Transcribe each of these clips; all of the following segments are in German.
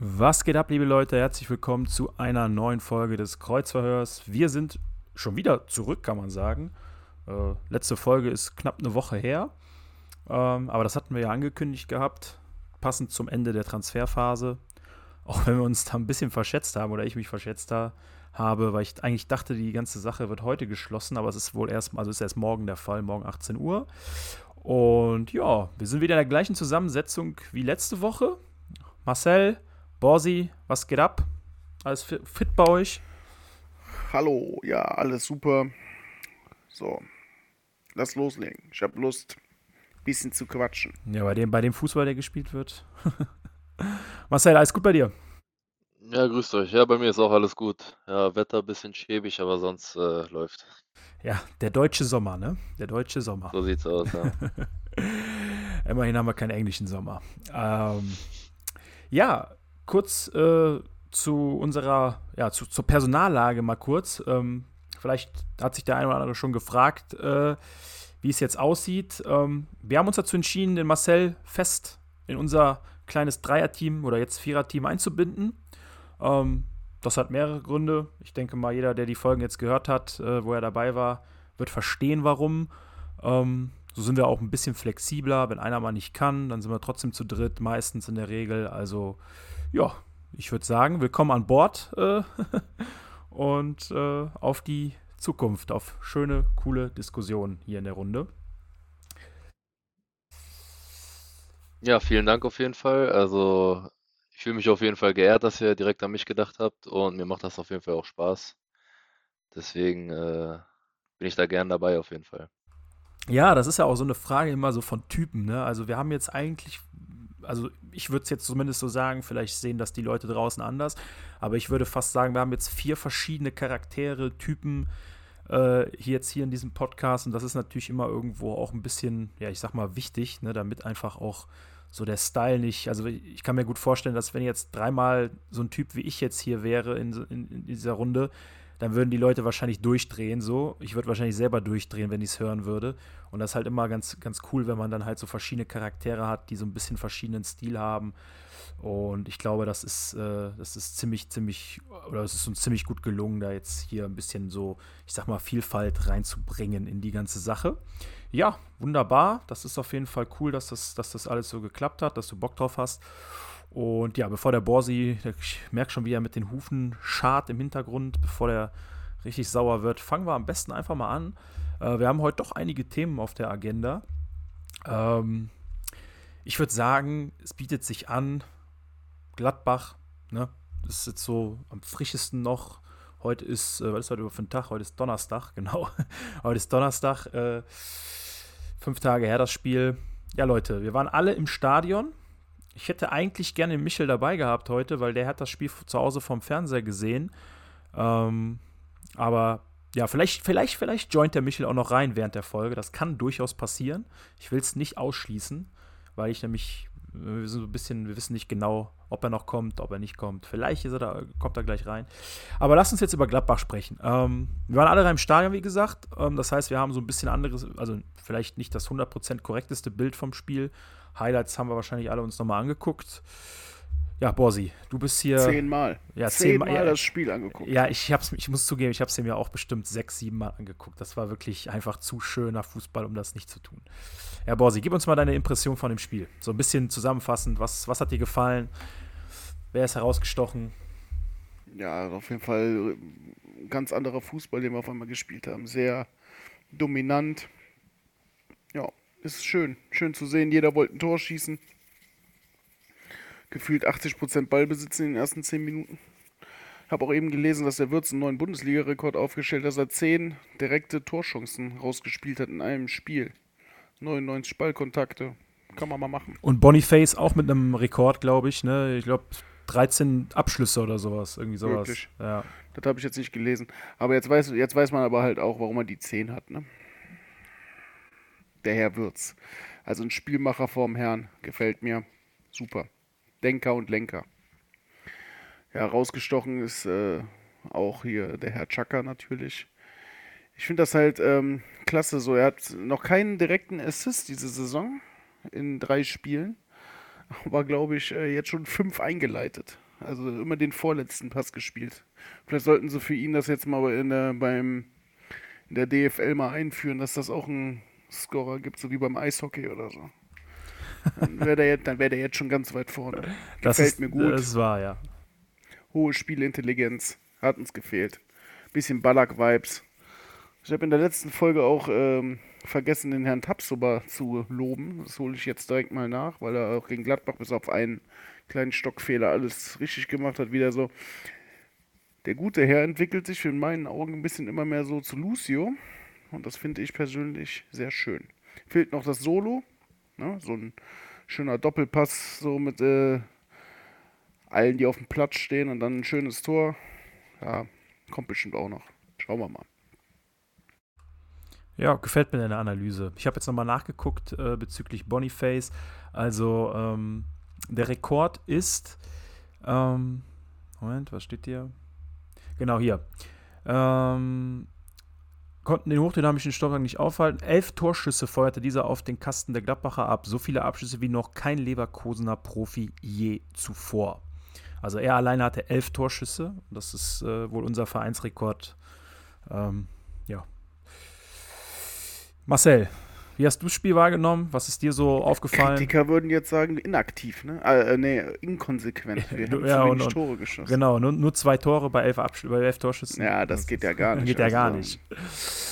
Was geht ab, liebe Leute? Herzlich willkommen zu einer neuen Folge des Kreuzverhörs. Wir sind schon wieder zurück, kann man sagen. Äh, letzte Folge ist knapp eine Woche her. Ähm, aber das hatten wir ja angekündigt gehabt, passend zum Ende der Transferphase. Auch wenn wir uns da ein bisschen verschätzt haben oder ich mich verschätzt ha habe, weil ich eigentlich dachte, die ganze Sache wird heute geschlossen, aber es ist wohl erst, also ist erst morgen der Fall, morgen 18 Uhr. Und ja, wir sind wieder in der gleichen Zusammensetzung wie letzte Woche. Marcel, Borsi, was geht ab? Alles fit bei euch? Hallo, ja, alles super. So, lass loslegen. Ich habe Lust, ein bisschen zu quatschen. Ja, bei dem, bei dem Fußball, der gespielt wird. Marcel, alles gut bei dir? Ja, grüßt euch. Ja, bei mir ist auch alles gut. Ja, Wetter ein bisschen schäbig, aber sonst äh, läuft. Ja, der deutsche Sommer, ne? Der deutsche Sommer. So sieht's aus, ja. Immerhin haben wir keinen englischen Sommer. Ähm, ja, kurz äh, zu unserer, ja, zu, zur Personallage mal kurz. Ähm, vielleicht hat sich der eine oder andere schon gefragt, äh, wie es jetzt aussieht. Ähm, wir haben uns dazu entschieden, den Marcel fest in unser kleines Dreierteam oder jetzt Viererteam einzubinden. Ähm, das hat mehrere Gründe. Ich denke mal, jeder, der die Folgen jetzt gehört hat, äh, wo er dabei war, wird verstehen, warum. Ähm, so sind wir auch ein bisschen flexibler. Wenn einer mal nicht kann, dann sind wir trotzdem zu dritt, meistens in der Regel. Also, ja, ich würde sagen, willkommen an Bord äh, und äh, auf die Zukunft, auf schöne, coole Diskussionen hier in der Runde. Ja, vielen Dank auf jeden Fall. Also, ich fühle mich auf jeden Fall geehrt, dass ihr direkt an mich gedacht habt und mir macht das auf jeden Fall auch Spaß. Deswegen äh, bin ich da gern dabei auf jeden Fall. Ja, das ist ja auch so eine Frage immer so von Typen, ne? Also wir haben jetzt eigentlich, also ich würde es jetzt zumindest so sagen, vielleicht sehen das die Leute draußen anders, aber ich würde fast sagen, wir haben jetzt vier verschiedene Charaktere, Typen äh, hier jetzt hier in diesem Podcast und das ist natürlich immer irgendwo auch ein bisschen, ja, ich sag mal, wichtig, ne? Damit einfach auch so der Style nicht, also ich kann mir gut vorstellen, dass wenn jetzt dreimal so ein Typ wie ich jetzt hier wäre in, in, in dieser Runde, dann würden die Leute wahrscheinlich durchdrehen so. Ich würde wahrscheinlich selber durchdrehen, wenn ich es hören würde. Und das ist halt immer ganz, ganz cool, wenn man dann halt so verschiedene Charaktere hat, die so ein bisschen verschiedenen Stil haben. Und ich glaube, das ist, äh, das ist ziemlich, ziemlich, oder es ist uns ziemlich gut gelungen, da jetzt hier ein bisschen so, ich sag mal, Vielfalt reinzubringen in die ganze Sache. Ja, wunderbar. Das ist auf jeden Fall cool, dass das, dass das alles so geklappt hat, dass du Bock drauf hast. Und ja, bevor der Borsi, ich merke schon, wie er mit den Hufen schart im Hintergrund, bevor der richtig sauer wird, fangen wir am besten einfach mal an. Äh, wir haben heute doch einige Themen auf der Agenda. Ähm, ich würde sagen, es bietet sich an, Gladbach, ne? Das ist jetzt so am frischesten noch. Heute ist, äh, was ist heute für ein Tag? Heute ist Donnerstag, genau. heute ist Donnerstag, äh, fünf Tage her das Spiel. Ja, Leute, wir waren alle im Stadion. Ich hätte eigentlich gerne Michel dabei gehabt heute, weil der hat das Spiel zu Hause vom Fernseher gesehen. Ähm, aber ja, vielleicht, vielleicht, vielleicht joint der Michel auch noch rein während der Folge. Das kann durchaus passieren. Ich will es nicht ausschließen, weil ich nämlich, wir sind so ein bisschen, wir wissen nicht genau, ob er noch kommt, ob er nicht kommt. Vielleicht ist er da, kommt er gleich rein. Aber lass uns jetzt über Gladbach sprechen. Ähm, wir waren alle im Stadion, wie gesagt. Ähm, das heißt, wir haben so ein bisschen anderes, also vielleicht nicht das 100% korrekteste Bild vom Spiel. Highlights haben wir wahrscheinlich alle uns nochmal angeguckt. Ja, Borsi, du bist hier. Zehnmal. Ja, zehnmal zehnmal, das Spiel angeguckt. Ja, ich, hab's, ich muss zugeben, ich habe es mir auch bestimmt sechs, sieben Mal angeguckt. Das war wirklich einfach zu schöner Fußball, um das nicht zu tun. Ja, Borsi, gib uns mal deine Impression von dem Spiel. So ein bisschen zusammenfassend. Was, was hat dir gefallen? Wer ist herausgestochen? Ja, auf jeden Fall ein ganz anderer Fußball, den wir auf einmal gespielt haben. Sehr dominant. Ja, ist schön. Schön zu sehen. Jeder wollte ein Tor schießen. Gefühlt 80% Ballbesitz in den ersten 10 Minuten. Habe auch eben gelesen, dass der Würz einen neuen Bundesliga-Rekord aufgestellt hat, dass er 10 direkte Torchancen rausgespielt hat in einem Spiel. 99 Ballkontakte. Kann man mal machen. Und Boniface auch mit einem Rekord, glaube ich. Ne? Ich glaube, 13 Abschlüsse oder sowas. Irgendwie sowas. Wirklich? Ja. Das habe ich jetzt nicht gelesen. Aber jetzt weiß, jetzt weiß man aber halt auch, warum er die 10 hat, ne? Der Herr Würz. Also ein Spielmacher vorm Herrn. Gefällt mir. Super. Denker und Lenker. Ja, rausgestochen ist äh, auch hier der Herr Chaka natürlich. Ich finde das halt ähm, klasse so. Er hat noch keinen direkten Assist diese Saison in drei Spielen. Aber glaube ich, äh, jetzt schon fünf eingeleitet. Also immer den vorletzten Pass gespielt. Vielleicht sollten sie für ihn das jetzt mal in der, beim, in der DFL mal einführen, dass das auch einen Scorer gibt, so wie beim Eishockey oder so. Dann wäre der, dann wär der jetzt schon ganz weit vorne. Das Gefällt ist, mir gut. Das war, ja. Hohe Spielintelligenz. Hat uns gefehlt. Bisschen Ballack-Vibes. Ich habe in der letzten Folge auch ähm, vergessen, den Herrn Tapsoba zu loben. Das hole ich jetzt direkt mal nach, weil er auch gegen Gladbach bis auf einen kleinen Stockfehler alles richtig gemacht hat. Wieder so. Der gute Herr entwickelt sich in meinen Augen ein bisschen immer mehr so zu Lucio. Und das finde ich persönlich sehr schön. Fehlt noch das Solo. Ne? So ein schöner Doppelpass, so mit äh, allen, die auf dem Platz stehen und dann ein schönes Tor. Ja, kommt bestimmt auch noch. Schauen wir mal. Ja, gefällt mir deine Analyse. Ich habe jetzt nochmal nachgeguckt äh, bezüglich Boniface. Also, ähm, der Rekord ist. Ähm, Moment, was steht hier? Genau hier. Ähm, konnten den hochdynamischen Stockgang nicht aufhalten. Elf Torschüsse feuerte dieser auf den Kasten der Gladbacher ab. So viele Abschüsse wie noch kein Leverkusener Profi je zuvor. Also er alleine hatte elf Torschüsse. Das ist äh, wohl unser Vereinsrekord. Ähm, ja, Marcel, wie hast du das Spiel wahrgenommen? Was ist dir so aufgefallen? Kritiker würden jetzt sagen, inaktiv, ne? Äh, äh, nee, inkonsequent. Wir haben Ja, zu wenig und- Tore geschossen. Genau, nur, nur zwei Tore bei elf, Absch bei elf Torschüssen. Ja, das geht ja gar nicht. Geht ja also, gar nicht.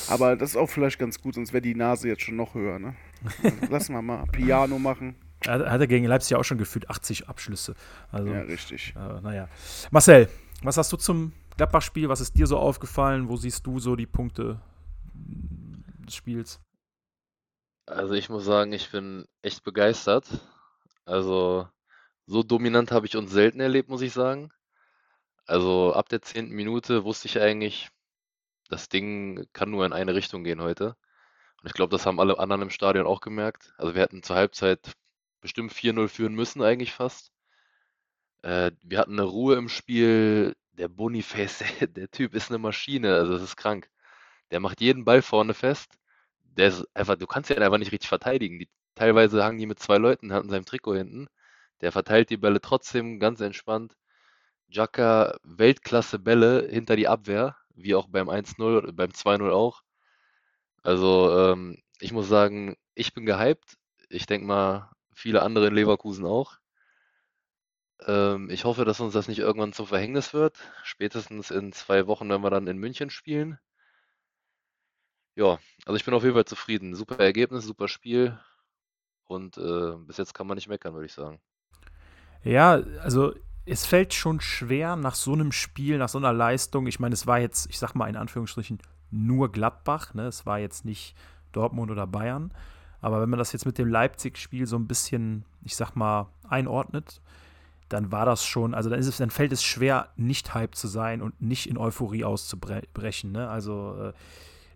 Aber das ist auch vielleicht ganz gut, sonst wäre die Nase jetzt schon noch höher, ne? Lassen wir mal Piano machen. Er hatte gegen Leipzig auch schon gefühlt 80 Abschlüsse. Also, Ja, richtig. äh, naja. Marcel, was hast du zum Gladbach-Spiel? Was ist dir so aufgefallen? Wo siehst du so die Punkte des Spiels? Also ich muss sagen, ich bin echt begeistert. Also so dominant habe ich uns selten erlebt, muss ich sagen. Also ab der zehnten Minute wusste ich eigentlich, das Ding kann nur in eine Richtung gehen heute. Und ich glaube, das haben alle anderen im Stadion auch gemerkt. Also wir hätten zur Halbzeit bestimmt 4-0 führen müssen, eigentlich fast. Äh, wir hatten eine Ruhe im Spiel. Der Boniface, der, der Typ ist eine Maschine, also das ist krank. Der macht jeden Ball vorne fest. Der ist einfach, du kannst ihn einfach nicht richtig verteidigen. Die, teilweise hangen die mit zwei Leuten an seinem Trikot hinten. Der verteilt die Bälle trotzdem ganz entspannt. Jaka, Weltklasse Bälle hinter die Abwehr, wie auch beim 1-0 oder beim 2-0 auch. Also, ähm, ich muss sagen, ich bin gehypt. Ich denke mal, viele andere in Leverkusen auch. Ähm, ich hoffe, dass uns das nicht irgendwann zum Verhängnis wird. Spätestens in zwei Wochen, wenn wir dann in München spielen. Ja, also ich bin auf jeden Fall zufrieden. Super Ergebnis, super Spiel. Und äh, bis jetzt kann man nicht meckern, würde ich sagen. Ja, also es fällt schon schwer nach so einem Spiel, nach so einer Leistung. Ich meine, es war jetzt, ich sag mal in Anführungsstrichen, nur Gladbach. Ne? Es war jetzt nicht Dortmund oder Bayern. Aber wenn man das jetzt mit dem Leipzig-Spiel so ein bisschen, ich sag mal, einordnet, dann war das schon, also dann, ist es, dann fällt es schwer, nicht Hype zu sein und nicht in Euphorie auszubrechen. Ne? Also äh,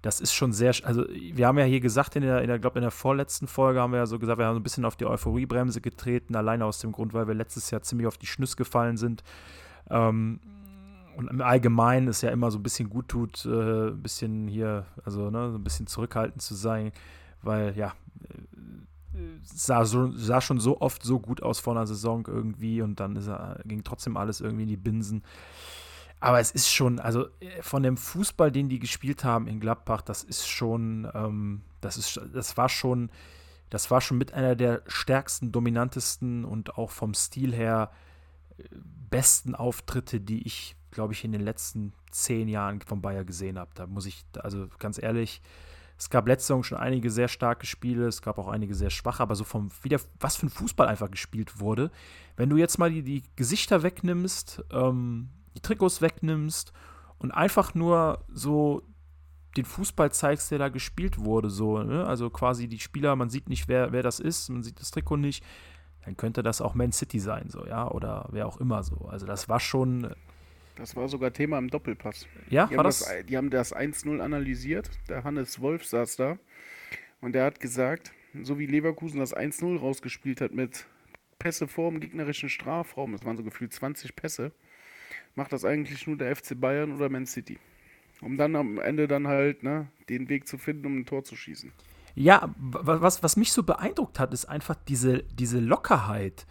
das ist schon sehr, also wir haben ja hier gesagt, in der, in der glaube in der vorletzten Folge haben wir ja so gesagt, wir haben ein bisschen auf die Euphoriebremse getreten, alleine aus dem Grund, weil wir letztes Jahr ziemlich auf die Schnüsse gefallen sind. Ähm, und im Allgemeinen ist ja immer so ein bisschen gut tut, äh, ein bisschen hier, also ne, so ein bisschen zurückhaltend zu sein, weil ja, äh, sah, so, sah schon so oft so gut aus vor einer Saison irgendwie und dann ist er, ging trotzdem alles irgendwie in die Binsen. Aber es ist schon, also äh, von dem Fußball, den die gespielt haben in Gladbach, das ist schon, ähm, das ist, das war schon, das war schon mit einer der stärksten, dominantesten und auch vom Stil her äh, besten Auftritte, die ich, glaube ich, in den letzten zehn Jahren von Bayer gesehen habe. Da muss ich, also ganz ehrlich, es gab letzte Saison schon einige sehr starke Spiele, es gab auch einige sehr schwache, aber so vom, wieder, was für ein Fußball einfach gespielt wurde. Wenn du jetzt mal die, die Gesichter wegnimmst, ähm, die Trikots wegnimmst und einfach nur so den Fußball zeigst, der da gespielt wurde, so, ne? Also quasi die Spieler, man sieht nicht, wer, wer das ist, man sieht das Trikot nicht, dann könnte das auch Man City sein, so, ja, oder wer auch immer so. Also das war schon, Das war sogar Thema im Doppelpass. ja, Die war haben das? das, die haben das 1-0 analysiert. Der Hannes Wolf saß da und der hat gesagt, so wie Leverkusen das 1-0 rausgespielt hat mit Pässe vor dem gegnerischen Strafraum, das waren so gefühlt 20 Pässe, macht das eigentlich nur der FC Bayern oder Man City. Um dann am Ende dann halt ne, den Weg zu finden, um ein Tor zu schießen. Ja, wa- was, was mich so beeindruckt hat, ist einfach diese, diese Lockerheit.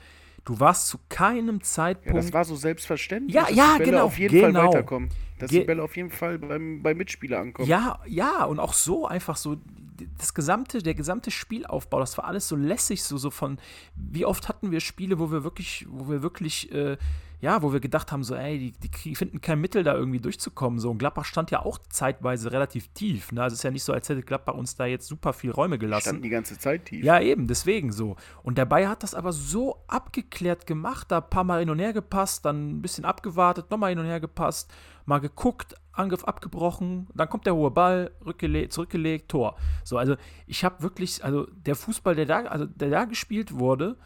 Du warst zu keinem Ja, Zeitpunkt. das war so selbstverständlich, Ja, dass ja, die Bälle genau, auf jeden genau. Fall weiterkommen. Dass Ge- die Bälle auf jeden Fall beim, beim Mitspieler ankommen. Ja, ja, und auch so einfach so das gesamte, der gesamte Spielaufbau, das war alles so lässig, so, so von, wie oft hatten wir Spiele, wo wir wirklich, wo wir wirklich, äh, ja, wo wir gedacht haben, so, ey, die, die finden kein Mittel, da irgendwie durchzukommen. So, und Gladbach stand ja auch zeitweise relativ tief. Ne? Also es ist ja nicht so, als hätte Gladbach uns da jetzt super viel Räume gelassen. Standen die ganze Zeit tief. Ja, eben, deswegen so. Und der Bayer hat das aber so abgeklärt gemacht, da ein paar Mal hin und her gepasst, dann ein bisschen abgewartet, nochmal hin und her gepasst, mal geguckt, Angriff abgebrochen, dann kommt der hohe Ball, rückgele zurückgelegt, Tor. So, also ich habe wirklich, also der Fußball, der da, also der da gespielt wurde,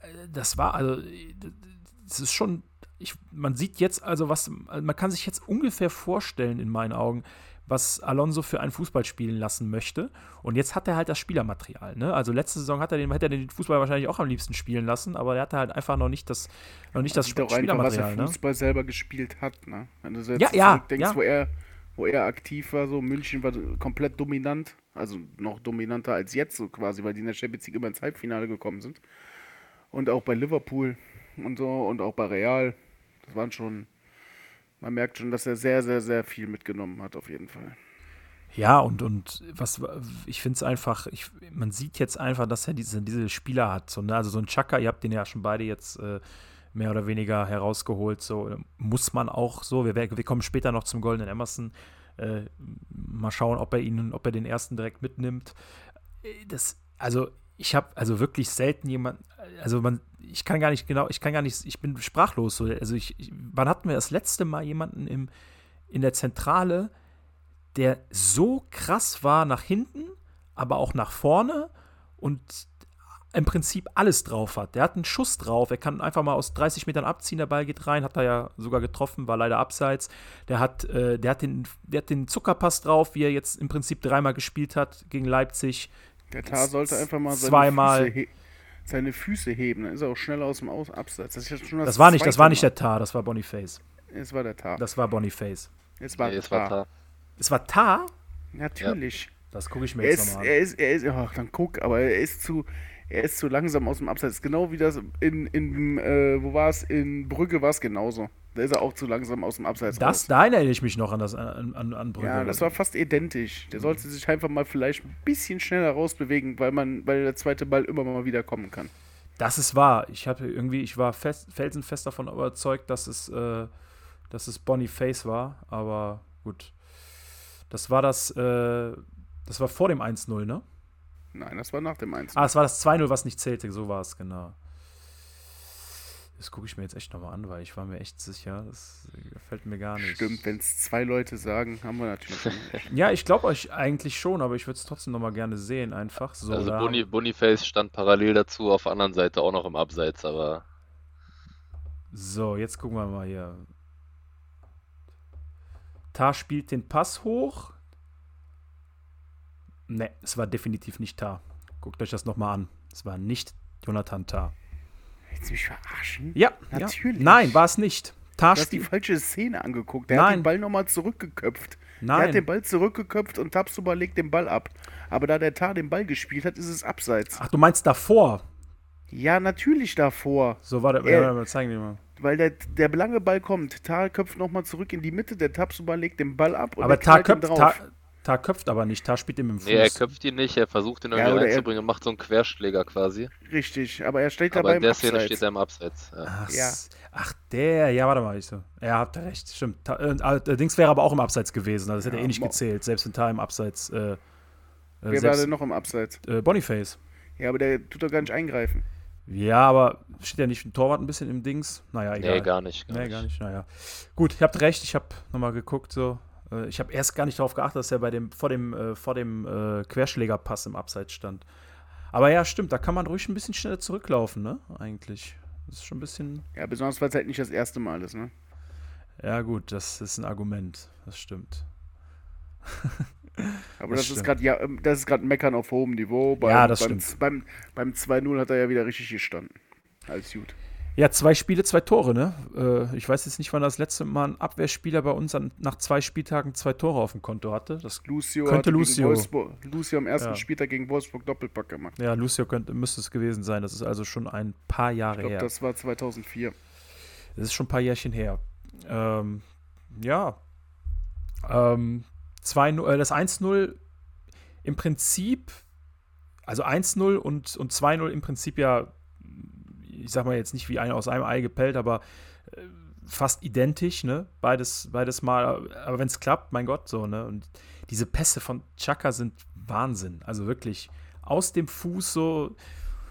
äh, das war, also das ist schon, ich, man sieht jetzt also was, man kann sich jetzt ungefähr vorstellen in meinen Augen, was Alonso für einen Fußball spielen lassen möchte. Und jetzt hat er halt das Spielermaterial. Ne? Also letzte Saison hat er den, hätte er den Fußball wahrscheinlich auch am liebsten spielen lassen, aber er hatte halt einfach noch nicht das, noch nicht das sieht auch einfach, was er Spielermaterial. Ne? Fußball selber gespielt hat. Ne? Wenn du jetzt Ja, ja, zurückdenkst, ja. Wo, er, wo er aktiv war, so München war komplett dominant, also noch dominanter als jetzt so quasi, weil die in der Champions League immer ins Halbfinale gekommen sind. Und auch bei Liverpool und so und auch bei Real. Das waren schon, man merkt schon, dass er sehr, sehr, sehr viel mitgenommen hat, auf jeden Fall. Ja, und, und was ich finde es einfach, ich, man sieht jetzt einfach, dass er diese, diese Spieler hat. So, ne? Also so ein Chaka, ihr habt den ja schon beide jetzt äh, mehr oder weniger herausgeholt. So muss man auch so. Wir, wir kommen später noch zum Goldenen Emerson. Äh, mal schauen, ob er ihn, ob er den ersten direkt mitnimmt. Äh, Das, also ich habe also wirklich selten jemand, also man, ich kann gar nicht genau, ich kann gar nicht, ich bin sprachlos. So. Also ich, ich wann hatten wir das letzte Mal jemanden im, in der Zentrale, der so krass war nach hinten, aber auch nach vorne und im Prinzip alles drauf hat. Der hat einen Schuss drauf, er kann einfach mal aus 30 Metern abziehen, der Ball geht rein, hat er ja sogar getroffen, war leider abseits. Der hat, äh, der hat, den, der hat den Zuckerpass drauf, wie er jetzt im Prinzip dreimal gespielt hat gegen Leipzig. Der Tar sollte einfach mal seine Zweimal. Füße, he seine Füße heben, dann ist er auch schneller aus dem aus Abseits. Das, schon Das war nicht, das war nicht der Tar, das war Boniface. Es war der Tar. Das war Boniface. Es war Nee, der es war Tar. Es war Tar? Natürlich. Das gucke ich mir Er jetzt nochmal an. er ist, er ist, ach, dann guck, aber er ist zu, er ist zu langsam aus dem Abseits. Genau wie das in, in äh, wo war es? In Brügge war es genauso. Da ist er auch zu langsam aus dem Abseits Das, raus. da erinnere ich mich noch an das an, an, an Brügge. Ja, das war fast identisch. Der sollte sich einfach mal vielleicht ein bisschen schneller rausbewegen, weil man, weil der zweite Ball immer mal wieder kommen kann. Das ist wahr. Ich habe irgendwie, ich war fest, felsenfest davon überzeugt, dass es, äh, dass es Boniface war, aber gut. Das war das, äh, das war vor dem 1-0, ne? Nein, das war nach dem 1. Ah, es war das 2-0, was nicht zählte, so war es, genau. Das gucke ich mir jetzt echt nochmal an, weil ich war mir echt sicher, das gefällt mir gar nicht. Stimmt, wenn es zwei Leute sagen, haben wir natürlich. Ja, ich glaube euch eigentlich schon, aber ich würde es trotzdem nochmal gerne sehen, einfach. So, Also Boni, Boniface stand parallel dazu auf der anderen Seite auch noch im Abseits, aber So, jetzt gucken wir mal hier. Tar spielt den Pass hoch. Ne, es war definitiv nicht Tar. Guckt euch das nochmal an. Es war nicht Jonathan Tar. Willst du mich verarschen? Ja, Natürlich. Ja. Nein, war es nicht. Tar Du hast die falsche Szene angeguckt. Der hat Nein. den Ball nochmal zurückgeköpft. Er Nein. hat den Ball zurückgeköpft und Tabsuba legt den Ball ab. Aber da der Tar den Ball gespielt hat, ist es abseits. Ach, du meinst davor? Ja, natürlich davor. So, warte, Er- ja, mal zeigen wir mal. Weil der, der lange Ball kommt. Tar köpft nochmal zurück in die Mitte, der Tabsuba legt den Ball ab und Aber Tar köpft, drauf. Tar, Tar köpft aber nicht. Tar spielt ihm im Fuß. nee, er köpft ihn nicht, er versucht ihn Ja, irgendwie oder er- einzubringen und macht so einen Querschläger quasi. Richtig, aber er steht Aber dabei in im der Szene Abseits. steht er im Abseits. Ja. Ach, Ja. ach, der, ja, warte mal. Ich so. Ja, habt ihr recht, stimmt. Ta- äh, allerdings wäre aber auch im Abseits gewesen. Also das hätte Ja, eh nicht gezählt, selbst wenn Tar im Abseits. Äh, äh, Wer war selbst, denn noch im Abseits? äh, Boniface. Ja, aber der tut doch gar nicht eingreifen. Ja, aber steht ja nicht ein Torwart ein bisschen im Dings? Naja, egal. Nee, gar nicht. Gar nee, nicht. gar nicht. Naja. Gut, ihr habt recht, ich habe nochmal geguckt, so. Äh, ich habe erst gar nicht darauf geachtet, dass er bei dem, vor dem, äh, vor dem äh, Querschlägerpass im Abseits stand. Aber ja, stimmt, da kann man ruhig ein bisschen schneller zurücklaufen, ne? Eigentlich. Das ist schon ein bisschen. Ja, besonders weil es halt nicht das erste Mal ist, ne? Ja, gut, das ist ein Argument. Das stimmt. Aber Das das, ist gerade ja, ähm, das ist gerade Meckern auf hohem Niveau. Beim, Ja, das beim, stimmt. Beim, beim 2-0 hat er ja wieder richtig gestanden. Als gut. Ja, zwei Spiele, zwei Tore, ne? Äh, ich weiß jetzt nicht, wann das letzte Mal ein Abwehrspieler bei uns an, nach zwei Spieltagen zwei Tore auf dem Konto hatte. Das, Lucio Könnte Lucio. Lucio am ersten Ja. Spieltag gegen Wolfsburg Doppelpack gemacht. ja, Lucio könnte, müsste es gewesen sein. Das ist also schon ein paar Jahre Ich glaube, her. das war 2004. Das ist schon ein paar Jährchen her. Ähm, ja. Ähm, 2-0, äh, das 1-0 im Prinzip, also 1-0 und, und 2-0 im Prinzip ja, ich sag mal jetzt nicht wie einer aus einem Ei gepellt, aber äh, fast identisch, ne? Beides, beides mal. Aber wenn es klappt, mein Gott, so, ne? Und diese Pässe von Chaka sind Wahnsinn. Also wirklich aus dem Fuß so.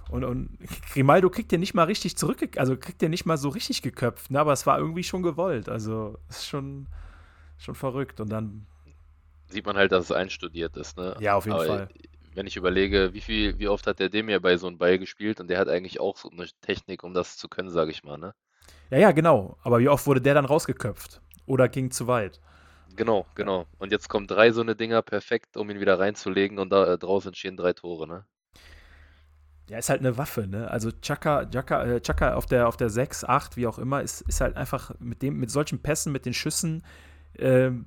Und, und Grimaldo kriegt den nicht mal richtig zurück, also kriegt den nicht mal so richtig geköpft, ne? aber es war irgendwie schon gewollt. Also ist schon, schon verrückt. Und dann, Sieht man halt, dass es einstudiert ist, ne? ja, auf jeden Aber Fall. Wenn ich überlege, wie viel, wie oft hat der Demir bei so einem Ball gespielt und der hat eigentlich auch so eine Technik, um das zu können, sage ich mal, ne? Ja, ja, genau. Aber wie oft wurde der dann rausgeköpft? Oder ging zu weit? Genau, genau. Und jetzt kommen drei so eine Dinger perfekt, um ihn wieder reinzulegen und da äh, draus entstehen drei Tore, ne? Ja, ist halt eine Waffe, ne? Also Chaka, Chaka, äh, Chaka auf der, auf der 6, 8, wie auch immer, ist, ist halt einfach mit dem, mit solchen Pässen, mit den Schüssen, ähm,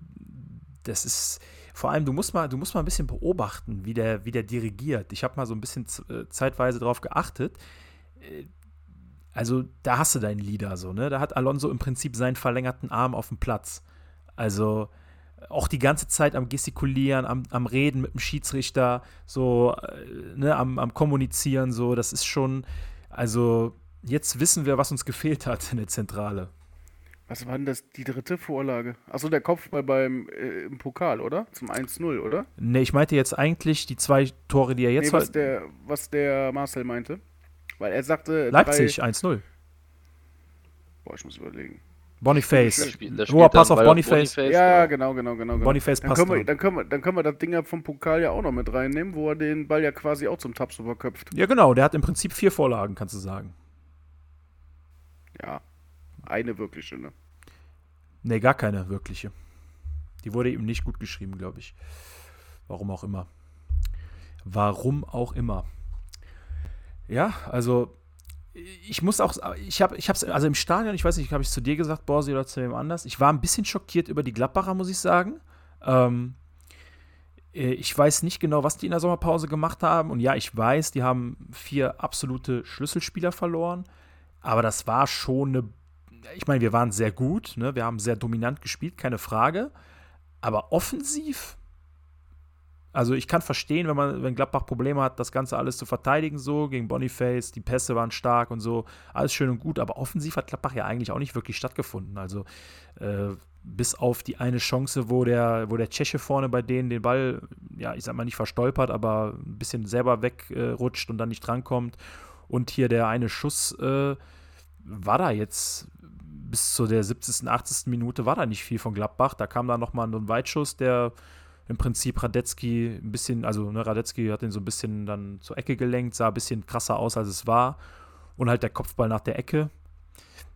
das ist, vor allem, du musst mal, du musst mal ein bisschen beobachten, wie der, wie der dirigiert. Ich habe mal so ein bisschen äh, zeitweise drauf geachtet. Äh, Also, da hast du deinen Leader so, ne? Da hat Alonso im Prinzip seinen verlängerten Arm auf dem Platz. Also, auch die ganze Zeit am Gestikulieren, am, am Reden mit dem Schiedsrichter, so, äh, ne, am, am Kommunizieren, so, das ist schon, also, jetzt wissen wir, was uns gefehlt hat in der Zentrale. Was war denn das, die dritte Vorlage? Achso, der Kopfball beim, äh, im Pokal, oder? Zum 1-0, oder? Ne, ich meinte jetzt eigentlich die zwei Tore, die er jetzt nee, was hat. der, was der Marcel meinte. Weil er sagte. Leipzig, Drei, 1-0. boah, ich muss überlegen. Boniface. Da spiel- da Hoher spielt Pass auf Ball Boniface. Ja, genau. genau, genau, genau. Boniface dann passt können, wir, dann, können wir, dann können wir das Ding ja vom Pokal ja auch noch mit reinnehmen, wo er den Ball ja quasi auch zum Tabs überköpft. Ja, genau, der hat im Prinzip vier Vorlagen, kannst du sagen. Ja, eine wirkliche, ne? Ne, gar keine wirkliche. Die wurde ihm nicht gut geschrieben, glaube ich. Warum auch immer. Warum auch immer. Ja, also ich muss auch, ich habe, ich also im Stadion, ich weiß nicht, habe ich zu dir gesagt, Borsi oder zu wem anders. Ich war ein bisschen schockiert über die Gladbacher, muss ich sagen. Ähm, äh, ich weiß nicht genau, was die in der Sommerpause gemacht haben. Und ja, ich weiß, die haben vier absolute Schlüsselspieler verloren. Aber das war schon eine. Ich meine, wir waren sehr gut, ne? wir haben sehr dominant gespielt, keine Frage. Aber offensiv, also ich kann verstehen, wenn man, wenn Gladbach Probleme hat, das Ganze alles zu verteidigen, so gegen Boniface, die Pässe waren stark und so, alles schön und gut, aber offensiv hat Gladbach ja eigentlich auch nicht wirklich stattgefunden. Also äh, bis auf die eine Chance, wo der, wo der Tscheche vorne bei denen den Ball, ja, ich sag mal nicht verstolpert, aber ein bisschen selber wegrutscht und dann nicht drankommt. Und hier der eine Schuss äh, war da jetzt bis zu der 70., 80. Minute war da nicht viel von Gladbach. Da kam dann nochmal ein Weitschuss, der im Prinzip Radetzky ein bisschen, also ne, Radetzky hat den so ein bisschen dann zur Ecke gelenkt, sah ein bisschen krasser aus, als es war. Und halt der Kopfball nach der Ecke.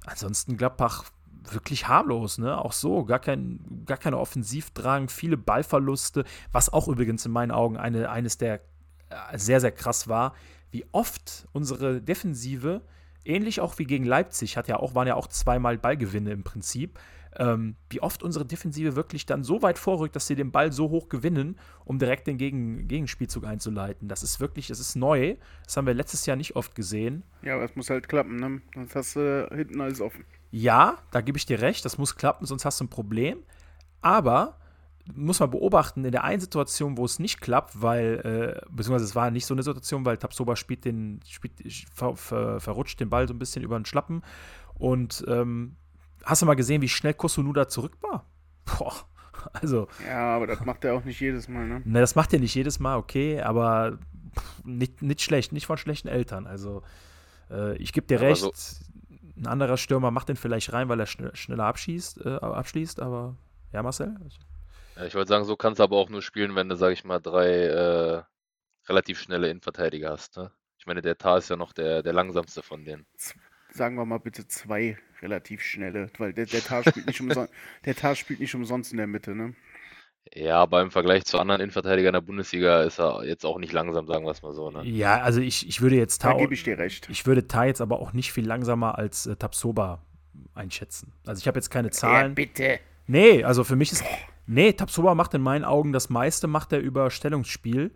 Ansonsten Gladbach wirklich harmlos, ne? Auch so, gar, kein, gar keine Offensivdrang, viele Ballverluste, was auch übrigens in meinen Augen eine, eines der äh, sehr, sehr krass war, wie oft unsere Defensive, ähnlich auch wie gegen Leipzig, hat ja auch, waren ja auch zweimal Ballgewinne im Prinzip, ähm, wie oft unsere Defensive wirklich dann so weit vorrückt, dass sie den Ball so hoch gewinnen, um direkt den Gegen Gegenspielzug einzuleiten. Das ist wirklich, das ist neu. Das haben wir letztes Jahr nicht oft gesehen. Ja, aber es muss halt klappen, ne? Sonst hast du hinten alles offen. Ja, da gebe ich dir recht, das muss klappen, sonst hast du ein Problem. Aber muss man beobachten, in der einen Situation, wo es nicht klappt, weil, äh, beziehungsweise es war nicht so eine Situation, weil Tabsoba spielt den, spielt, ver, ver, verrutscht den Ball so ein bisschen über den Schlappen. Und ähm, hast du mal gesehen, wie schnell Kosunu da zurück war? Boah, also, Ja, aber das macht er auch nicht jedes Mal, ne? ne, das macht er nicht jedes Mal, okay, aber pff, nicht, nicht schlecht, nicht von schlechten Eltern. Also, äh, ich gebe dir Aber recht, so- ein anderer Stürmer macht den vielleicht rein, weil er schn schneller abschießt, äh, abschließt, aber ja, Marcel? Ja, ich wollte sagen, so kannst du aber auch nur spielen, wenn du, sag ich mal, drei äh, relativ schnelle Innenverteidiger hast. Ne? Ich meine, der Tar ist ja noch der, der langsamste von denen. Sagen wir mal bitte zwei relativ schnelle, weil der, der Tar spielt nicht umsonst, der Tar spielt nicht umsonst in der Mitte, ne? Ja, aber im Vergleich zu anderen Innenverteidigern in der Bundesliga ist er jetzt auch nicht langsam, sagen wir es mal so. Ne? Ja, also ich, ich würde jetzt Da Tau, gebe ich dir recht. ich würde Ta jetzt aber auch nicht viel langsamer als äh, Tapsoba einschätzen. Also ich habe jetzt keine Zahlen. bitte. Nee, also für mich ist. Nee, Tapsoba macht in meinen Augen das meiste, macht er über Stellungsspiel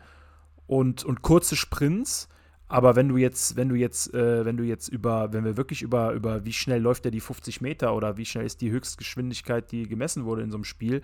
und, und kurze Sprints. Aber wenn du jetzt, wenn du jetzt, äh, wenn du jetzt über, wenn wir wirklich über, über wie schnell läuft er die 50 Meter oder wie schnell ist die Höchstgeschwindigkeit, die gemessen wurde in so einem Spiel,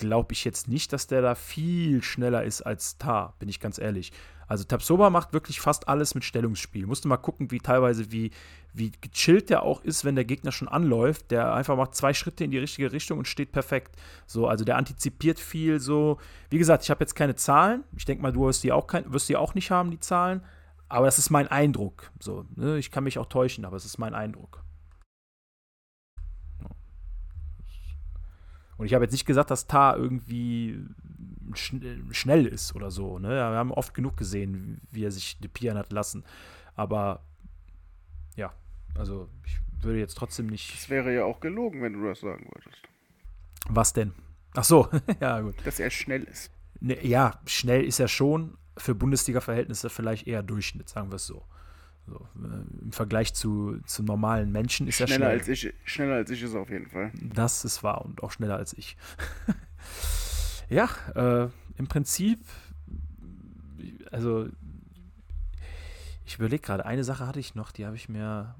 glaube ich jetzt nicht, dass der da viel schneller ist als Tar, bin ich ganz ehrlich. Also Tapsoba macht wirklich fast alles mit Stellungsspiel. Musst du mal gucken, wie teilweise, wie, wie gechillt der auch ist, wenn der Gegner schon anläuft. Der einfach macht zwei Schritte in die richtige Richtung und steht perfekt. So, also der antizipiert viel so. Wie gesagt, ich habe jetzt keine Zahlen. Ich denke mal, du wirst die, auch kein, wirst die auch nicht haben, die Zahlen. Aber das ist mein Eindruck. So, ne? Ich kann mich auch täuschen, aber es ist mein Eindruck. Und ich habe jetzt nicht gesagt, dass Tar irgendwie schn schnell ist oder so. Ne? Wir haben oft genug gesehen, wie er sich depieren hat lassen. Aber ja, also ich würde jetzt trotzdem nicht. Das wäre ja auch gelogen, wenn du das sagen wolltest. Was denn? Ach so, ja, gut. Dass er schnell ist. Ne, ja, schnell ist er schon. Für Bundesliga-Verhältnisse vielleicht eher Durchschnitt, sagen wir es so. So äh, Im Vergleich zu, zu normalen Menschen ist schneller er schnell. als ich, schneller als ich ist er auf jeden Fall. Das ist wahr und auch schneller als ich. ja, äh, im Prinzip, also ich überlege gerade, eine Sache hatte ich noch, die habe ich mir.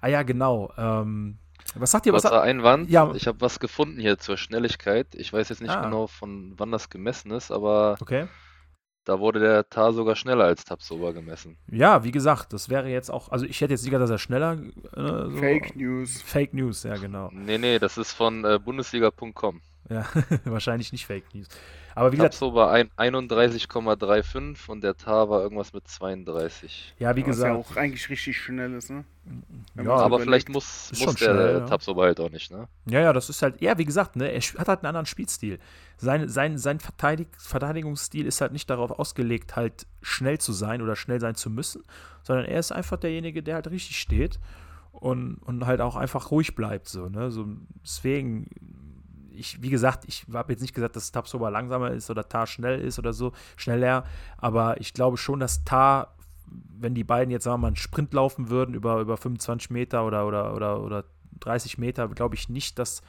Ah ja, genau. Ähm, was sagt ihr? Was Kurzer sagt, Einwand. Ja. Ich habe was gefunden hier zur Schnelligkeit. Ich weiß jetzt nicht Ah. genau, von wann das gemessen ist, aber okay. Da wurde der Tar sogar schneller als Tapsoba gemessen. Ja, wie gesagt, das wäre jetzt auch. Also ich hätte jetzt nicht gedacht, dass er schneller. Äh, so, Fake News. Fake News, ja, genau. Nee, nee, das ist von äh, Bundesliga.com. Ja, wahrscheinlich nicht Fake News. Aber wie gesagt, Tapsoba ein- 31,35 und der Tar war irgendwas mit 32. ja, wie Was ja gesagt. auch eigentlich richtig schnell ist, ne? Ja, Aber überlegt. vielleicht muss, muss schon der schnell, ja. Tapsoba halt auch nicht, ne? Ja, ja, das ist halt, ja, wie gesagt, ne, er hat halt einen anderen Spielstil. Sein, sein, sein Verteidig Verteidigungsstil ist halt nicht darauf ausgelegt, halt schnell zu sein oder schnell sein zu müssen, sondern er ist einfach derjenige, der halt richtig steht und, und halt auch einfach ruhig bleibt. So, ne? so, deswegen, ich, wie gesagt, ich habe jetzt nicht gesagt, dass Tapsoba langsamer ist oder Tar schnell ist oder so, schneller, aber ich glaube schon, dass Tar, wenn die beiden jetzt sagen wir mal einen Sprint laufen würden über, über 25 Meter oder, oder, oder, oder 30 Meter, glaube ich nicht, dass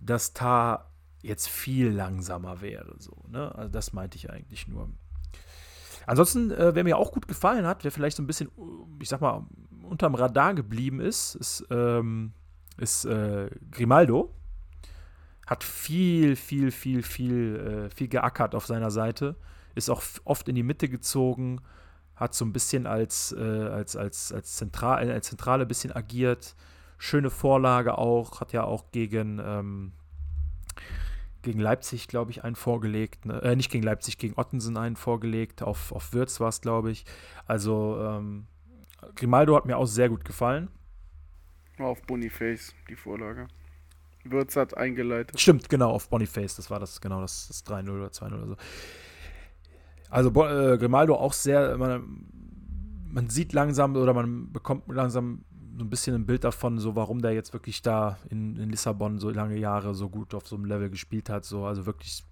dass Tar jetzt viel langsamer wäre. So, ne? Also das meinte ich eigentlich nur. Ansonsten, äh, wer mir auch gut gefallen hat, wer vielleicht so ein bisschen, äh, ich sag mal, unterm Radar geblieben ist, ist, ähm, ist äh, Grimaldo. Hat viel, viel, viel, viel, äh, viel geackert auf seiner Seite. Ist auch oft in die Mitte gezogen. Hat so ein bisschen als, äh, als, als, als, Zentral, als Zentrale ein bisschen agiert. Schöne Vorlage auch. Hat ja auch gegen, ähm, gegen Leipzig, glaube ich, einen vorgelegt. Ne? Äh, nicht gegen Leipzig, gegen Ottensen einen vorgelegt. Auf, auf Würz war es, glaube ich. Also, ähm, Grimaldo hat mir auch sehr gut gefallen. Auf Boniface, die Vorlage. Würz hat eingeleitet. Stimmt, genau, auf Boniface. Das war das, genau, das, das 3-0 oder 2-0 oder so. Also, äh, Grimaldo auch sehr, man, man sieht langsam oder man bekommt langsam so ein bisschen ein Bild davon, so warum der jetzt wirklich da in, in Lissabon so lange Jahre so gut auf so einem Level gespielt hat. So, also wirklich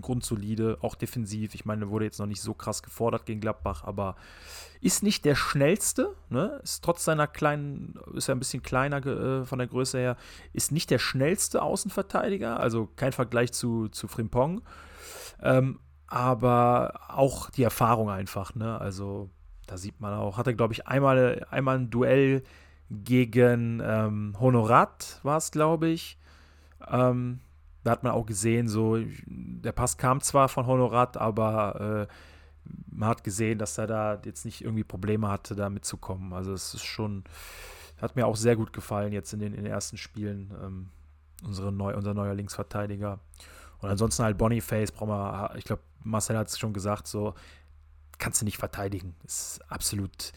grundsolide, auch defensiv. Ich meine, wurde jetzt noch nicht so krass gefordert gegen Gladbach, aber ist nicht der schnellste, ne? Ist trotz seiner kleinen, ist ja ein bisschen kleiner äh, von der Größe her, ist nicht der schnellste Außenverteidiger, also kein Vergleich zu, zu Frimpong. Ähm, aber auch die Erfahrung einfach, ne? Also da sieht man auch, hat er, glaube ich, einmal, einmal ein Duell gegen ähm, Honorat, war es, glaube ich. Ähm, da hat man auch gesehen, so, der Pass kam zwar von Honorat, aber äh, man hat gesehen, dass er da jetzt nicht irgendwie Probleme hatte, da mitzukommen. Also es ist schon, hat mir auch sehr gut gefallen jetzt in den, in den ersten Spielen, ähm, unsere neu, unser neuer Linksverteidiger. Und ansonsten halt Boniface, brauchen wir, ich glaube, Marcel hat es schon gesagt, so, kannst du nicht verteidigen. Ist absolut.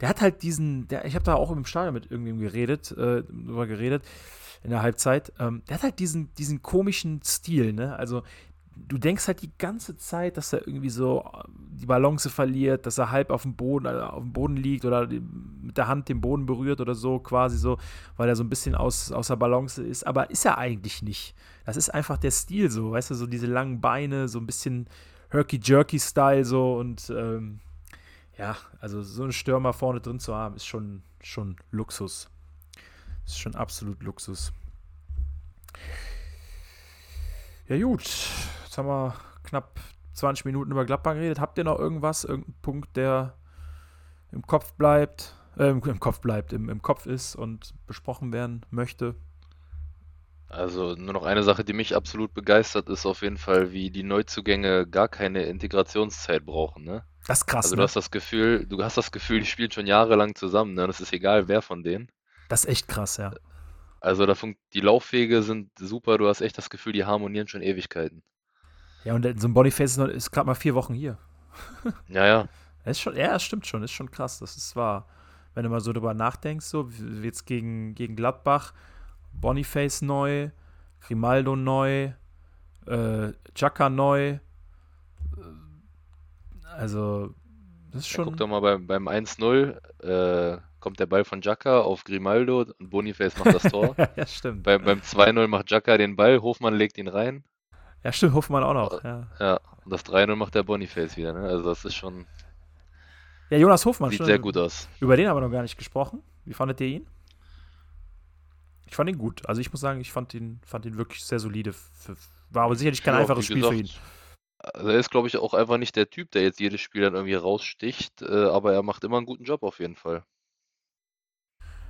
Der hat halt diesen, der, ich habe da auch im Stadion mit irgendwem geredet, äh, drüber geredet, in der Halbzeit. Ähm, der hat halt diesen, diesen komischen Stil, ne? Also du denkst halt die ganze Zeit, dass er irgendwie so äh, die Balance verliert, dass er halb auf dem Boden, also auf dem Boden liegt oder mit der Hand den Boden berührt oder so, quasi so, weil er so ein bisschen aus, außer Balance ist. Aber ist er eigentlich nicht. Das ist einfach der Stil so, weißt du, so diese langen Beine, so ein bisschen Herky-Jerky-Style so und ähm, ja, also so einen Stürmer vorne drin zu haben, ist schon, schon Luxus. Ist schon absolut Luxus. Ja, gut. Jetzt haben wir knapp 20 Minuten über Gladbach geredet. Habt ihr noch irgendwas, irgendeinen Punkt, der im Kopf bleibt, äh, im, im, Kopf bleibt, im, im Kopf ist und besprochen werden möchte? Also nur noch eine Sache, die mich absolut begeistert, ist auf jeden Fall, wie die Neuzugänge gar keine Integrationszeit brauchen, ne? Das ist krass, Also ne? du hast das Gefühl, du hast das Gefühl, die spielen schon jahrelang zusammen, ne? Und es ist egal, wer von denen. Das ist echt krass, ja. Also da funkt, die Laufwege sind super, du hast echt das Gefühl, die harmonieren schon Ewigkeiten. Ja, und so ein Boniface ist, gerade mal vier Wochen hier. Ja, ja. Das ist schon, ja, das stimmt schon, ist schon krass. Das ist wahr. Wenn du mal so drüber nachdenkst, so wie jetzt gegen, gegen Gladbach, Boniface neu, Grimaldo neu, äh, Chaka neu. Äh, Also, das ist Ja, schon. guck doch mal beim, beim 1-0, äh, kommt der Ball von Jacka auf Grimaldo und Boniface macht das Tor. ja, stimmt. Bei, beim 2-0 macht Jacka den Ball, Hofmann legt ihn rein. Ja, stimmt, Hoffmann auch noch. Ja, Ja, und das 3-0 macht der Boniface wieder, ne? Also das ist schon, ja Jonas Hofmann, sieht stimmt. sehr gut aus. Über den haben wir noch gar nicht gesprochen. Wie fandet ihr ihn? Ich fand ihn gut. Also ich muss sagen, ich fand ihn, fand ihn wirklich sehr solide. Für, war aber sicherlich kein Ja, einfaches Spiel für ihn. gesagt, Also er ist, glaube ich, auch einfach nicht der Typ, der jetzt jedes Spiel dann irgendwie raussticht, äh, aber er macht immer einen guten Job auf jeden Fall.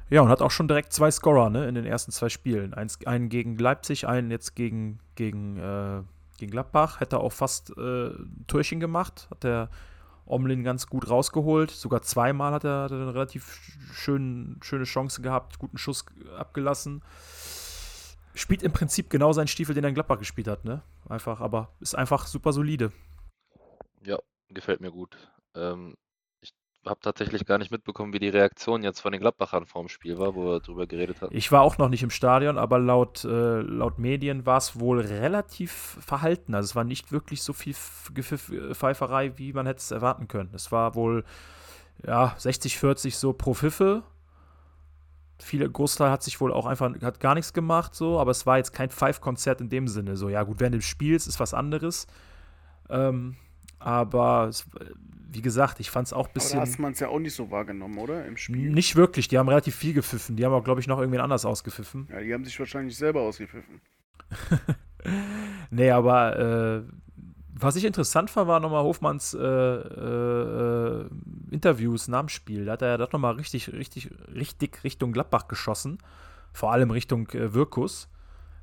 Ja, und hat auch schon direkt zwei Scorer, ne, in den ersten zwei Spielen. Eins, einen gegen Leipzig, einen jetzt gegen, gegen, äh, gegen Gladbach. Hätte auch fast äh, ein Türchen gemacht. Hat der Omlin ganz gut rausgeholt. Sogar zweimal hat er, hat er eine relativ schön, schöne Chance gehabt, guten Schuss abgelassen. Spielt im Prinzip genau seinen Stiefel, den er in Gladbach gespielt hat, ne? Einfach, aber ist einfach super solide. Ja, gefällt mir gut. Ähm, habe tatsächlich gar nicht mitbekommen, wie die Reaktion jetzt von den Gladbachern vorm Spiel war, wo wir drüber geredet hatten. Ich war auch noch nicht im Stadion, aber laut, äh, laut Medien war es wohl relativ verhalten. Also es war nicht wirklich so viel äh, Pfeiferei, wie man hätte es erwarten können. Es war wohl ja, 60, 40 so pro Pfiffe. Viele Großteil hat sich wohl auch einfach hat gar nichts gemacht, so, aber es war jetzt kein Pfeifkonzert in dem Sinne. So, ja, gut, während des Spiels ist was anderes. Ähm, aber es, wie gesagt, ich fand es auch ein Aber da bisschen. hast man es ja auch nicht so wahrgenommen, oder? Im Spiel. Nicht wirklich, die haben relativ viel gepfiffen. Die haben auch, glaube ich, noch irgendwen anders ausgepfiffen. Ja, die haben sich wahrscheinlich selber ausgepfiffen. Nee, aber äh, was ich interessant fand, war nochmal Hofmanns äh, äh, Interviews nach dem Spiel. Da hat er ja doch nochmal richtig, richtig, richtig Richtung Gladbach geschossen. Vor allem Richtung äh, Wirkus.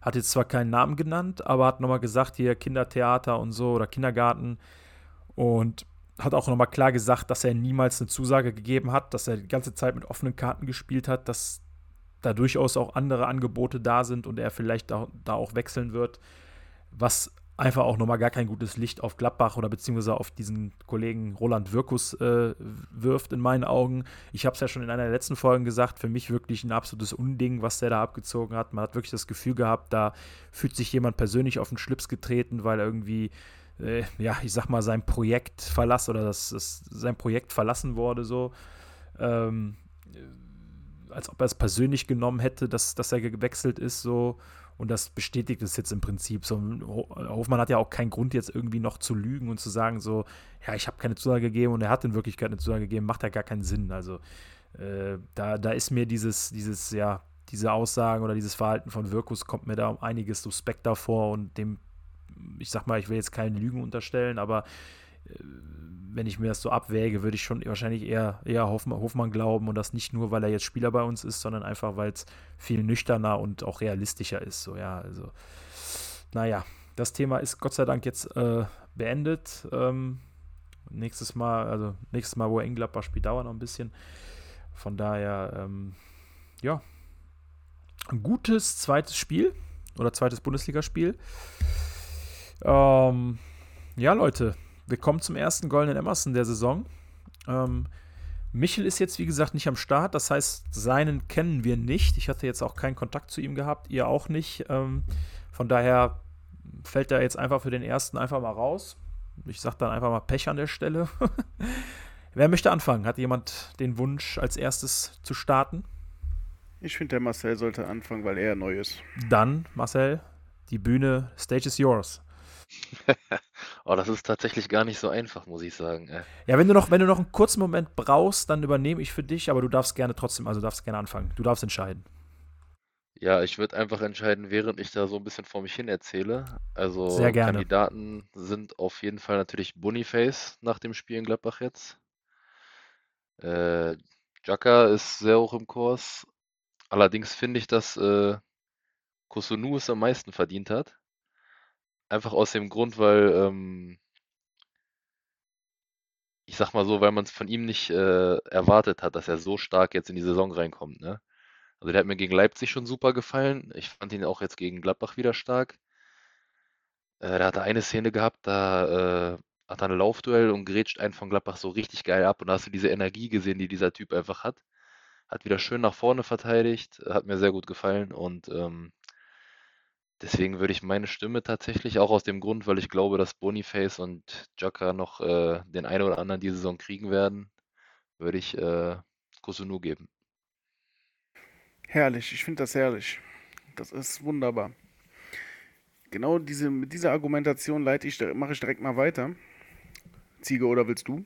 Hat jetzt zwar keinen Namen genannt, aber hat nochmal gesagt, hier Kindertheater und so oder Kindergarten. Und hat auch nochmal klar gesagt, dass er niemals eine Zusage gegeben hat, dass er die ganze Zeit mit offenen Karten gespielt hat, dass da durchaus auch andere Angebote da sind und er vielleicht da, da auch wechseln wird, was einfach auch nochmal gar kein gutes Licht auf Gladbach oder beziehungsweise auf diesen Kollegen Roland Wirkus äh, wirft in meinen Augen. Ich habe es ja schon in einer der letzten Folgen gesagt, für mich wirklich ein absolutes Unding, was der da abgezogen hat. Man hat wirklich das Gefühl gehabt, da fühlt sich jemand persönlich auf den Schlips getreten, weil irgendwie äh, ja, ich sag mal, sein Projekt verlassen oder dass das, sein Projekt verlassen wurde, so. Ähm, als ob er es persönlich genommen hätte, dass, dass er gewechselt ist, so. Und das bestätigt es jetzt im Prinzip. So, Ho- Hofmann hat ja auch keinen Grund, jetzt irgendwie noch zu lügen und zu sagen, so, ja, ich habe keine Zusage gegeben und er hat in Wirklichkeit eine Zusage gegeben, macht ja gar keinen Sinn. Also, äh, da, da ist mir dieses, dieses, ja, diese Aussagen oder dieses Verhalten von Wirkus kommt mir da um einiges suspekter vor und dem, ich sag mal, ich will jetzt keine Lügen unterstellen, aber äh, wenn ich mir das so abwäge, würde ich schon wahrscheinlich eher, eher Hofmann, Hofmann glauben und das nicht nur, weil er jetzt Spieler bei uns ist, sondern einfach, weil es viel nüchterner und auch realistischer ist. So, ja, also, naja, das Thema ist Gott sei Dank jetzt äh, beendet. Ähm, nächstes Mal, also nächstes Mal, wo in Gladbach spielt, dauert noch ein bisschen. Von daher, ähm, ja, ein gutes zweites Spiel oder zweites Bundesligaspiel. Ähm, ja, Leute, wir kommen zum ersten goldenen Emerson der Saison. Ähm, Michel ist jetzt, wie gesagt, nicht am Start. Das heißt, seinen kennen wir nicht. Ich hatte jetzt auch keinen Kontakt zu ihm gehabt, ihr auch nicht. Ähm, von daher fällt er jetzt einfach für den ersten einfach mal raus. Ich sag dann einfach mal Pech an der Stelle. Wer möchte anfangen? Hat jemand den Wunsch, als erstes zu starten? Ich finde, der Marcel sollte anfangen, weil er neu ist. Dann, Marcel, die Bühne, Stage is yours. oh, das ist tatsächlich gar nicht so einfach, muss ich sagen. Ja, wenn du noch, wenn du noch einen kurzen Moment brauchst, dann übernehme ich für dich, aber du darfst gerne trotzdem, also darfst gerne anfangen. Du darfst entscheiden. Ja, ich würde einfach entscheiden, während ich da so ein bisschen vor mich hin erzähle. Also Sehr gerne. Kandidaten sind auf jeden Fall natürlich Boniface nach dem Spiel in Gladbach jetzt. Äh, Jaka ist sehr hoch im Kurs. Allerdings finde ich, dass äh, Kusunu es am meisten verdient hat. Einfach aus dem Grund, weil, ähm, ich sag mal so, weil man es von ihm nicht äh, erwartet hat, dass er so stark jetzt in die Saison reinkommt. Ne? Also der hat mir gegen Leipzig schon super gefallen. Ich fand ihn auch jetzt gegen Gladbach wieder stark. Äh, da hat er eine Szene gehabt, da äh, hat er ein Laufduell und grätscht einen von Gladbach so richtig geil ab. Und da hast du diese Energie gesehen, die dieser Typ einfach hat. Hat wieder schön nach vorne verteidigt, hat mir sehr gut gefallen. Und ähm, deswegen würde ich meine Stimme tatsächlich, auch aus dem Grund, weil ich glaube, dass Boniface und Jaka noch äh, den einen oder anderen diese Saison kriegen werden, würde ich äh, Kusunu geben. Herrlich, ich finde das herrlich. Das ist wunderbar. Genau diese, mit dieser Argumentation leite ich, mache ich direkt mal weiter. Ziege, oder willst du?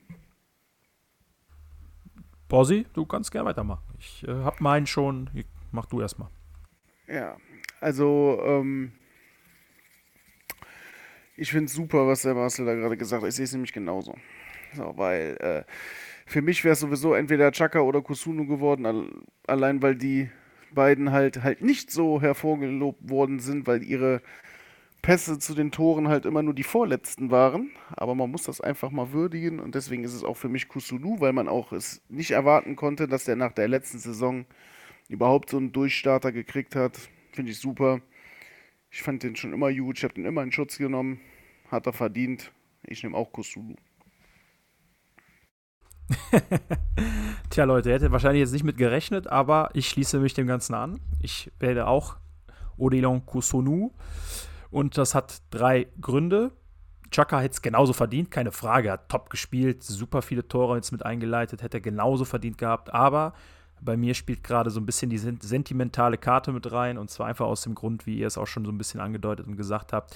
Bossi, du kannst gerne weitermachen. Ich äh, habe meinen schon. Mach du erstmal. Ja, also, ähm, ich finde es super, was der Marcel da gerade gesagt hat. Ich sehe es nämlich genauso. So, weil äh, für mich wäre es sowieso entweder Chaka oder Kusunu geworden, allein weil die beiden halt halt nicht so hervorgelobt worden sind, weil ihre Pässe zu den Toren halt immer nur die vorletzten waren. Aber man muss das einfach mal würdigen und deswegen ist es auch für mich Kusunu, weil man auch es nicht erwarten konnte, dass der nach der letzten Saison überhaupt so einen Durchstarter gekriegt hat. Finde ich super. Ich fand den schon immer gut, ich habe den immer in Schutz genommen. Hat er verdient. Ich nehme auch Kusunu. Tja, Leute, hätte wahrscheinlich jetzt nicht mit gerechnet, aber ich schließe mich dem Ganzen an. Ich werde auch Odilon Kusunu. Und das hat drei Gründe. Chaka hätte es genauso verdient, keine Frage. Hat top gespielt, super viele Tore jetzt mit eingeleitet, hätte er genauso verdient gehabt. Aber bei mir spielt gerade so ein bisschen die sentimentale Karte mit rein. Und zwar einfach aus dem Grund, wie ihr es auch schon so ein bisschen angedeutet und gesagt habt.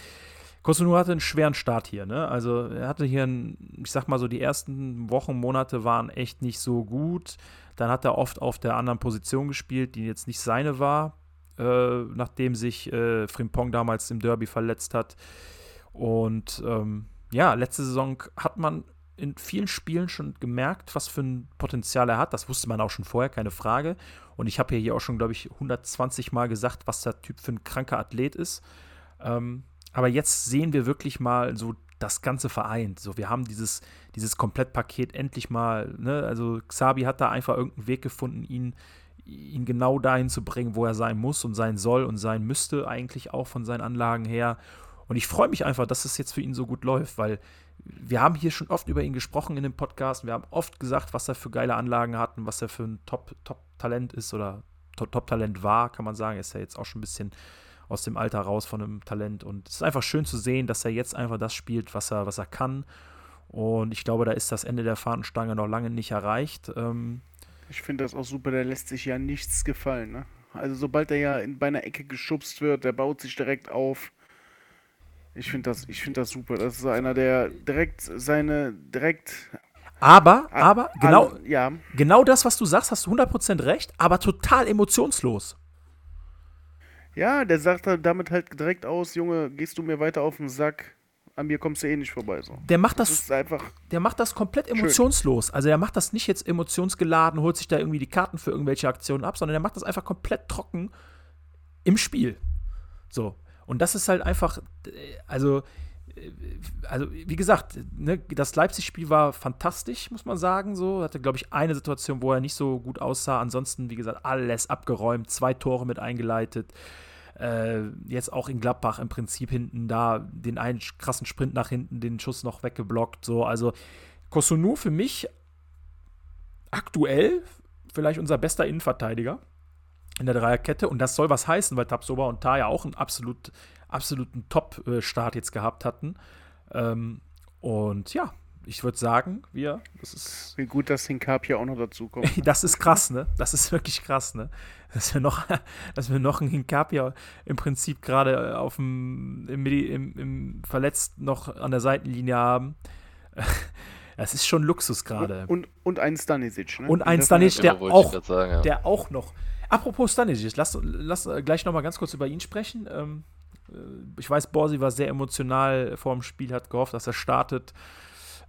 Kosunu hatte einen schweren Start hier, ne? Also er hatte hier, einen, ich sag mal so, die ersten Wochen, Monate waren echt nicht so gut. Dann hat er oft auf der anderen Position gespielt, die jetzt nicht seine war äh, nachdem sich äh, Frimpong damals im Derby verletzt hat. Und ähm, ja, letzte Saison hat man in vielen Spielen schon gemerkt, was für ein Potenzial er hat. Das wusste man auch schon vorher, keine Frage. Und ich habe hier auch schon, glaube ich, 120 Mal gesagt, was der Typ für ein kranker Athlet ist. Ähm, aber jetzt sehen wir wirklich mal so das Ganze vereint. So, wir haben dieses, dieses Komplettpaket endlich mal. Ne? Also Xabi hat da einfach irgendeinen Weg gefunden, ihn ihn genau dahin zu bringen, wo er sein muss und sein soll und sein müsste, eigentlich auch von seinen Anlagen her. Und ich freue mich einfach, dass es jetzt für ihn so gut läuft, weil wir haben hier schon oft über ihn gesprochen in dem Podcast. Wir haben oft gesagt, was er für geile Anlagen hat und was er für ein Top-Talent Top ist oder Top-Talent war, kann man sagen. Er ist ja jetzt auch schon ein bisschen aus dem Alter raus von einem Talent. Und es ist einfach schön zu sehen, dass er jetzt einfach das spielt, was er, was er kann. Und ich glaube, da ist das Ende der Fahnenstange noch lange nicht erreicht. Ähm, ich finde das auch super, der lässt sich ja nichts gefallen. Ne? Also sobald er ja in, bei einer Ecke geschubst wird, der baut sich direkt auf. Ich finde das, find das super. Das ist einer, der direkt seine, direkt aber, aber, genau, all, ja. genau das, was du sagst, hast du 100% recht, aber total emotionslos. Ja, der sagt damit halt direkt aus, Junge, gehst du mir weiter auf den Sack, an mir kommst du eh nicht vorbei. So. Der macht das, das einfach der macht das komplett emotionslos. Schön. Also er macht das nicht jetzt emotionsgeladen, holt sich da irgendwie die Karten für irgendwelche Aktionen ab, sondern er macht das einfach komplett trocken im Spiel. So. Und das ist halt einfach, also, also wie gesagt, ne, das Leipzig-Spiel war fantastisch, muss man sagen. So hatte, glaube ich, eine Situation, wo er nicht so gut aussah. Ansonsten, wie gesagt, alles abgeräumt, zwei Tore mit eingeleitet äh, jetzt auch in Gladbach im Prinzip hinten da den einen krassen Sprint nach hinten, den Schuss noch weggeblockt. So, also Kosunu für mich aktuell vielleicht unser bester Innenverteidiger. In der Dreierkette. Und das soll was heißen, weil Tabsoba und Ta ja auch einen absolut, absoluten Top-Start jetzt gehabt hatten. Ähm, und ja, ich würde sagen, wir, das ist. Wie gut, dass Hinkapia auch noch dazu kommt. das ist krass, ne? Das ist wirklich krass, ne? Dass wir noch, dass wir noch einen Hinkapia im Prinzip gerade auf dem, im, im, im Verletzt noch an der Seitenlinie haben. Das ist schon Luxus gerade. Und, und einen Stanisic, ne? Und einen Stanisic, der auch, sagen, ja. der auch noch. Apropos Stanisic, lass, lass gleich noch mal ganz kurz über ihn sprechen. Ähm, äh, ich weiß, Borsi war sehr emotional vor dem Spiel, hat gehofft, dass er startet.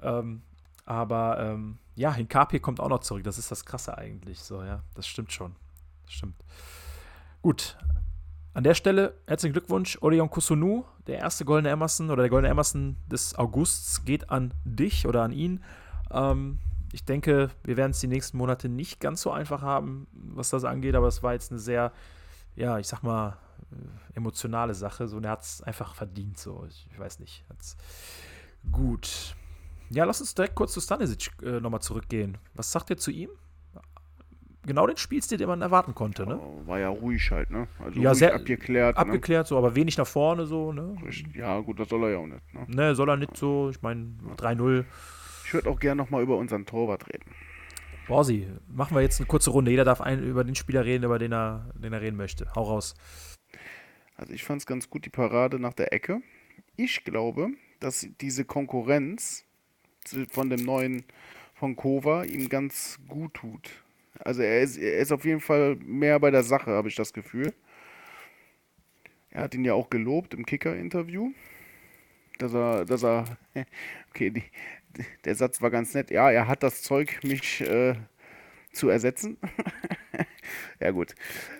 Ähm, aber ähm, ja, Hinkapie kommt auch noch zurück. Das ist das Krasse eigentlich. So, ja, das stimmt schon. Das stimmt. Gut. An der Stelle herzlichen Glückwunsch, Orion Kusunu, der erste Goldene Emerson oder der Goldene Emerson des Augusts geht an dich oder an ihn. Ähm, ich denke, wir werden es die nächsten Monate nicht ganz so einfach haben, was das angeht, aber es war jetzt eine sehr, ja, ich sag mal, äh, emotionale Sache. So, und er hat es einfach verdient. So, ich, ich weiß nicht. Hat's gut. Ja, lass uns direkt kurz zu Stanisic äh, nochmal zurückgehen. Was sagt ihr zu ihm? Genau den Spielstil, den man erwarten konnte, ne? War ja ruhig halt, ne? Also ja, sehr abgeklärt. Ne? Abgeklärt, ne? so, aber wenig nach vorne, so, ne? Ja, gut, das soll er ja auch nicht, ne? Ne, soll er nicht so. Ich meine, 3-0. Ich würde auch gerne nochmal über unseren Torwart reden. Borsi, machen wir jetzt eine kurze Runde. Jeder darf ein, über den Spieler reden, über den er, den er reden möchte. Hau raus. Also ich fand es ganz gut, die Parade nach der Ecke. Ich glaube, dass diese Konkurrenz von dem neuen von Kova ihm ganz gut tut. Also er ist, er ist auf jeden Fall mehr bei der Sache, habe ich das Gefühl. Er hat ihn ja auch gelobt im Kicker-Interview. Dass er, dass er, okay, die, der Satz war ganz nett. Ja, er hat das Zeug, mich äh, zu ersetzen. ja, gut.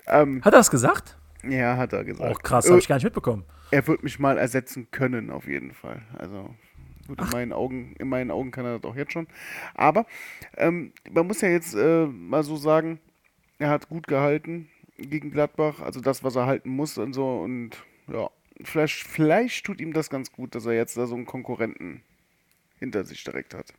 Ähm, hat er das gesagt? Ja, hat er gesagt. Oh, krass, habe ich gar nicht mitbekommen. Er wird mich mal ersetzen können, auf jeden Fall. Also, Gut, in meinen, Augen, in meinen Augen kann er das auch jetzt schon. Aber ähm, man muss ja jetzt äh, mal so sagen, er hat gut gehalten gegen Gladbach, also das, was er halten muss und so. Und ja, vielleicht, vielleicht tut ihm das ganz gut, dass er jetzt da so einen Konkurrenten hinter sich direkt hat.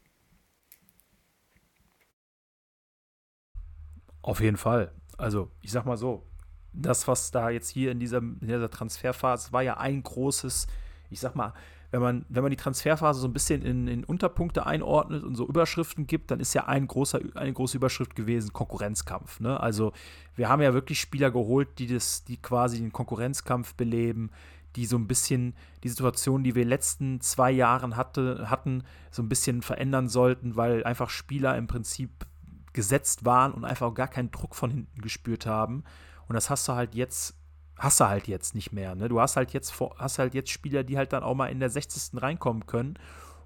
Auf jeden Fall. Also, ich sag mal so, das, was da jetzt hier in dieser, in dieser Transferphase war ja ein großes, ich sag mal, wenn man, wenn man die Transferphase so ein bisschen in, in Unterpunkte einordnet und so Überschriften gibt, dann ist ja ein großer, eine große Überschrift gewesen, Konkurrenzkampf. Ne? Also wir haben ja wirklich Spieler geholt, die das, die quasi den Konkurrenzkampf beleben, die so ein bisschen die Situation, die wir letzten zwei Jahren hatte, hatten, so ein bisschen verändern sollten, weil einfach Spieler im Prinzip gesetzt waren und einfach gar keinen Druck von hinten gespürt haben. Und das hast du halt jetzt hast du halt jetzt nicht mehr. Ne? Du hast halt jetzt hast halt jetzt Spieler, die halt dann auch mal in der 60. reinkommen können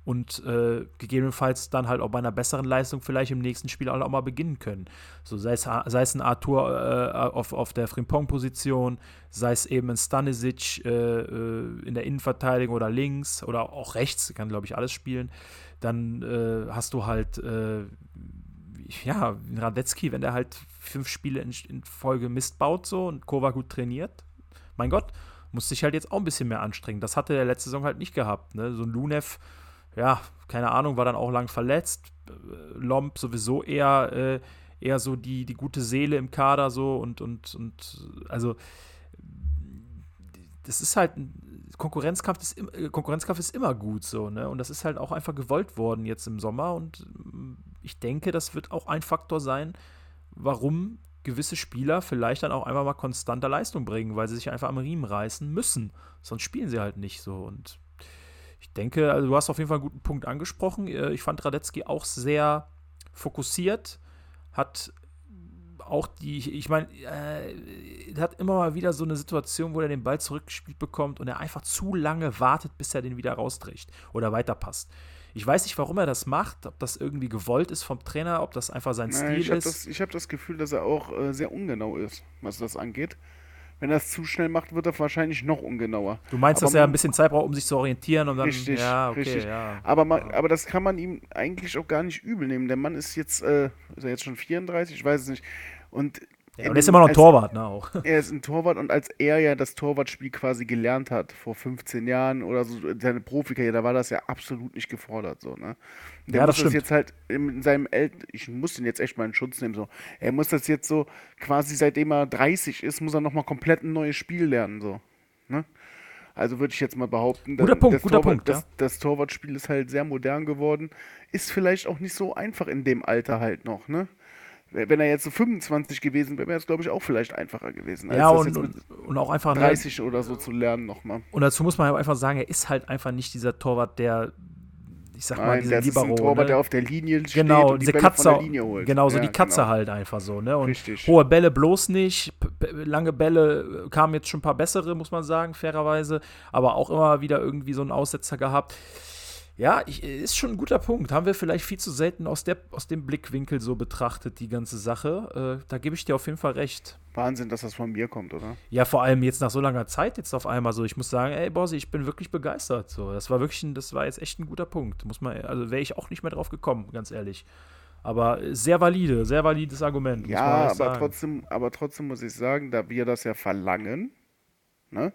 und äh, gegebenenfalls dann halt auch bei einer besseren Leistung vielleicht im nächsten Spiel auch mal beginnen können. So sei es, sei es ein Arthur äh, auf, auf der Frimpong-Position, sei es eben ein Stanisic äh, äh, in der Innenverteidigung oder links oder auch rechts, kann glaube ich alles spielen. Dann äh, hast du halt äh, ja, Radetzky, wenn der halt fünf Spiele in, in, Folge Mist baut so und Kova gut trainiert, mein Gott, muss sich halt jetzt auch ein bisschen mehr anstrengen. Das hatte der letzte Saison halt nicht gehabt. Ne? So ein Lunev, ja, keine Ahnung, war dann auch lang verletzt. Lomp sowieso eher, äh, eher so die, die gute Seele im Kader so und, und, und also das ist halt Konkurrenzkampf ist, Konkurrenzkampf ist immer gut so, ne? Und das ist halt auch einfach gewollt worden jetzt im Sommer und ich denke, das wird auch ein Faktor sein, warum gewisse Spieler vielleicht dann auch einfach mal konstanter Leistung bringen, weil sie sich einfach am Riemen reißen müssen. Sonst spielen sie halt nicht so. Und denke, also du hast auf jeden Fall einen guten Punkt angesprochen. Äh, ich fand Radetzky auch sehr fokussiert, hat auch die, ich meine, äh, hat immer mal wieder so eine Situation, wo er den Ball zurückgespielt bekommt und er einfach zu lange wartet, bis er den wieder rausträgt oder weiterpasst. Ich weiß nicht, warum er das macht, ob das irgendwie gewollt ist vom Trainer, ob das einfach sein Stil ich ist. Das, ich habe das Gefühl, dass er auch äh, sehr ungenau ist, was das angeht. Wenn er es zu schnell macht, wird er wahrscheinlich noch ungenauer. Du meinst, aber dass er ein bisschen Zeit braucht, um sich zu orientieren und dann. Richtig, ja, okay, richtig. Ja. Aber, man, aber das kann man ihm eigentlich auch gar nicht übel nehmen. Der Mann ist jetzt, äh, ist er jetzt schon 34? Ich weiß es nicht. Und Ja, und er ist immer noch ein Torwart, ne, auch. Er ist ein Torwart und als er ja das Torwartspiel quasi gelernt hat, vor 15 Jahren oder so, seine Profikarriere, da war das ja absolut nicht gefordert, so, ne? Der Ja, das muss das stimmt. jetzt halt in seinem El ich muss ihn jetzt echt mal in Schutz nehmen, so. Er muss das jetzt so, quasi seitdem er 30 ist, muss er nochmal komplett ein neues Spiel lernen, so, ne? Also würde ich jetzt mal behaupten, Guter dann- Punkt, das, guter Torwart, Punkt, das, ja. das Torwartspiel ist halt sehr modern geworden, ist vielleicht auch nicht so einfach in dem Alter halt noch, ne? Wenn er jetzt so 25 gewesen wäre, wäre es, glaube ich, auch vielleicht einfacher gewesen. Ja, und, und, auch einfach. ne, 30 oder so zu lernen nochmal. Und dazu muss man einfach sagen, er ist halt einfach nicht dieser Torwart, der, ich sag mal, Nein, dieser das ist Libero. ein Torwart, ne? der auf der Linie steht Genau, und die diese Bälle Katze, von der Linie holt. genau, so Ja, die Katze genau. halt einfach so, ne? Und Richtig. hohe Bälle bloß nicht, lange Bälle äh, kamen jetzt schon ein paar bessere, muss man sagen, fairerweise, aber auch immer wieder irgendwie so einen Aussetzer gehabt. Ja, ich, ist schon ein guter Punkt. Haben wir vielleicht viel zu selten aus, der, aus dem Blickwinkel so betrachtet, die ganze Sache. Äh, da gebe ich dir auf jeden Fall recht. Wahnsinn, dass das von mir kommt, oder? Ja, vor allem jetzt nach so langer Zeit jetzt auf einmal so. Ich muss sagen, ey Bossi, ich bin wirklich begeistert. So, das war wirklich, ein, das war jetzt echt ein guter Punkt. Muss man, also wäre ich auch nicht mehr drauf gekommen, ganz ehrlich. Aber sehr valide, sehr valides Argument. Ja, aber trotzdem, aber trotzdem muss ich sagen, da wir das ja verlangen, ne,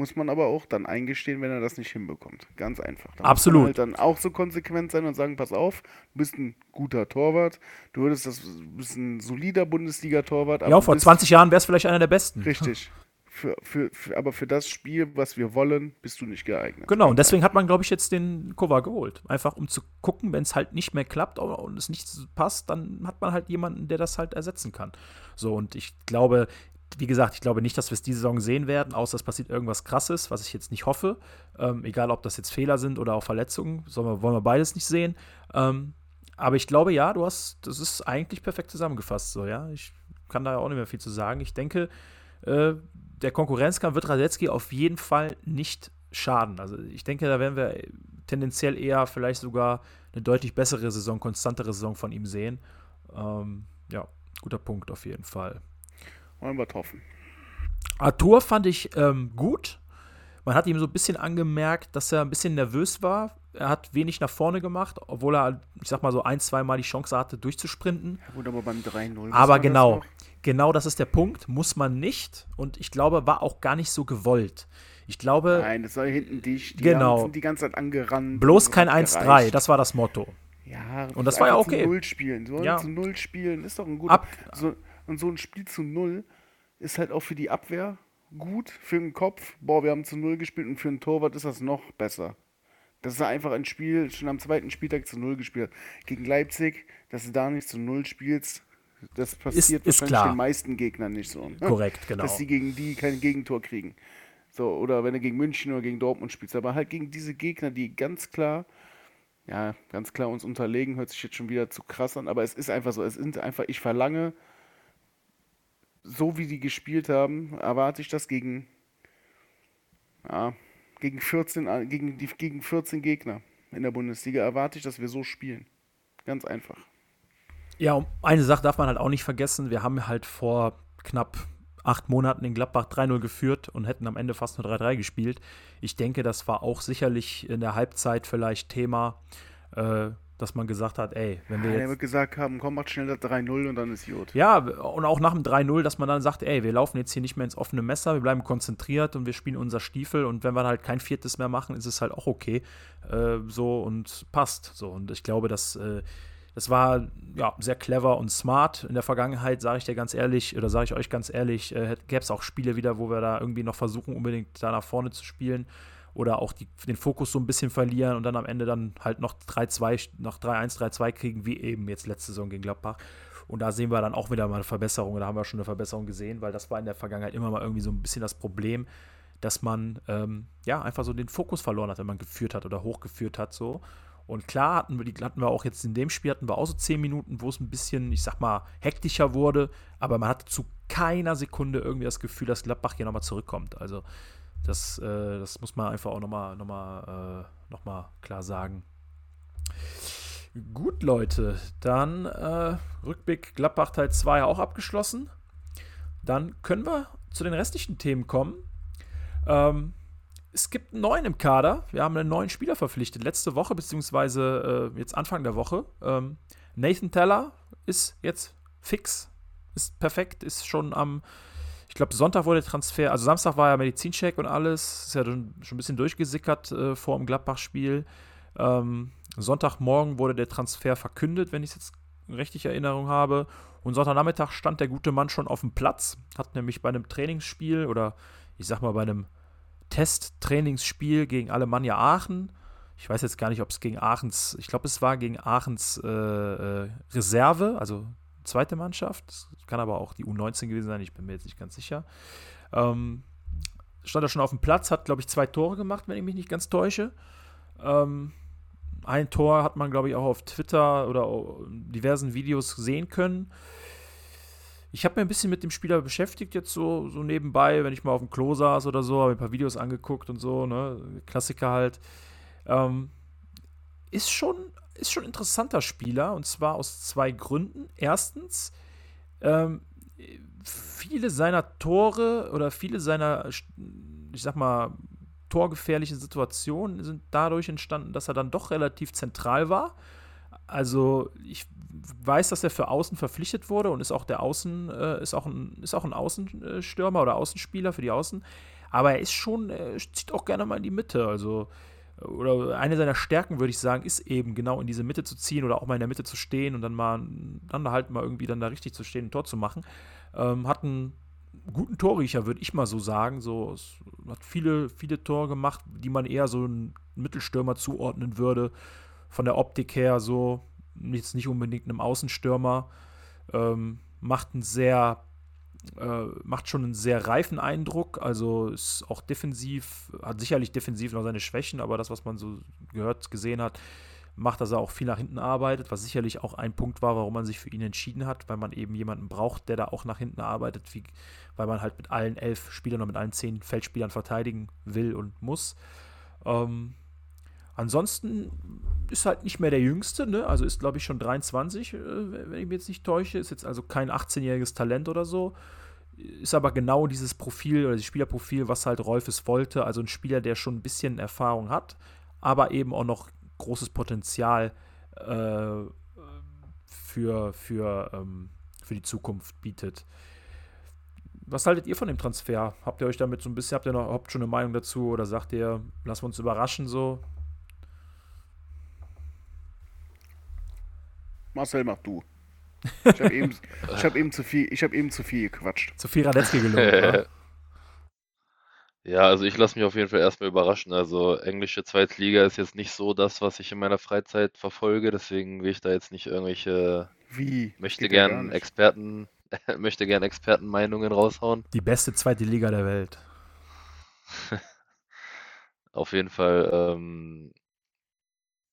muss man aber auch dann eingestehen, wenn er das nicht hinbekommt. Ganz einfach. Da Absolut. Muss man halt dann auch so konsequent sein und sagen, pass auf, du bist ein guter Torwart, du würdest das, bist ein solider Bundesliga-Torwart. Ja, vor bist- 20 Jahren wäre es vielleicht einer der besten. Richtig. Für, für, für, aber für das Spiel, was wir wollen, bist du nicht geeignet. Genau, und deswegen hat man, glaube ich, jetzt den Kova geholt. Einfach um zu gucken, wenn es halt nicht mehr klappt und es nicht passt, dann hat man halt jemanden, der das halt ersetzen kann. So, und ich glaube, wie gesagt, ich glaube nicht, dass wir es diese Saison sehen werden, außer es passiert irgendwas krasses, was ich jetzt nicht hoffe. Ähm, egal, ob das jetzt Fehler sind oder auch Verletzungen, wir, wollen wir beides nicht sehen. Ähm, aber ich glaube, ja, du hast, das ist eigentlich perfekt zusammengefasst, so, ja. Ich kann da auch nicht mehr viel zu sagen. Ich denke, äh, der Konkurrenzkampf wird Radetzky auf jeden Fall nicht schaden. Also ich denke, da werden wir tendenziell eher vielleicht sogar eine deutlich bessere Saison, konstantere Saison von ihm sehen. Ähm, ja, guter Punkt auf jeden Fall. Wollen wir hoffen. Arthur fand ich ähm, gut. Man hat ihm so ein bisschen angemerkt, dass er ein bisschen nervös war. Er hat wenig nach vorne gemacht, obwohl er, ich sag mal so ein, zwei Mal die Chance hatte, durchzusprinten. Ja, gut, aber beim 3-0. muss Aber man das genau, genau das ist der Punkt. Muss man nicht. Und ich glaube, war auch gar nicht so gewollt. Ich glaube, Nein, das war hinten dicht. Die Genau. haben- sind die ganze Zeit angerannt. bloß kein hat 1-3. gereicht. Das war das Motto. Ja, Und das war ja okay. Zu Null spielen. So Ja. zu Null spielen ist doch ein guter. Ab- so, und so ein Spiel zu Null ist halt auch für die Abwehr gut, für den Kopf. Boah, wir haben zu Null gespielt und für einen Torwart ist das noch besser. Das ist einfach ein Spiel, schon am zweiten Spieltag zu Null gespielt. Gegen Leipzig, dass du da nicht zu Null spielst, das passiert ist wahrscheinlich klar. den meisten Gegnern nicht so. ne? Korrekt, genau. Dass sie gegen die kein Gegentor kriegen. So, oder wenn du gegen München oder gegen Dortmund spielst. Aber halt gegen diese Gegner, die ganz klar ja, ganz klar uns unterlegen, hört sich jetzt schon wieder zu krass an, aber es ist einfach so, es sind einfach, ich verlange, so wie die gespielt haben, erwarte ich das gegen, ja, gegen 14, a- gegen, die, gegen 14 Gegner in der Bundesliga, erwarte ich, dass wir so spielen. Ganz einfach. Ja, eine Sache darf man halt auch nicht vergessen. Wir haben halt vor knapp acht Monaten in Gladbach 3-0 geführt und hätten am Ende fast nur 3-3 gespielt. Ich denke, das war auch sicherlich in der Halbzeit vielleicht Thema, äh, dass man gesagt hat, ey, wenn wir Ja, jetzt gesagt haben, komm, macht schnell das 3-0 und dann ist gut. Ja, und auch nach dem 3-0, dass man dann sagt, ey, wir laufen jetzt hier nicht mehr ins offene Messer, wir bleiben konzentriert und wir spielen unser Stiefel und wenn wir halt kein viertes mehr machen, ist es halt auch okay. Äh, so und passt. So. Und ich glaube, dass äh, das war ja sehr clever und smart. In der Vergangenheit, sage ich dir ganz ehrlich, oder sage ich euch ganz ehrlich, äh, gäbe es auch Spiele wieder, wo wir da irgendwie noch versuchen, unbedingt da nach vorne zu spielen oder auch die, den Fokus so ein bisschen verlieren und dann am Ende dann halt noch 3-2, noch 3-1, 3-2 kriegen, wie eben jetzt letzte Saison gegen Gladbach. Und da sehen wir dann auch wieder mal eine Verbesserung. Da haben wir schon eine Verbesserung gesehen, weil das war in der Vergangenheit immer mal irgendwie so ein bisschen das Problem, dass man ähm, ja einfach so den Fokus verloren hat, wenn man geführt hat oder hochgeführt hat. So. Und klar hatten wir, die hatten wir auch jetzt in dem Spiel, hatten wir auch so zehn Minuten, wo es ein bisschen, ich sag mal, hektischer wurde, aber man hatte zu keiner Sekunde irgendwie das Gefühl, dass Gladbach hier nochmal zurückkommt. Also das, äh, das muss man einfach auch nochmal noch mal, äh, noch klar sagen. Gut, Leute, dann äh, Rückblick Gladbach Teil 2 auch abgeschlossen. Dann können wir zu den restlichen Themen kommen. Ähm, es gibt einen neuen im Kader. Wir haben einen neuen Spieler verpflichtet. Letzte Woche, beziehungsweise äh, jetzt Anfang der Woche. Ähm, Nathan Teller ist jetzt fix ist perfekt, ist schon am, ich glaube, Sonntag wurde der Transfer, also Samstag war ja Medizincheck und alles, ist ja schon, ein bisschen durchgesickert äh, vor dem Gladbach-Spiel. Ähm, Sonntagmorgen wurde der Transfer verkündet, wenn ich es jetzt richtig Erinnerung habe. Und Sonntagnachmittag stand der gute Mann schon auf dem Platz, hat nämlich bei einem Trainingsspiel oder ich sag mal bei einem Testtrainingsspiel gegen Alemannia Aachen, ich weiß jetzt gar nicht, ob es gegen Aachens, ich glaube, es war gegen Aachens äh, äh, Reserve, also zweite Mannschaft. Das kann aber auch die U19 gewesen sein, ich bin mir jetzt nicht ganz sicher. Ähm, stand er schon auf dem Platz, hat, glaube ich, zwei Tore gemacht, wenn ich mich nicht ganz täusche. Ähm, ein Tor hat man, glaube ich, auch auf Twitter oder diversen Videos sehen können. Ich habe mir ein bisschen mit dem Spieler beschäftigt, jetzt so, so nebenbei, wenn ich mal auf dem Klo saß oder so, habe ein paar Videos angeguckt und so, ne? Klassiker halt. Ähm, ist schon ist schon ein interessanter Spieler und zwar aus zwei Gründen. Erstens, ähm, viele seiner Tore oder viele seiner, ich sag mal, torgefährlichen Situationen sind dadurch entstanden, dass er dann doch relativ zentral war. Also ich weiß, dass er für Außen verpflichtet wurde und ist auch der Außen, äh, ist auch ein, ist auch ein Außenstürmer oder Außenspieler für die Außen. Aber er ist schon, er zieht auch gerne mal in die Mitte. Also, oder eine seiner Stärken, würde ich sagen, ist eben genau in diese Mitte zu ziehen oder auch mal in der Mitte zu stehen und dann mal, dann halt mal irgendwie dann da richtig zu stehen, ein Tor zu machen. Ähm, hat einen guten Torriecher, würde ich mal so sagen. So, hat viele, viele Tore gemacht, die man eher so einen Mittelstürmer zuordnen würde. Von der Optik her so, jetzt nicht unbedingt einem Außenstürmer. Ähm, macht einen sehr, äh, macht schon einen sehr reifen Eindruck. Also ist auch defensiv, hat sicherlich defensiv noch seine Schwächen, aber das, was man so gehört, gesehen hat, macht, dass er auch viel nach hinten arbeitet, was sicherlich auch ein Punkt war, warum man sich für ihn entschieden hat, weil man eben jemanden braucht, der da auch nach hinten arbeitet, wie, weil man halt mit allen elf Spielern oder mit allen zehn Feldspielern verteidigen will und muss. Ähm, ansonsten ist halt nicht mehr der Jüngste, ne? also ist glaube ich schon 23, äh, wenn ich mich jetzt nicht täusche, ist jetzt also kein 18-jähriges Talent oder so ist aber genau dieses Profil oder das Spielerprofil, was halt Rolfes wollte. Also ein Spieler, der schon ein bisschen Erfahrung hat, aber eben auch noch großes Potenzial äh, für, für, ähm, für die Zukunft bietet. Was haltet ihr von dem Transfer? Habt ihr euch damit so ein bisschen, habt ihr noch habt schon eine Meinung dazu oder sagt ihr, lassen wir uns überraschen so? Marcel, mach du. Ich habe eben, hab eben, zu viel, hab eben zu viel gequatscht. Zu viel Radetzky gelungen, Ja, also ich lasse mich auf jeden Fall erstmal überraschen. Also englische Zweitliga ist jetzt nicht so das, was ich in meiner Freizeit verfolge, deswegen will ich da jetzt nicht irgendwelche Wie? möchte Geht gern. Experten möchte gern Expertenmeinungen raushauen. Die beste zweite Liga der Welt. Auf jeden Fall ähm,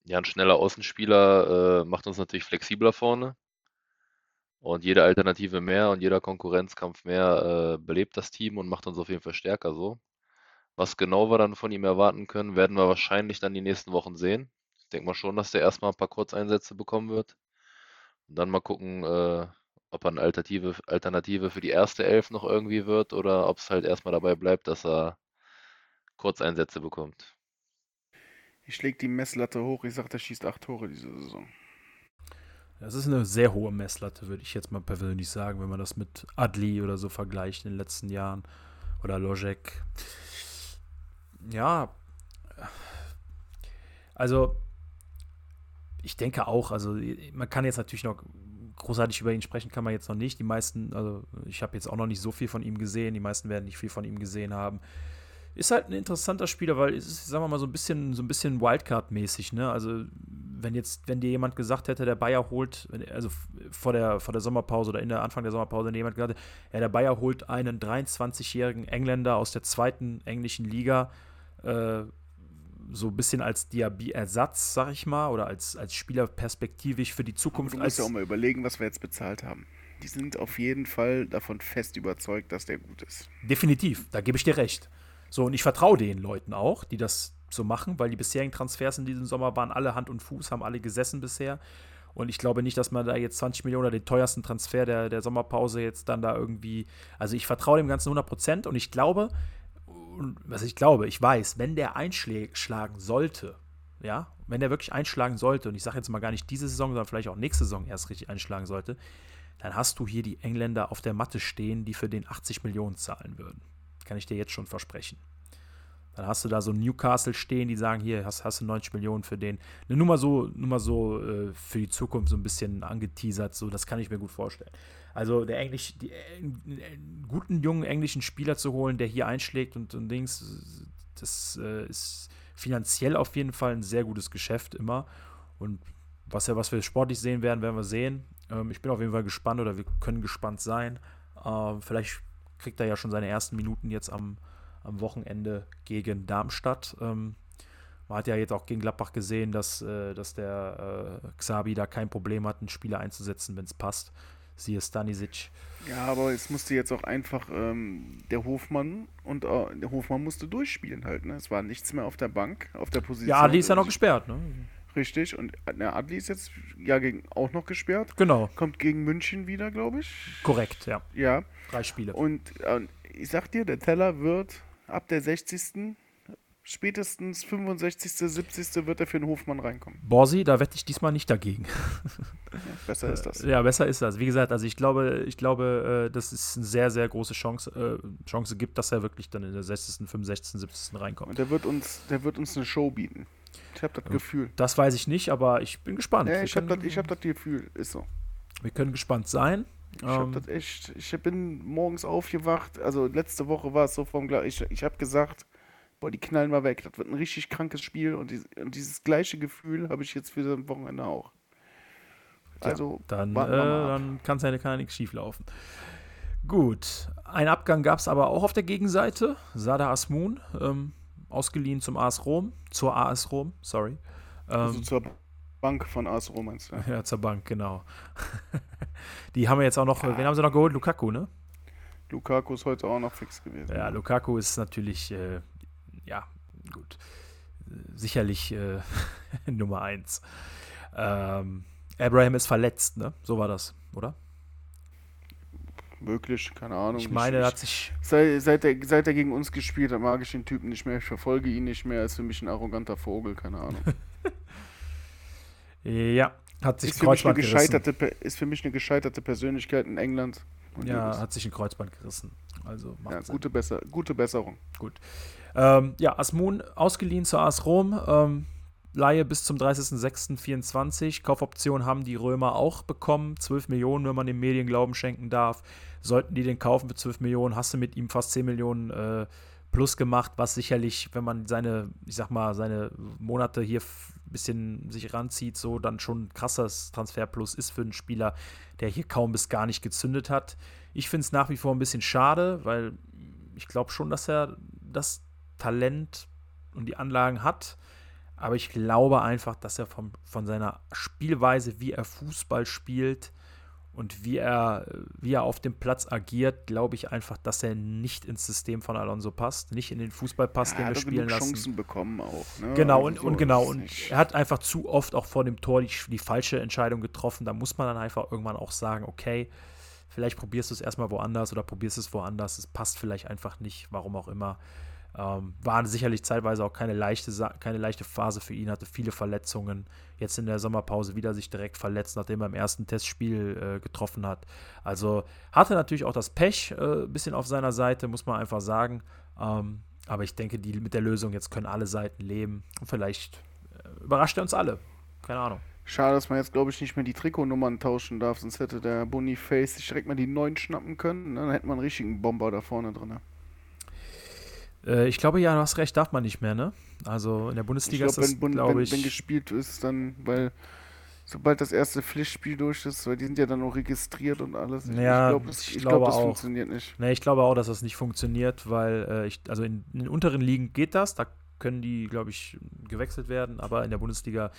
ja, ein schneller Außenspieler äh, macht uns natürlich flexibler vorne. Und jede Alternative mehr und jeder Konkurrenzkampf mehr äh, belebt das Team und macht uns auf jeden Fall stärker so. Was genau wir dann von ihm erwarten können, werden wir wahrscheinlich dann die nächsten Wochen sehen. Ich denke mal schon, dass der erstmal ein paar Kurzeinsätze bekommen wird. Und dann mal gucken, äh, ob er eine Alternative, Alternative für die erste Elf noch irgendwie wird oder ob es halt erstmal dabei bleibt, dass er Kurzeinsätze bekommt. Ich leg die Messlatte hoch, ich sag, der schießt acht Tore diese Saison. Das ist eine sehr hohe Messlatte, würde ich jetzt mal persönlich sagen, wenn man das mit Adli oder so vergleicht in den letzten Jahren. Oder Lojek. Ja. Also, ich denke auch, also man kann jetzt natürlich noch großartig über ihn sprechen, kann man jetzt noch nicht. Die meisten, also ich habe jetzt auch noch nicht so viel von ihm gesehen, die meisten werden nicht viel von ihm gesehen haben. Ist halt ein interessanter Spieler, weil es ist, sagen wir mal, so ein bisschen, so ein bisschen Wildcard-mäßig, ne? Also, wenn jetzt, wenn dir jemand gesagt hätte, der Bayer holt, also vor der, vor der Sommerpause oder in der Anfang der Sommerpause, wenn dir jemand gesagt hätte, ja, der Bayer holt einen 23-jährigen Engländer aus der zweiten englischen Liga, äh, so ein bisschen als Diaby-Ersatz, sag ich mal, oder als, als Spieler perspektivisch für die Aber Zukunft. du als, musst ja auch mal überlegen, was wir jetzt bezahlt haben. Die sind auf jeden Fall davon fest überzeugt, dass der gut ist. Definitiv, da gebe ich dir recht. So, und ich vertraue den Leuten auch, die das so machen, weil die bisherigen Transfers in diesem Sommer waren alle Hand und Fuß, haben alle gesessen bisher. Und ich glaube nicht, dass man da jetzt 20 Millionen oder den teuersten Transfer der, der Sommerpause jetzt dann da irgendwie. Also ich vertraue dem Ganzen 100% und ich glaube, was ich glaube, ich weiß, wenn der einschlagen sollte, ja, wenn der wirklich einschlagen sollte, und ich sage jetzt mal gar nicht diese Saison, sondern vielleicht auch nächste Saison erst richtig einschlagen sollte, dann hast du hier die Engländer auf der Matte stehen, die für den 80 Millionen zahlen würden. Kann ich dir jetzt schon versprechen. Dann hast du da so Newcastle stehen, die sagen, hier hast, hast du 90 Millionen für den. Nur mal so, nur mal so äh, für die Zukunft so ein bisschen angeteasert, so das kann ich mir gut vorstellen. Also der Englisch, die, äh, guten jungen englischen Spieler zu holen, der hier einschlägt und, und Dings, das äh, ist finanziell auf jeden Fall ein sehr gutes Geschäft immer. Und was, ja, was wir sportlich sehen werden, werden wir sehen. Ähm, ich bin auf jeden Fall gespannt oder wir können gespannt sein. Ähm, vielleicht kriegt er ja schon seine ersten Minuten jetzt am, am Wochenende gegen Darmstadt. Ähm, man hat ja jetzt auch gegen Gladbach gesehen, dass, äh, dass der äh, Xabi da kein Problem hat, einen Spieler einzusetzen, wenn es passt. Siehe Stanisic. Ja, aber es musste jetzt auch einfach ähm, der Hofmann und äh, der Hofmann musste durchspielen halt. Ne? Es war nichts mehr auf der Bank, auf der Position. Ja, Adli ist ja noch gesperrt, ne? Richtig. Und der Adli ist jetzt ja gegen, auch noch gesperrt. Genau. Kommt gegen München wieder, glaube ich. Korrekt, ja. Ja. Drei Spiele. Und äh, ich sag dir, der Teller wird ab der 60. spätestens 65., 70. wird er für den Hofmann reinkommen. Borsi, da wette ich diesmal nicht dagegen. Ja, besser ist das. Ja, besser ist das. Wie gesagt, also ich glaube, ich glaube, äh, dass es eine sehr, sehr große Chance, äh, Chance gibt, dass er wirklich dann in der 60., 65., 70. reinkommt. Und der wird uns, der wird uns eine Show bieten. Ich habe das Gefühl. Das weiß ich nicht, aber ich bin gespannt. Ja, ich habe das, ich hab das Gefühl. Ist so. Wir können gespannt sein. Ich habe Ähm, das echt. Ich bin morgens aufgewacht. Also letzte Woche war es so vom Ich, ich habe gesagt, boah, die knallen mal weg. Das wird ein richtig krankes Spiel. Und, dies, und dieses gleiche Gefühl habe ich jetzt für das Wochenende auch. Also, dann, äh, wir mal ab. dann kann's ja kann ja nichts schief laufen. Gut, einen Abgang gab es aber auch auf der Gegenseite. Sada Asmun, ähm, ausgeliehen zum AS Rom, zur AS Rom, sorry. Ähm, also zur Bank von AS Rom meinst du? ja, zur Bank, genau. Die haben wir jetzt auch noch, wen haben sie noch geholt? Lukaku, ne? Lukaku ist heute auch noch fix gewesen. Ja, Lukaku ist natürlich, äh, ja, gut. Sicherlich äh, Nummer eins. Ähm, Abraham ist verletzt, ne? So war das, oder? Möglich, keine Ahnung. Ich meine, ich, hat sich. seit, seit, er, seit er gegen uns gespielt hat, mag ich den Typen nicht mehr. Ich verfolge ihn nicht mehr. Er ist für mich ein arroganter Vogel, keine Ahnung. Ja, hat sich ist, für mich eine Kreuzband gerissen. gescheiterte, Per- ist für mich eine gescheiterte Persönlichkeit in England. Ja, hat sich ein Kreuzband gerissen. Also macht ja Sinn. gute, Besser, gute Besserung. Gut. Ähm, ja, Asmun ausgeliehen zur AS Rom. Ähm, Laie bis zum 30.06.24. Kaufoption haben die Römer auch bekommen. 12 Millionen, wenn man den Medien Glauben schenken darf. Sollten die den kaufen für 12 Millionen, hast du mit ihm fast 10 Millionen äh, plus gemacht, was sicherlich, wenn man seine, ich sag mal, seine Monate hier ein bisschen sich ranzieht, so dann schon ein krasses Transferplus ist für einen Spieler, der hier kaum bis gar nicht gezündet hat. Ich finde es nach wie vor ein bisschen schade, weil ich glaube schon, dass er das Talent und die Anlagen hat. Aber ich glaube einfach, dass er vom, von seiner Spielweise, wie er Fußball spielt und wie er, wie er auf dem Platz agiert, glaube ich einfach, dass er nicht ins System von Alonso passt, nicht in den Fußball passt, er den wir spielen lassen. Chancen bekommen auch. Ne? Genau, Also und, so und genau, und er hat einfach zu oft auch vor dem Tor die, die falsche Entscheidung getroffen. Da muss man dann einfach irgendwann auch sagen, okay, vielleicht probierst du es erstmal woanders oder probierst es woanders. Es passt vielleicht einfach nicht, warum auch immer. Ähm, war sicherlich zeitweise auch keine leichte, keine leichte Phase für ihn, hatte viele Verletzungen. Jetzt in der Sommerpause wieder sich direkt verletzt, nachdem er im ersten Testspiel äh, getroffen hat. Also hatte natürlich auch das Pech äh, ein bisschen auf seiner Seite, muss man einfach sagen. Ähm, aber ich denke, die, mit der Lösung jetzt können alle Seiten leben. Und vielleicht äh, überrascht er uns alle. Keine Ahnung. Schade, dass man jetzt, glaube ich, nicht mehr die Trikotnummern tauschen darf, sonst hätte der Boniface sich direkt mal die neuen schnappen können. ne? Dann hätte man einen richtigen Bomber da vorne drin. Äh, ich glaube, ja, du hast recht, darf man nicht mehr, ne? Also in der Ich Bundesliga glaube, ist das, wenn, glaube wenn, ich. wenn gespielt ist, dann, weil sobald das erste Pflichtspiel durch ist, weil die sind ja dann auch registriert und alles. Ich- Ja, ich glaube, das, ich ich glaube glaub, das auch. funktioniert nicht. Ne, ich glaube auch, dass das nicht funktioniert, weil äh, ich, also in, in den unteren Ligen geht das, da können die, glaube ich, gewechselt werden, aber in der Bundesliga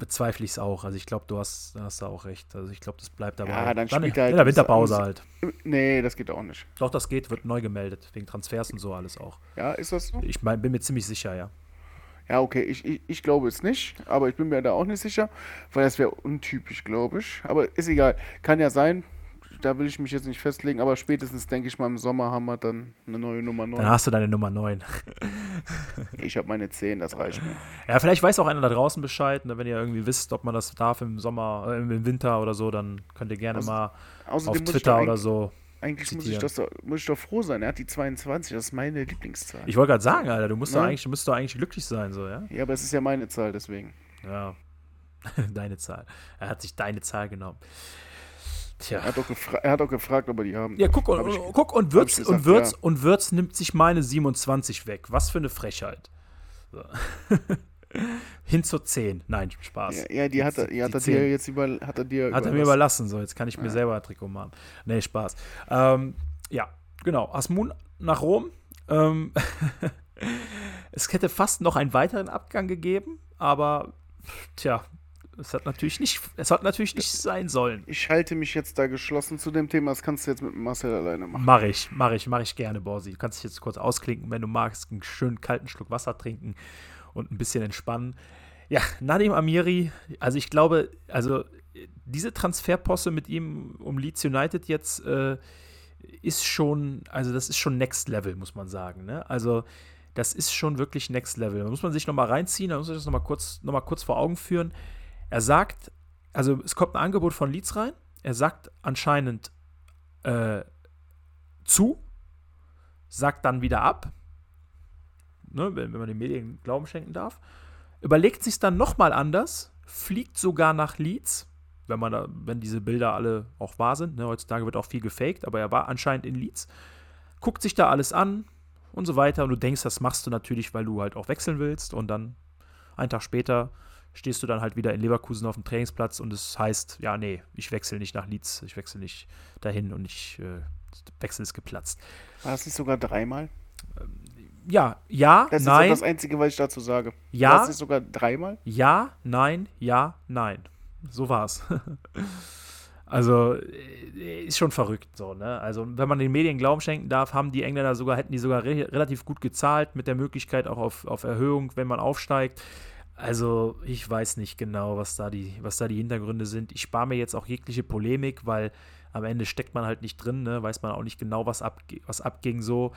bezweifle ich es auch. Also ich glaube, du hast, da hast da auch recht. Also ich glaube, das bleibt dabei. Ja, dann in, spielt er halt in der Winterpause halt. Nee, das geht auch nicht. Doch, das geht, wird neu gemeldet, wegen Transfers und so alles auch. Ja, ist das so? Ich mein, bin mir ziemlich sicher, ja. Ja, okay, ich, ich, ich glaube es nicht, aber ich bin mir da auch nicht sicher, weil das wäre untypisch, glaube ich. Aber ist egal, kann ja sein, da will ich mich jetzt nicht festlegen, aber spätestens, denke ich mal, im Sommer haben wir dann eine neue Nummer 9. Dann hast du deine Nummer 9. Ich habe meine 10, das reicht mir. Ja, vielleicht weiß auch einer da draußen Bescheid. Ne? Wenn ihr irgendwie wisst, ob man das darf im Sommer, äh, im Winter oder so, dann könnt ihr gerne Außer- mal auf Twitter oder so. Eigentlich muss ich, das doch, muss ich doch froh sein. Er hat die 22, das ist meine Lieblingszahl. Ich wollte gerade sagen, Alter, du musst, doch Ne? eigentlich, du musst doch eigentlich glücklich sein, so, ja? ja, aber es ist ja meine Zahl, deswegen. Ja. deine Zahl. Er hat sich deine Zahl genommen. Tja. Er hat doch, er hat doch gefragt, ob er die haben Ja, guck, und, ich- guck und Würz, ich und, gesagt, Würz, ja. und Würz nimmt sich meine 27 weg. Was für eine Frechheit. So. Hin zur 10. Nein, Spaß. Ja, ja, die hat er, Die- hat er 10. dir jetzt über, hat er dir Hat er mir überlassen, so jetzt kann ich mir Ja. selber ein Trikot machen. Nee, Spaß. Ähm, ja, genau. Asmun nach Rom. Ähm, es hätte fast noch einen weiteren Abgang gegeben, aber tja, es hat natürlich nicht, es hat natürlich nicht sein sollen. Ich halte mich jetzt da geschlossen zu dem Thema. Das kannst du jetzt mit Marcel alleine machen. Mach ich, mach ich, mach ich gerne, Borsi. Du kannst dich jetzt kurz ausklinken, wenn du magst, einen schönen kalten Schluck Wasser trinken und ein bisschen entspannen. Ja, Nadim Amiri, also ich glaube, also diese Transferposse mit ihm um Leeds United jetzt äh, ist schon, also das ist schon Next Level, muss man sagen. Ne? Also das ist schon wirklich Next Level. Da muss man sich nochmal reinziehen, da muss man sich das nochmal kurz, noch mal kurz vor Augen führen. Er sagt, also es kommt ein Angebot von Leeds rein. Er sagt anscheinend äh, zu, sagt dann wieder ab, ne, wenn, wenn man den Medien Glauben schenken darf, überlegt sich dann nochmal anders, fliegt sogar nach Leeds, wenn man da, wenn diese Bilder alle auch wahr sind. Ne, heutzutage wird auch viel gefaked, aber er war anscheinend in Leeds, guckt sich da alles an und so weiter. Und du denkst, das machst du natürlich, weil du halt auch wechseln willst. Und dann einen Tag später stehst du dann halt wieder in Leverkusen auf dem Trainingsplatz und es heißt, ja, nee, ich wechsle nicht nach Leeds, ich wechsle nicht dahin und ich äh, Wechsel ist geplatzt. War das nicht sogar dreimal? Ja, ja, Das ist nein, so das Einzige, was ich dazu sage. Ja. War das nicht sogar dreimal? ja, nein, ja, nein. So war's. also äh, ist schon verrückt so, ne? Also wenn man den Medien Glauben schenken darf, haben die Engländer sogar hätten die sogar re relativ gut gezahlt mit der Möglichkeit auch auf, auf Erhöhung, wenn man aufsteigt. Also ich weiß nicht genau, was da die was da die Hintergründe sind. Ich spare mir jetzt auch jegliche Polemik, weil am Ende steckt man halt nicht drin, ne? Weiß man auch nicht genau, was abge was abging so.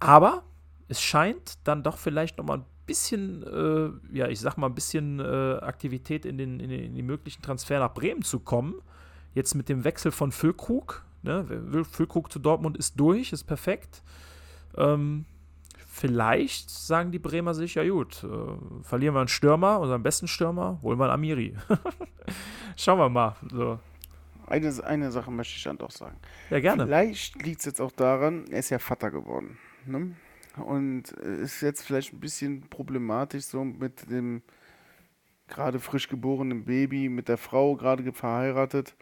Aber es scheint dann doch vielleicht noch mal ein bisschen, äh, ja, ich sag mal, ein bisschen äh, Aktivität in, den, in, den, in die möglichen Transfer nach Bremen zu kommen. Jetzt mit dem Wechsel von Füllkrug. Ne? Füllkrug zu Dortmund ist durch, ist perfekt. Ähm, vielleicht sagen die Bremer sich, ja gut, äh, verlieren wir einen Stürmer, unseren besten Stürmer, holen wir einen Amiri. Schauen wir mal. So. Eine, eine Sache möchte ich dann doch sagen. Ja, gerne. Vielleicht liegt es jetzt auch daran, er ist ja Vater geworden. Ne? Und ist jetzt vielleicht ein bisschen problematisch so mit dem gerade frisch geborenen Baby, mit der Frau gerade ge- verheiratet,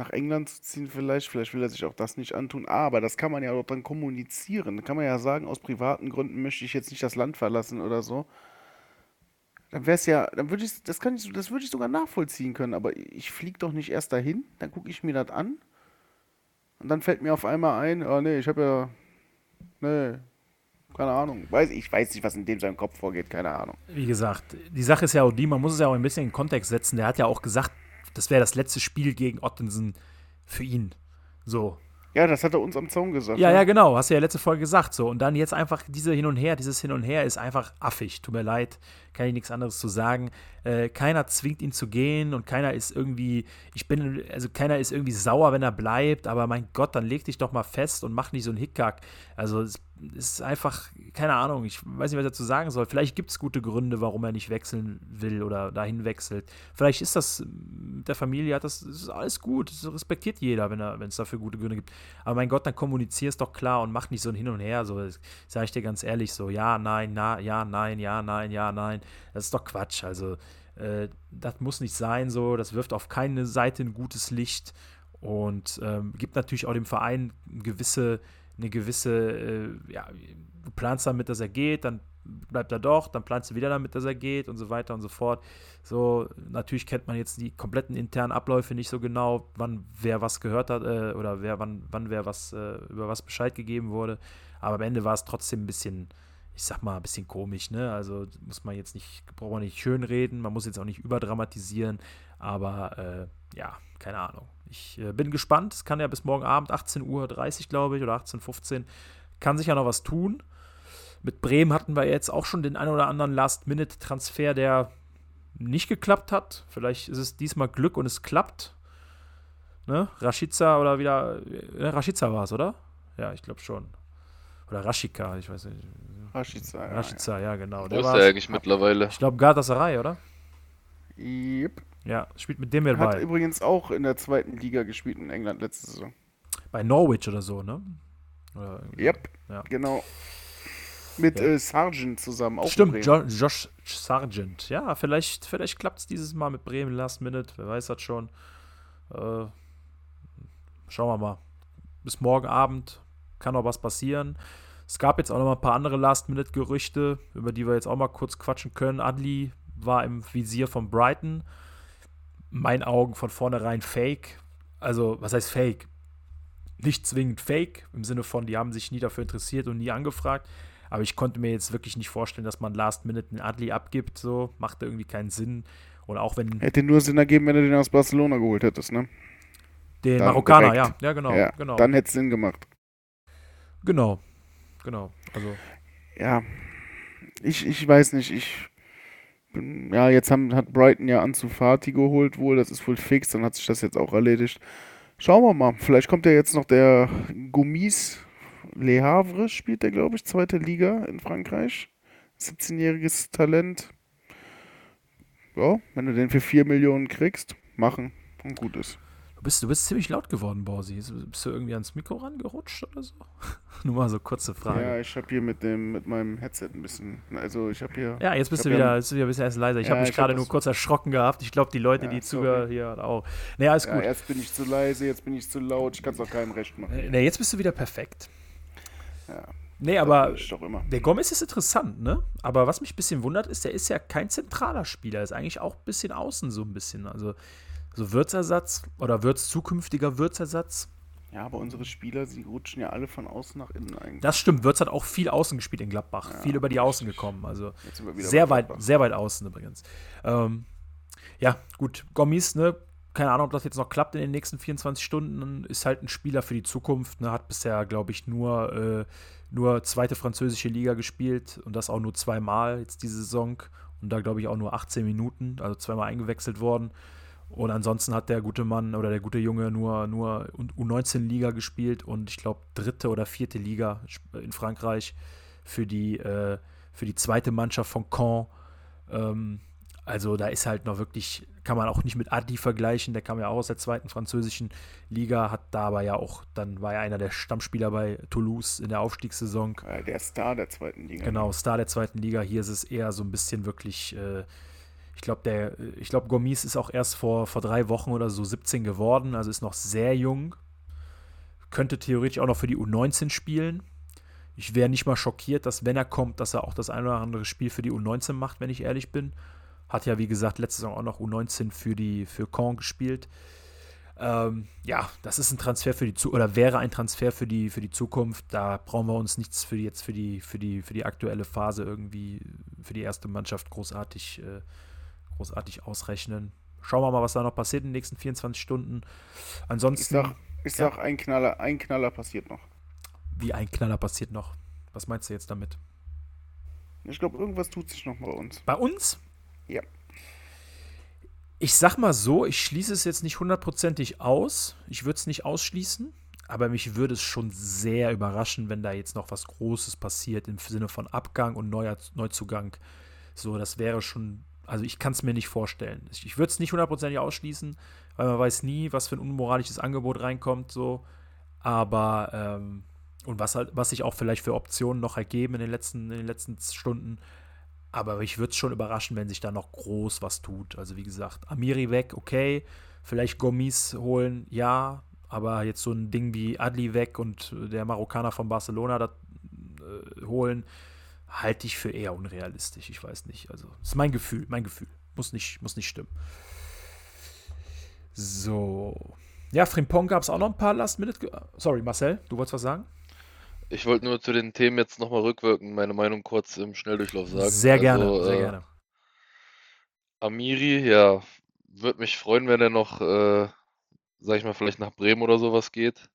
nach England zu ziehen vielleicht. Vielleicht will er sich auch das nicht antun. Aber das kann man ja auch dann kommunizieren. Da kann man ja sagen, aus privaten Gründen möchte ich jetzt nicht das Land verlassen oder so. Dann wäre es ja, dann würde ich, das kann ich, das würde ich sogar nachvollziehen können. Aber ich fliege doch nicht erst dahin, dann gucke ich mir das an. Und dann fällt mir auf einmal ein, oh nee, ich habe ja, nee, keine Ahnung. Weiß, ich weiß nicht, was in dem seinem Kopf vorgeht, keine Ahnung. Wie gesagt, die Sache ist ja auch die, man muss es ja auch ein bisschen in den Kontext setzen. Der hat ja auch gesagt, das wäre das letzte Spiel gegen Ottensen für ihn. So. Ja, das hat er uns am Zaun gesagt. Ja, ne? ja, genau. Hast du ja letzte Folge gesagt. So. Und dann jetzt einfach diese Hin und Her, dieses Hin und Her ist einfach affig. Tut mir leid, kann ich nichts anderes zu sagen. Äh, keiner zwingt ihn zu gehen und keiner ist irgendwie, ich bin, also keiner ist irgendwie sauer, wenn er bleibt, aber mein Gott, dann leg dich doch mal fest und mach nicht so einen Hickhack. Also es ist einfach, keine Ahnung, ich weiß nicht, was ich dazu sagen soll. Vielleicht gibt es gute Gründe, warum er nicht wechseln will oder dahin wechselt. Vielleicht ist das mit der Familie, hat das, ist alles gut. Das respektiert jeder, wenn er, es dafür gute Gründe gibt. Aber mein Gott, dann kommunizier es doch klar und mach nicht so ein Hin und Her. So, sage ich dir ganz ehrlich, so ja, nein, na, ja, nein, ja, nein, ja, nein. Das ist doch Quatsch. Also, äh, das muss nicht sein so. Das wirft auf keine Seite ein gutes Licht und ähm, gibt natürlich auch dem Verein gewisse, eine gewisse, äh, ja, du planst damit, dass er geht, dann bleibt er doch, dann planst du wieder damit, dass er geht und so weiter und so fort. So, natürlich kennt man jetzt die kompletten internen Abläufe nicht so genau, wann wer was gehört hat äh, oder wer wann, wann wer was äh, über was Bescheid gegeben wurde. Aber am Ende war es trotzdem ein bisschen, ich sag mal, ein bisschen komisch, ne? Also muss man jetzt nicht, braucht man nicht schön reden, man muss jetzt auch nicht überdramatisieren, aber äh, ja, keine Ahnung. Ich äh, bin gespannt. Es kann ja bis morgen Abend 18.30 Uhr, glaube ich, oder 18.15 Uhr, kann sich ja noch was tun. Mit Bremen hatten wir jetzt auch schon den ein oder anderen Last-Minute-Transfer, der nicht geklappt hat. Vielleicht ist es diesmal Glück und es klappt. Ne? Rashica oder wieder. Äh, Rashica war es, oder? Ja, ich glaube schon. Oder Rashika, ich weiß nicht. Rashica, ja, Rashica, ja, genau. Wo Der ist er eigentlich mittlerweile? Ich glaube Galatasaray, oder? ja. Yep. Ja, spielt mit dem wir Hat übrigens auch in der zweiten Liga gespielt in England letzte Saison. Bei Norwich oder so, ne? Oder Yep, Ja. genau. Mit Ja. äh, Sargent zusammen auch. Stimmt, jo Josh Sargent. Ja, vielleicht, vielleicht klappt es dieses Mal mit Bremen Last Minute. Wer weiß das schon. Äh, schauen wir mal. Bis morgen Abend kann noch was passieren. Es gab jetzt auch noch mal ein paar andere Last-Minute-Gerüchte, über die wir jetzt auch mal kurz quatschen können. Adli war im Visier von Brighton. In meinen Augen von vornherein Fake. Also, was heißt Fake? Nicht zwingend Fake, im Sinne von, die haben sich nie dafür interessiert und nie angefragt. Aber ich konnte mir jetzt wirklich nicht vorstellen, dass man Last Minute einen Adli abgibt. So machte irgendwie keinen Sinn. Und auch wenn Hätte nur Sinn ergeben, wenn du den aus Barcelona geholt hättest, ne? den dann Marokkaner, ja, direkt. ja genau, ja, genau, Dann hätte es Sinn gemacht. genau, genau. Also Ja, ich, ich weiß nicht, ich ja, jetzt haben, hat Brighton ja Ansu Fati geholt wohl, das ist wohl fix, dann hat sich das jetzt auch erledigt. Schauen wir mal, vielleicht kommt ja jetzt noch der Gomis Le Havre, spielt der, glaube ich, zweite Liga in Frankreich. 17-jähriges Talent. Ja, wenn du den für 4 Millionen kriegst, machen und gut ist. Du bist, du bist ziemlich laut geworden, Borsi. Bist du irgendwie ans Mikro rangerutscht oder so? Nur mal so kurze Frage. Ja, ich habe hier mit dem mit meinem Headset ein bisschen, also ich habe hier Ja, jetzt bist du wieder, jetzt bist du wieder ein bisschen erst leiser. Ich Ja, habe mich hab gerade nur kurz erschrocken gehabt. Ich glaube, die Leute, Ja, die zugehört hier auch. Nee, alles ja, gut. erst bin ich zu leise, jetzt bin ich zu laut, ich kann es auch keinem recht machen. Nee, jetzt bist du wieder perfekt. Ja. Nee, aber Das ist doch immer. der Gomez ist interessant, ne? Aber was mich ein bisschen wundert, ist, der ist ja kein zentraler Spieler. Ist eigentlich auch ein bisschen außen so ein bisschen. Also so Würzersatz oder Würz zukünftiger Würzersatz. Ja, aber unsere Spieler, sie rutschen ja alle von außen nach innen eigentlich. Das stimmt. Würz hat auch viel außen gespielt in Gladbach. Ja, viel über die Außen gekommen. Also sehr weit, sehr weit außen übrigens. Ähm, ja, gut. Gommis, ne? Keine Ahnung, ob das jetzt noch klappt in den nächsten 24 Stunden. Ist halt ein Spieler für die Zukunft. Ne? Hat bisher, glaube ich, nur, äh, nur zweite französische Liga gespielt und das auch nur zweimal jetzt diese Saison. Und da, glaube ich, auch nur 18 Minuten, also zweimal eingewechselt worden. Und ansonsten hat der gute Mann oder der gute Junge nur, nur U19-Liga gespielt und ich glaube dritte oder vierte Liga in Frankreich für die, äh, für die zweite Mannschaft von Caen. Ähm, also da ist halt noch wirklich, kann man auch nicht mit Adi vergleichen, der kam ja auch aus der zweiten französischen Liga, hat da aber ja auch, dann war er einer der Stammspieler bei Toulouse in der Aufstiegssaison. Der Star der zweiten Liga. Genau, Star der zweiten Liga. Hier ist es eher so ein bisschen wirklich, äh, ich glaube, der, ich glaube, Gomis ist auch erst vor, vor drei Wochen oder so 17 geworden, also ist noch sehr jung. Könnte theoretisch auch noch für die U19 spielen. Ich wäre nicht mal schockiert, dass wenn er kommt, dass er auch das ein oder andere Spiel für die U19 macht, wenn ich ehrlich bin. Hat ja, wie gesagt, letzte Saison auch noch U19 für die für Caen gespielt. Ähm, ja, das ist ein Transfer für die Zukunft oder wäre ein Transfer für die für die Zukunft. Da brauchen wir uns nichts für die, jetzt für die für die für die aktuelle Phase irgendwie für die erste Mannschaft großartig äh, großartig ausrechnen. Schauen wir mal, was da noch passiert in den nächsten 24 Stunden. Ich Ansonsten sag, ich Ja. sag ein Knaller, ein Knaller passiert noch. wie ein Knaller passiert noch. Was meinst du jetzt damit? Ich glaube, irgendwas tut sich noch bei uns. Bei uns? Ja. Ich sag mal so, ich schließe es jetzt nicht hundertprozentig aus. Ich würde es nicht ausschließen, aber mich würde es schon sehr überraschen, wenn da jetzt noch was Großes passiert im Sinne von Abgang und neuer Neuzugang. So, das wäre schon, also ich kann es mir nicht vorstellen. Ich, würde es nicht hundertprozentig ausschließen, weil man weiß nie, was für ein unmoralisches Angebot reinkommt, so. Aber, ähm, und was halt, was sich auch vielleicht für Optionen noch ergeben in den letzten, in den letzten Stunden. Aber ich würde es schon überraschen, wenn sich da noch groß was tut. Also wie gesagt, Amiri weg, okay. Vielleicht Gomis holen, ja. Aber jetzt so ein Ding wie Adli weg und der Marokkaner von Barcelona das, äh, holen, halte ich für eher unrealistisch. Ich weiß nicht. Also, das ist mein Gefühl, mein Gefühl. Muss nicht, muss nicht stimmen. So. Ja, Frimpong gab es auch noch ein paar Last-Minute. Sorry, Marcel, du wolltest was sagen? Ich wollte nur zu den Themen jetzt nochmal rückwirken, meine Meinung kurz im Schnelldurchlauf sagen. Sehr gerne, Also, sehr äh, gerne. Amiri, ja, würde mich freuen, wenn er noch, äh, sag ich mal, vielleicht nach Bremen oder sowas geht.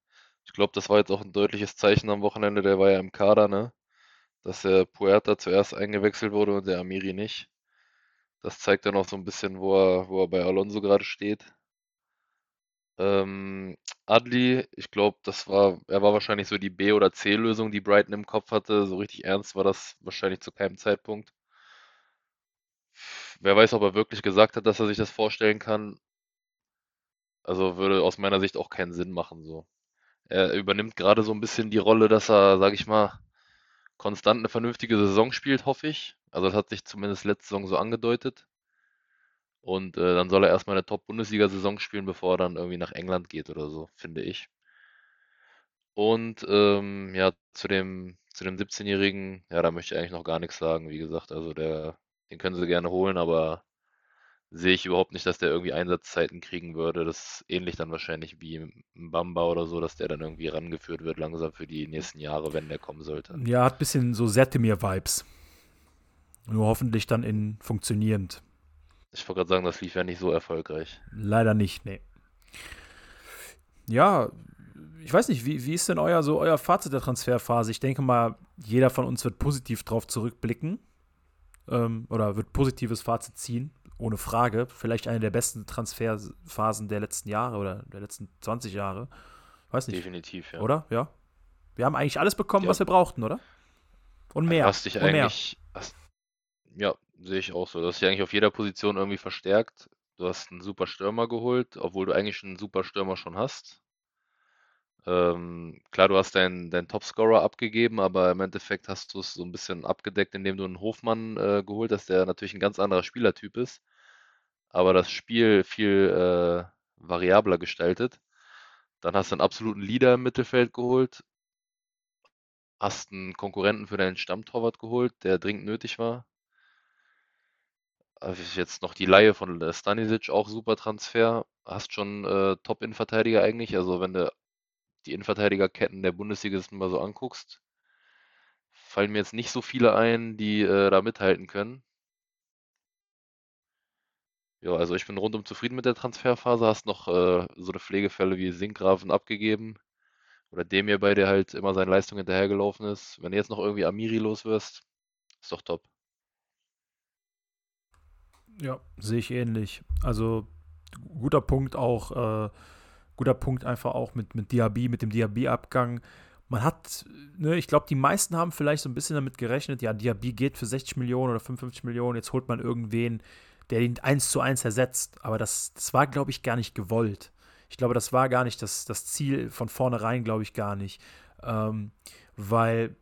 Ich glaube, das war jetzt auch ein deutliches Zeichen am Wochenende, der war ja im Kader, ne? Dass der Puerta zuerst eingewechselt wurde und der Amiri nicht. Das zeigt dann auch so ein bisschen, wo er, wo er bei Alonso gerade steht. Ähm, Adli, ich glaube, das war, er war wahrscheinlich so die B- oder C-Lösung, die Brighton im Kopf hatte. So richtig ernst war das wahrscheinlich zu keinem Zeitpunkt. Wer weiß, ob er wirklich gesagt hat, dass er sich das vorstellen kann. Also würde aus meiner Sicht auch keinen Sinn machen so. Er übernimmt gerade so ein bisschen die Rolle, dass er, sage ich mal, konstant eine vernünftige Saison spielt, hoffe ich. Also das hat sich zumindest letzte Saison so angedeutet. Und äh, dann soll er erstmal eine Top-Bundesliga-Saison spielen, bevor er dann irgendwie nach England geht oder so, finde ich. Und ähm, ja, zu dem, zu dem 17-Jährigen, ja, da möchte ich eigentlich noch gar nichts sagen, wie gesagt. Also der, den können sie gerne holen, aber sehe ich überhaupt nicht, dass der irgendwie Einsatzzeiten kriegen würde. Das ist ähnlich dann wahrscheinlich wie ein Bamba oder so, dass der dann irgendwie rangeführt wird langsam für die nächsten Jahre, wenn der kommen sollte. Ja, hat ein bisschen so Sertemir-Vibes. Nur hoffentlich dann in funktionierend. Ich wollte gerade sagen, das lief ja nicht so erfolgreich. Leider nicht, nee. Ja, ich weiß nicht, wie, wie ist denn euer, so euer Fazit der Transferphase? Ich denke mal, jeder von uns wird positiv drauf zurückblicken ähm, oder wird positives Fazit ziehen, ohne Frage. Vielleicht eine der besten Transferphasen der letzten Jahre oder der letzten 20 Jahre. Weiß nicht. Definitiv, ja. Oder? Ja. Wir haben eigentlich alles bekommen, Ja. was wir brauchten, oder? Und mehr. Hast dich eigentlich, hast, ja, sehe ich auch so. Du hast dich eigentlich auf jeder Position irgendwie verstärkt. Du hast einen super Stürmer geholt, obwohl du eigentlich einen super Stürmer schon hast. Ähm, klar, du hast deinen, deinen Topscorer abgegeben, aber im Endeffekt hast du es so ein bisschen abgedeckt, indem du einen Hofmann äh, geholt hast, der natürlich ein ganz anderer Spielertyp ist, aber das Spiel viel äh, variabler gestaltet. Dann hast du einen absoluten Leader im Mittelfeld geholt, hast einen Konkurrenten für deinen Stammtorwart geholt, der dringend nötig war. Also jetzt noch die Leihe von äh, Stanisic, auch super Transfer. Hast schon äh, Top-Innenverteidiger eigentlich. Also wenn du die Innenverteidigerketten der Bundesligisten mal so anguckst, fallen mir jetzt nicht so viele ein, die äh, da mithalten können. Ja, also ich bin rundum zufrieden mit der Transferphase. Hast noch äh, so eine Pflegefälle wie Sinkgraven abgegeben. Oder Demir bei der halt immer seine Leistung hinterhergelaufen ist. Wenn du jetzt noch irgendwie Amiri los wirst, ist doch top. Ja, sehe ich ähnlich. Also guter Punkt auch, äh, guter Punkt einfach auch mit, mit Diaby, mit dem Diaby-Abgang. Man hat, ne, ich glaube, die meisten haben vielleicht so ein bisschen damit gerechnet, ja, Diaby geht für 60 Millionen oder 55 Millionen, jetzt holt man irgendwen, der ihn eins zu eins ersetzt. Aber das, das war, glaube ich, gar nicht gewollt. Ich glaube, das war gar nicht das, das Ziel von vornherein, glaube ich, gar nicht. Ähm, weil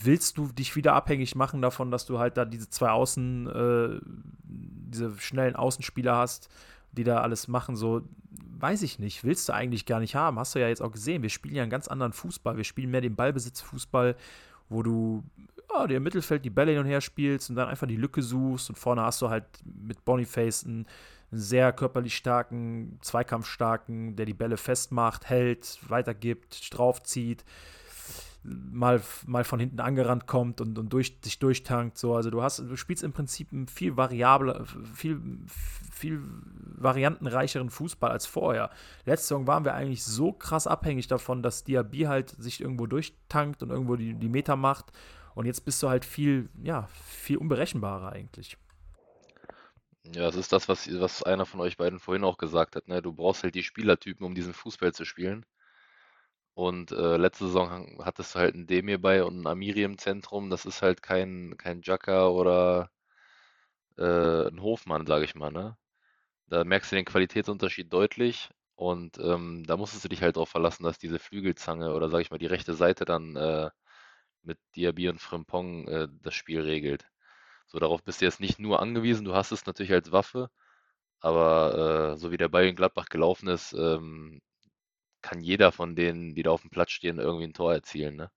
willst du dich wieder abhängig machen davon, dass du halt da diese zwei Außen, äh, diese schnellen Außenspieler hast, die da alles machen, so, weiß ich nicht, willst du eigentlich gar nicht haben. Hast du ja jetzt auch gesehen, wir spielen ja einen ganz anderen Fußball. Wir spielen mehr den Ballbesitzfußball, wo du ja, dir im Mittelfeld die Bälle hin und her spielst und dann einfach die Lücke suchst und vorne hast du halt mit Boniface einen, einen sehr körperlich starken, zweikampfstarken, der die Bälle festmacht, hält, weitergibt, draufzieht mal, mal von hinten angerannt kommt und, und durch, sich durchtankt. So. Also du hast, du spielst im Prinzip einen viel variabler, viel, viel variantenreicheren Fußball als vorher. Letzte Saison waren wir eigentlich so krass abhängig davon, dass Diaby halt sich irgendwo durchtankt und irgendwo die, die Meter macht. Und jetzt bist du halt viel, ja, viel unberechenbarer eigentlich. Ja, das ist das, was, was einer von euch beiden vorhin auch gesagt hat. Ne? Du brauchst halt die Spielertypen, um diesen Fußball zu spielen. Und äh, letzte Saison hattest du halt einen Demir bei und einen Amiri im Zentrum. Das ist halt kein, kein Jaka oder äh, ein Hofmann, sage ich mal. Ne? Da merkst du den Qualitätsunterschied deutlich. Und ähm, da musstest du dich halt darauf verlassen, dass diese Flügelzange oder sage ich mal die rechte Seite dann äh, mit Diaby und Frimpong äh, das Spiel regelt. So, darauf bist du jetzt nicht nur angewiesen, du hast es natürlich als Waffe, aber äh, so wie der Ball in Gladbach gelaufen ist, ähm, kann jeder von denen, die da auf dem Platz stehen, irgendwie ein Tor erzielen, ne?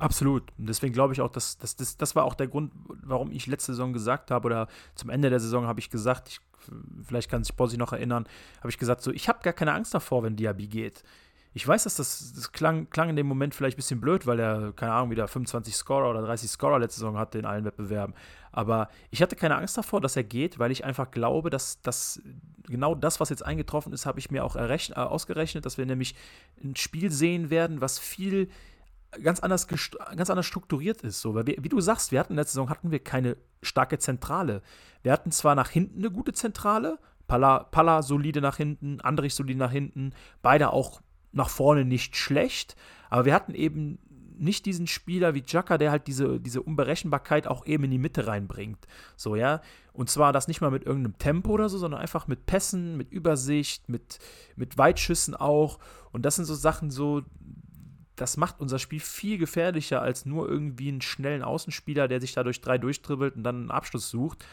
Absolut. Und deswegen glaube ich auch, dass, dass das, das war auch der Grund, warum ich letzte Saison gesagt habe, oder zum Ende der Saison habe ich gesagt, ich, vielleicht kann sich Bossi noch erinnern, habe ich gesagt, so, ich habe gar keine Angst davor, wenn Diaby geht. Ich weiß, dass das, das klang, klang in dem Moment vielleicht ein bisschen blöd, weil er, keine Ahnung, wieder 25 Scorer oder 30 Scorer letzte Saison hatte in allen Wettbewerben. Aber ich hatte keine Angst davor, dass er geht, weil ich einfach glaube, dass das genau das, was jetzt eingetroffen ist, habe ich mir auch äh, ausgerechnet, dass wir nämlich ein Spiel sehen werden, was viel ganz anders, ganz anders strukturiert ist. So. Weil wir, wie du sagst, wir hatten in der Saison hatten wir keine starke Zentrale. Wir hatten zwar nach hinten eine gute Zentrale, Palla, Palla solide nach hinten, Andrich solide nach hinten, beide auch nach vorne nicht schlecht, aber wir hatten eben nicht diesen Spieler wie Jaka, der halt diese, diese Unberechenbarkeit auch eben in die Mitte reinbringt. So, ja. Und zwar das nicht mal mit irgendeinem Tempo oder so, sondern einfach mit Pässen, mit Übersicht, mit, mit Weitschüssen auch. Und das sind so Sachen so, das macht unser Spiel viel gefährlicher als nur irgendwie einen schnellen Außenspieler, der sich da durch drei durchdribbelt und dann einen Abschluss sucht.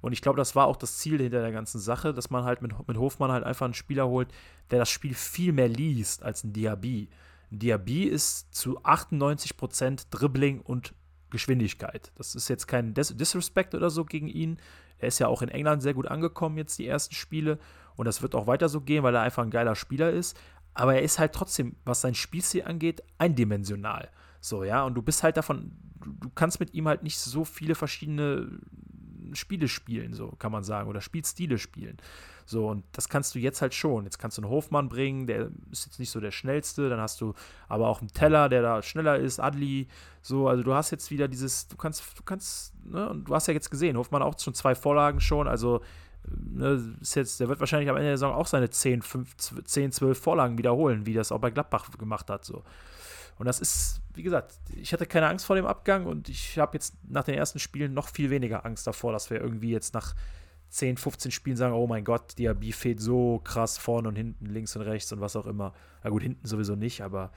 Und ich glaube, das war auch das Ziel hinter der ganzen Sache, dass man halt mit, mit Hofmann halt einfach einen Spieler holt, der das Spiel viel mehr liest als ein Diaby. Diaby ist zu 98% Dribbling und Geschwindigkeit. Das ist jetzt kein Dis Disrespect oder so gegen ihn. Er ist ja auch in England sehr gut angekommen jetzt die ersten Spiele und das wird auch weiter so gehen, weil er einfach ein geiler Spieler ist. Aber er ist halt trotzdem, was sein Spielstil angeht, eindimensional. So, ja, und du bist halt davon, du kannst mit ihm halt nicht so viele verschiedene Spiele spielen, so kann man sagen, oder Spielstile spielen. So, und das kannst du jetzt halt schon. Jetzt kannst du einen Hofmann bringen, der ist jetzt nicht so der schnellste, dann hast du aber auch einen Teller, der da schneller ist, Adli, so, also du hast jetzt wieder dieses, du kannst, du kannst, ne, und du hast ja jetzt gesehen, Hofmann auch schon zwei Vorlagen schon, also ne, ist jetzt, der wird wahrscheinlich am Ende der Saison auch seine 10, 5, 10, 12 Vorlagen wiederholen, wie das auch bei Gladbach gemacht hat, so. Und das ist, wie gesagt, ich hatte keine Angst vor dem Abgang und ich habe jetzt nach den ersten Spielen noch viel weniger Angst davor, dass wir irgendwie jetzt nach 10, 15 Spielen sagen, oh mein Gott, Diaby fehlt so krass vorne und hinten, links und rechts und was auch immer. Na gut, hinten sowieso nicht, aber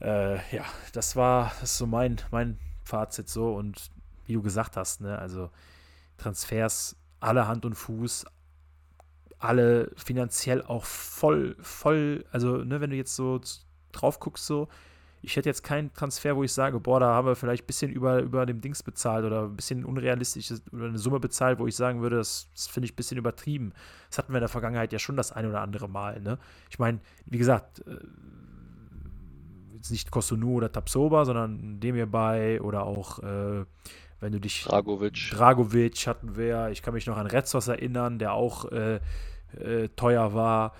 äh, ja, das war das so mein, mein Fazit so und wie du gesagt hast, ne, also Transfers alle Hand und Fuß, alle finanziell auch voll, voll, also ne, wenn du jetzt so drauf guckst, so, ich hätte jetzt keinen Transfer, wo ich sage, boah, da haben wir vielleicht ein bisschen über, über dem Dings bezahlt oder ein bisschen unrealistisch oder eine Summe bezahlt, wo ich sagen würde, das, das finde ich ein bisschen übertrieben. Das hatten wir in der Vergangenheit ja schon das ein oder andere Mal. Ne? Ich meine, wie gesagt, äh, jetzt nicht Kosunu oder Tapsoba, sondern Demir bei oder auch, äh, wenn du dich. Dragovic. Dragovic hatten wir. Ich kann mich noch an Retzos erinnern, der auch äh, äh, teuer war.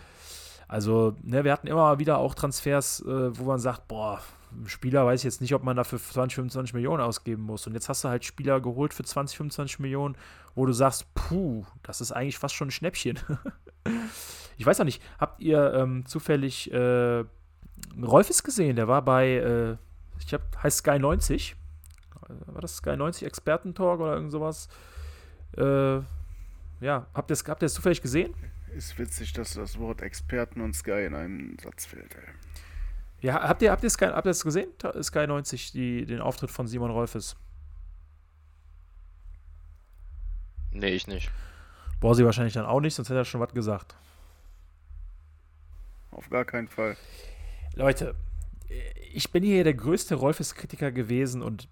Also, ne, wir hatten immer wieder auch Transfers, äh, wo man sagt, boah, Spieler weiß ich jetzt nicht, ob man dafür 20, 25 Millionen ausgeben muss. Und jetzt hast du halt Spieler geholt für 20, 25 Millionen, wo du sagst, puh, das ist eigentlich fast schon ein Schnäppchen. ich weiß auch nicht, habt ihr ähm, zufällig äh, Rolfes gesehen? Der war bei, äh, ich glaube, heißt Sky 90. War das Sky 90 Expertentalk oder irgend sowas? Äh, ja, habt ihr es zufällig gesehen? Ist witzig, dass das Wort Experten und Sky in einem Satz fehlt. Ey. Ja, habt ihr, habt ihr Sky, habt ihr das gesehen? Sky 90, die, den Auftritt von Simon Rolfes? Nee, ich nicht. Boah, sie wahrscheinlich dann auch nicht, sonst hätte er schon was gesagt. Auf gar keinen Fall. Leute, ich bin hier der größte Rolfes-Kritiker gewesen und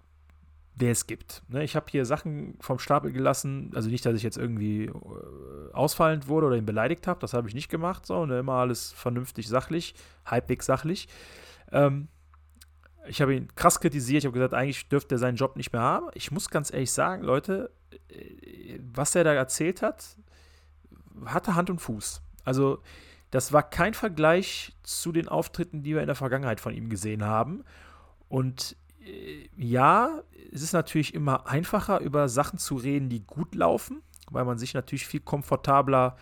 der es gibt. Ne, ich habe hier Sachen vom Stapel gelassen, also nicht, dass ich jetzt irgendwie äh, ausfallend wurde oder ihn beleidigt habe, das habe ich nicht gemacht, so, ne, immer alles vernünftig sachlich, halbwegs sachlich. Ähm, ich habe ihn krass kritisiert, ich habe gesagt, eigentlich dürfte er seinen Job nicht mehr haben. Ich muss ganz ehrlich sagen, Leute, äh, was er da erzählt hat, hatte Hand und Fuß. Also, das war kein Vergleich zu den Auftritten, die wir in der Vergangenheit von ihm gesehen haben. Und ja, es ist natürlich immer einfacher, über Sachen zu reden, die gut laufen, weil man sich natürlich viel komfortabler,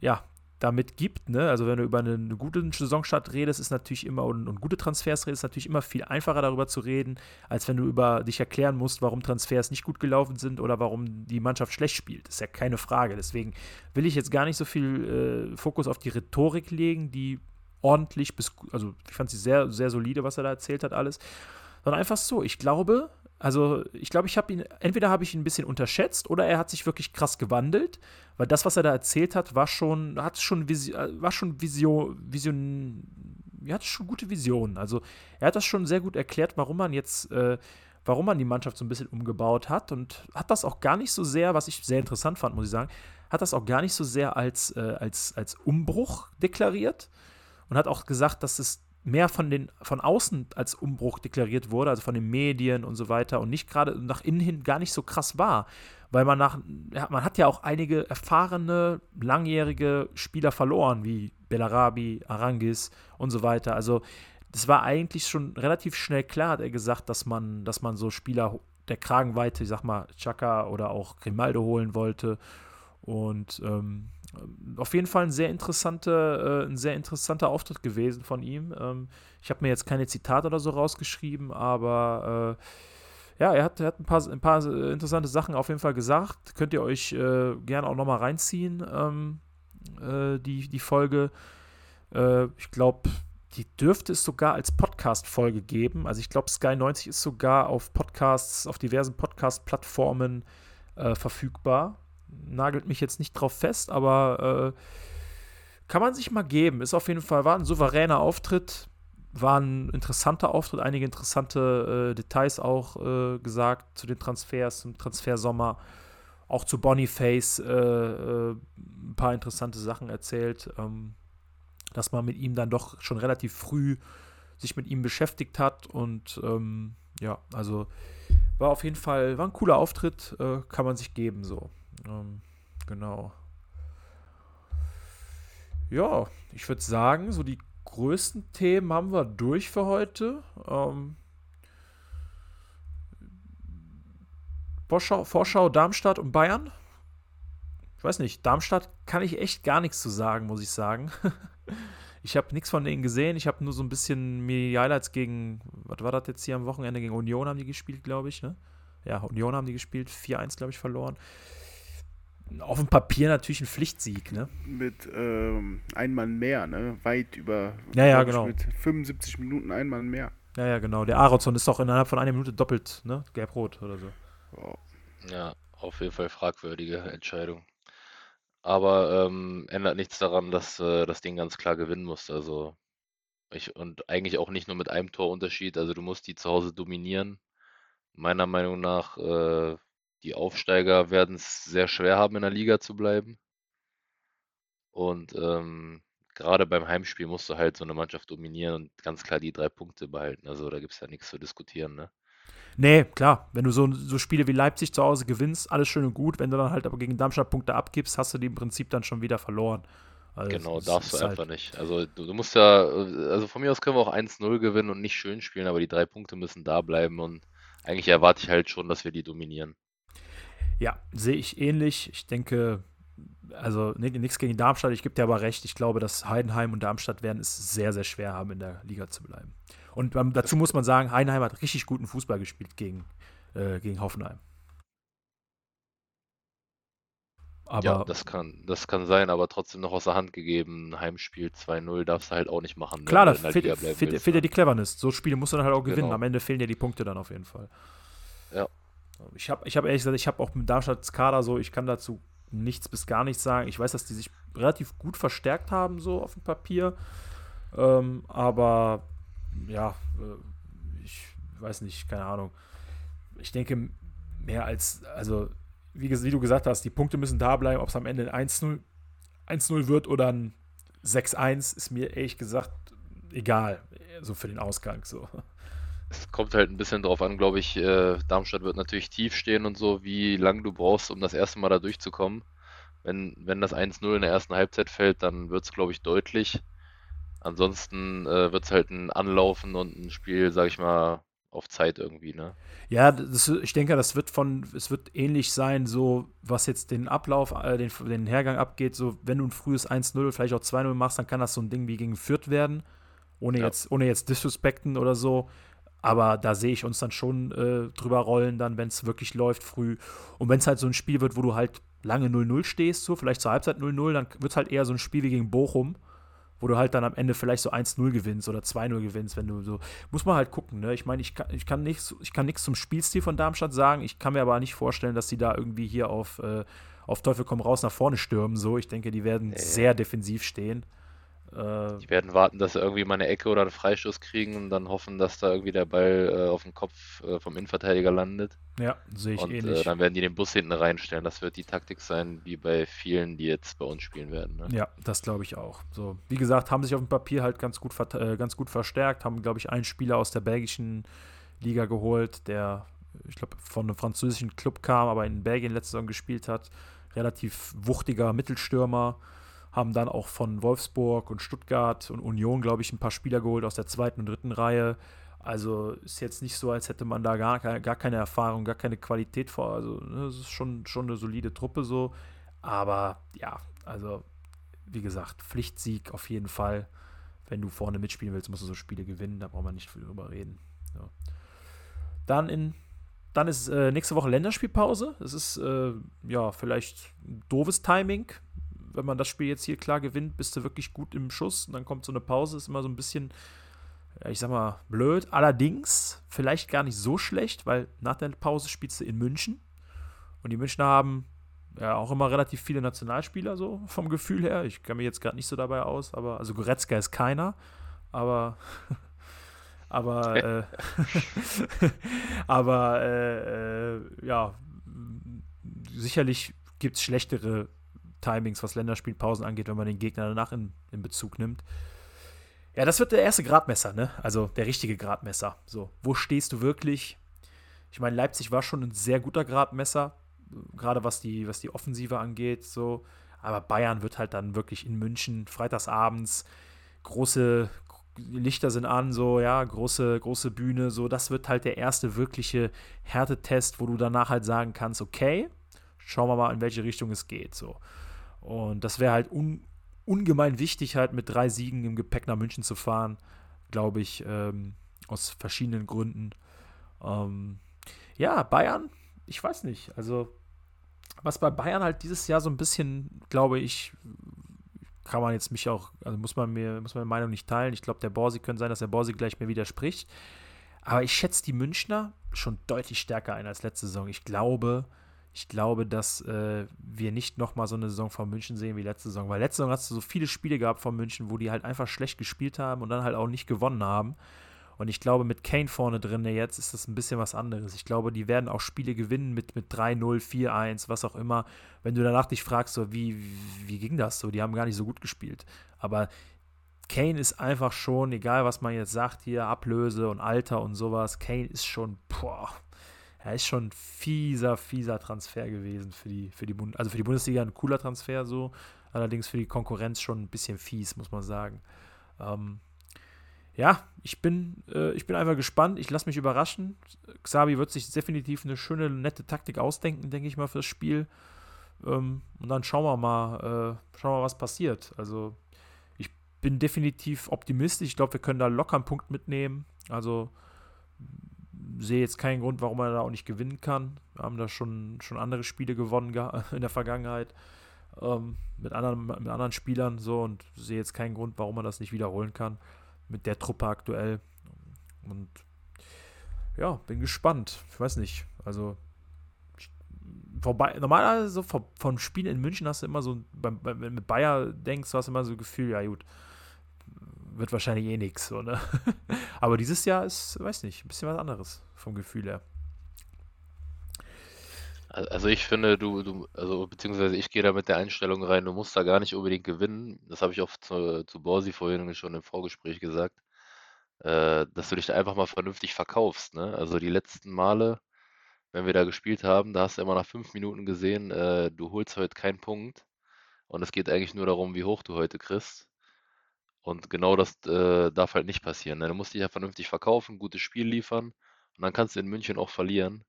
ja, damit gibt. Ne? Also wenn du über einen eine gute Saisonstart redest, ist natürlich immer und, und, gute Transfers redest, ist natürlich immer viel einfacher darüber zu reden, als wenn du über dich erklären musst, warum Transfers nicht gut gelaufen sind oder warum die Mannschaft schlecht spielt. Das ist ja keine Frage. Deswegen will ich jetzt gar nicht so viel äh, Fokus auf die Rhetorik legen, die ordentlich bis, also ich fand sie sehr, sehr solide, was er da erzählt hat, alles sondern einfach so. Ich glaube, also ich glaube, ich habe ihn, entweder habe ich ihn ein bisschen unterschätzt oder er hat sich wirklich krass gewandelt, weil das, was er da erzählt hat, war schon, hat schon, Vision, war schon Vision, Vision, er hatte schon gute Visionen. Also er hat das schon sehr gut erklärt, warum man jetzt, äh, warum man die Mannschaft so ein bisschen umgebaut hat und hat das auch gar nicht so sehr, was ich sehr interessant fand, muss ich sagen, hat das auch gar nicht so sehr als, äh, als, als Umbruch deklariert und hat auch gesagt, dass es mehr von, den, von außen als Umbruch deklariert wurde, also von den Medien und so weiter und nicht gerade nach innen hin gar nicht so krass war. Weil man nach, man hat ja auch einige erfahrene, langjährige Spieler verloren, wie Bellarabi, Arangis und so weiter. Also das war eigentlich schon relativ schnell klar, hat er gesagt, dass man, dass man so Spieler der Kragenweite, ich sag mal, Chaka oder auch Grimaldo holen wollte. Und ähm, auf jeden Fall ein sehr, interessanter, äh, ein sehr interessanter Auftritt gewesen von ihm. Ähm, ich habe mir jetzt keine Zitate oder so rausgeschrieben, aber äh, ja, er hat, er hat ein, paar, ein paar interessante Sachen auf jeden Fall gesagt. Könnt ihr euch äh, gerne auch nochmal reinziehen, ähm, äh, die, die Folge. Äh, ich glaube, die dürfte es sogar als Podcast-Folge geben. Also ich glaube, Sky 90 ist sogar auf Podcasts, auf diversen Podcast-Plattformen äh, verfügbar. Nagelt mich jetzt nicht drauf fest, aber äh, kann man sich mal geben. Ist auf jeden Fall, war ein souveräner Auftritt, war ein interessanter Auftritt, einige interessante äh, Details auch äh, gesagt zu den Transfers, zum Transfersommer. Auch zu Boniface äh, äh, ein paar interessante Sachen erzählt. Ähm, dass man mit ihm dann doch schon relativ früh sich mit ihm beschäftigt hat und ähm, ja, also war auf jeden Fall, war ein cooler Auftritt, äh, kann man sich geben so. Ähm, genau. Ja, ich würde sagen, so die größten Themen haben wir durch für heute. Ähm, Vorschau, Vorschau Darmstadt und Bayern. Ich weiß nicht, Darmstadt kann ich echt gar nichts zu sagen, muss ich sagen. Ich habe nichts von denen gesehen. Ich habe nur so ein bisschen mir die Highlights gegen, was war das jetzt hier am Wochenende? Gegen Union haben die gespielt, glaube ich. Ne? Ja, Union haben die gespielt. 4-1, glaube ich, verloren. Auf dem Papier natürlich ein Pflichtsieg, ne? Mit ähm, ein Mann mehr, ne? Weit über. Ja, ja, genau. Mit 75 Minuten ein Mann mehr. Ja, ja, genau. Der Aronson ist doch innerhalb von einer Minute doppelt, ne? Gelb-rot oder so. Ja, auf jeden Fall fragwürdige Entscheidung. Aber ähm, ändert nichts daran, dass äh, das Ding ganz klar gewinnen muss. Also ich, und eigentlich auch nicht nur mit einem Torunterschied. Also du musst die zu Hause dominieren. Meiner Meinung nach, äh, die Aufsteiger werden es sehr schwer haben, in der Liga zu bleiben. Und ähm, gerade beim Heimspiel musst du halt so eine Mannschaft dominieren und ganz klar die drei Punkte behalten. Also da gibt es ja nichts zu diskutieren, ne? Nee, klar. Wenn du so, so Spiele wie Leipzig zu Hause gewinnst, alles schön und gut. Wenn du dann halt aber gegen Darmstadt Punkte abgibst, hast du die im Prinzip dann schon wieder verloren. Also genau, darfst du einfach halt nicht. Also du, du, musst ja, also von mir aus können wir auch 1-0 gewinnen und nicht schön spielen, aber die drei Punkte müssen da bleiben und eigentlich erwarte ich halt schon, dass wir die dominieren. Ja, sehe ich ähnlich. Ich denke, also nichts gegen Darmstadt, ich gebe dir aber recht, ich glaube, dass Heidenheim und Darmstadt werden es sehr, sehr schwer haben, in der Liga zu bleiben. Und ähm, dazu muss man sagen, Heidenheim hat richtig guten Fußball gespielt gegen, äh, gegen Hoffenheim. Aber ja, das kann, das kann sein, aber trotzdem noch aus der Hand gegeben. Heimspiel 2-0 darfst du halt auch nicht machen. Klar, da fehlt, fehlt ja die Cleverness. So Spiele musst du dann halt auch gewinnen. Genau. Am Ende fehlen dir die Punkte dann auf jeden Fall. Ja. Ich habe ich hab ehrlich gesagt, ich habe auch mit Darmstadts Kader so, ich kann dazu nichts bis gar nichts sagen. Ich weiß, dass die sich relativ gut verstärkt haben, so auf dem Papier. Ähm, aber ja, äh, ich weiß nicht, keine Ahnung. Ich denke, mehr als, also, wie, wie du gesagt hast, die Punkte müssen da bleiben, ob es am Ende ein 1-0 wird oder ein 6-1, ist mir ehrlich gesagt egal, so für den Ausgang. So. Es kommt halt ein bisschen drauf an, glaube ich. Äh, Darmstadt wird natürlich tief stehen und so, wie lange du brauchst, um das erste Mal da durchzukommen. Wenn, wenn das 1-0 in der ersten Halbzeit fällt, dann wird es, glaube ich, deutlich. Ansonsten äh, wird es halt ein Anlaufen und ein Spiel, sag ich mal, auf Zeit irgendwie, ne? Ja, das, ich denke, das wird von, es wird ähnlich sein, so was jetzt den Ablauf, äh, den, den Hergang abgeht, so wenn du ein frühes 1-0, vielleicht auch 2-0 machst, dann kann das so ein Ding wie gegen Fürth werden, ohne, ja. jetzt, ohne jetzt disrespekten oder so. Aber da sehe ich uns dann schon äh, drüber rollen, dann, wenn es wirklich läuft, früh. Und wenn es halt so ein Spiel wird, wo du halt lange 0-0 stehst, so vielleicht zur Halbzeit 0-0, dann wird es halt eher so ein Spiel wie gegen Bochum, wo du halt dann am Ende vielleicht so 1-0 gewinnst oder 2-0 gewinnst, wenn du so. Muss man halt gucken, ne? Ich meine, ich kann, ich kann nichts kann zum Spielstil von Darmstadt sagen. Ich kann mir aber nicht vorstellen, dass sie da irgendwie hier auf, äh, auf Teufel komm raus nach vorne stürmen. So, ich denke, die werden ja, sehr defensiv stehen. Äh, die werden warten, dass sie irgendwie mal eine Ecke oder einen Freistoß kriegen und dann hoffen, dass da irgendwie der Ball äh, auf dem Kopf äh, vom Innenverteidiger landet. Ja, sehe ich und, äh, ähnlich. dann werden die den Bus hinten reinstellen. Das wird die Taktik sein, wie bei vielen, die jetzt bei uns spielen werden. Ne? Ja, das glaube ich auch. So, wie gesagt, haben sich auf dem Papier halt ganz gut, äh, ganz gut verstärkt, haben, glaube ich, einen Spieler aus der belgischen Liga geholt, der, ich glaube, von einem französischen Club kam, aber in Belgien letzte Saison gespielt hat. Relativ wuchtiger Mittelstürmer haben dann auch von Wolfsburg und Stuttgart und Union, glaube ich, ein paar Spieler geholt aus der zweiten und dritten Reihe. Also ist jetzt nicht so, als hätte man da gar, gar keine Erfahrung, gar keine Qualität vor. Also ne, es ist schon, schon eine solide Truppe so. Aber ja, also wie gesagt, Pflichtsieg auf jeden Fall. Wenn du vorne mitspielen willst, musst du so Spiele gewinnen. Da braucht man nicht viel drüber reden. Ja. Dann in dann ist äh, nächste Woche Länderspielpause. Das ist äh, ja vielleicht ein doofes Timing. Wenn man das Spiel jetzt hier klar gewinnt, bist du wirklich gut im Schuss. Und dann kommt so eine Pause, ist immer so ein bisschen, ich sag mal, blöd. Allerdings vielleicht gar nicht so schlecht, weil nach der Pause spielst du in München. Und die Münchner haben ja auch immer relativ viele Nationalspieler, so vom Gefühl her. Ich kann mir jetzt gerade nicht so dabei aus, aber also Goretzka ist keiner, aber aber äh, aber äh, äh, ja, sicherlich gibt es schlechtere Timings, was Länderspielpausen angeht, wenn man den Gegner danach in, in Bezug nimmt. Ja, das wird der erste Gradmesser, ne? Also der richtige Gradmesser. So, wo stehst du wirklich? Ich meine, Leipzig war schon ein sehr guter Gradmesser, gerade was die, was die Offensive angeht, so. Aber Bayern wird halt dann wirklich in München freitagsabends große Lichter sind an, so, ja, große, große Bühne, so, das wird halt der erste wirkliche Härtetest, wo du danach halt sagen kannst, okay, schauen wir mal, in welche Richtung es geht, so. Und das wäre halt un, ungemein wichtig, halt mit drei Siegen im Gepäck nach München zu fahren, glaube ich, ähm, aus verschiedenen Gründen. Ähm, ja, Bayern, ich weiß nicht. Also, was bei Bayern halt dieses Jahr so ein bisschen, glaube ich, kann man jetzt mich auch, also muss man mir, muss meine Meinung nicht teilen. Ich glaube, der Borsi könnte sein, dass der Borsi gleich mir widerspricht. Aber ich schätze die Münchner schon deutlich stärker ein als letzte Saison. Ich glaube, ich glaube, dass äh, wir nicht nochmal so eine Saison von München sehen wie letzte Saison. Weil letzte Saison hast du so viele Spiele gehabt von München, wo die halt einfach schlecht gespielt haben und dann halt auch nicht gewonnen haben. Und ich glaube, mit Kane vorne drin jetzt ist das ein bisschen was anderes. Ich glaube, die werden auch Spiele gewinnen mit, mit 3-0, 4-1, was auch immer. Wenn du danach dich fragst, so, wie, wie, wie ging das so? Die haben gar nicht so gut gespielt. Aber Kane ist einfach schon, egal was man jetzt sagt hier, Ablöse und Alter und sowas, Kane ist schon, boah, er ist schon fieser, fieser Transfer gewesen für die, für die Bund also für die Bundesliga ein cooler Transfer so, allerdings für die Konkurrenz schon ein bisschen fies, muss man sagen. Ähm, ja, ich bin, äh, ich bin einfach gespannt. Ich lasse mich überraschen. Xabi wird sich definitiv eine schöne, nette Taktik ausdenken, denke ich mal, fürs Spiel. Ähm, und dann schauen wir mal, äh, schauen wir was passiert. Also, ich bin definitiv optimistisch. Ich glaube, wir können da locker einen Punkt mitnehmen. Also, sehe jetzt keinen Grund, warum man da auch nicht gewinnen kann. Wir haben da schon, schon andere Spiele gewonnen in der Vergangenheit. Ähm, mit, anderen, mit anderen Spielern so und sehe jetzt keinen Grund, warum man das nicht wiederholen kann mit der Truppe aktuell. Und ja, bin gespannt. Ich weiß nicht. Also vorbei, normalerweise vom, vom Spiel in München hast du immer so, wenn du mit Bayer denkst, du hast immer so ein Gefühl, ja gut, wird wahrscheinlich eh nichts. So, ne? Aber dieses Jahr ist, weiß nicht, ein bisschen was anderes vom Gefühl her. Also ich finde, du, du, also beziehungsweise ich gehe da mit der Einstellung rein, du musst da gar nicht unbedingt gewinnen. Das habe ich auch zu, zu Borsi vorhin schon im Vorgespräch gesagt, äh, dass du dich da einfach mal vernünftig verkaufst. Ne? Also die letzten Male, wenn wir da gespielt haben, da hast du immer nach fünf Minuten gesehen, äh, du holst heute keinen Punkt. Und es geht eigentlich nur darum, wie hoch du heute kriegst. Und genau das äh, darf halt nicht passieren. Ne? Du musst dich ja vernünftig verkaufen, gutes Spiel liefern. Und dann kannst du in München auch verlieren.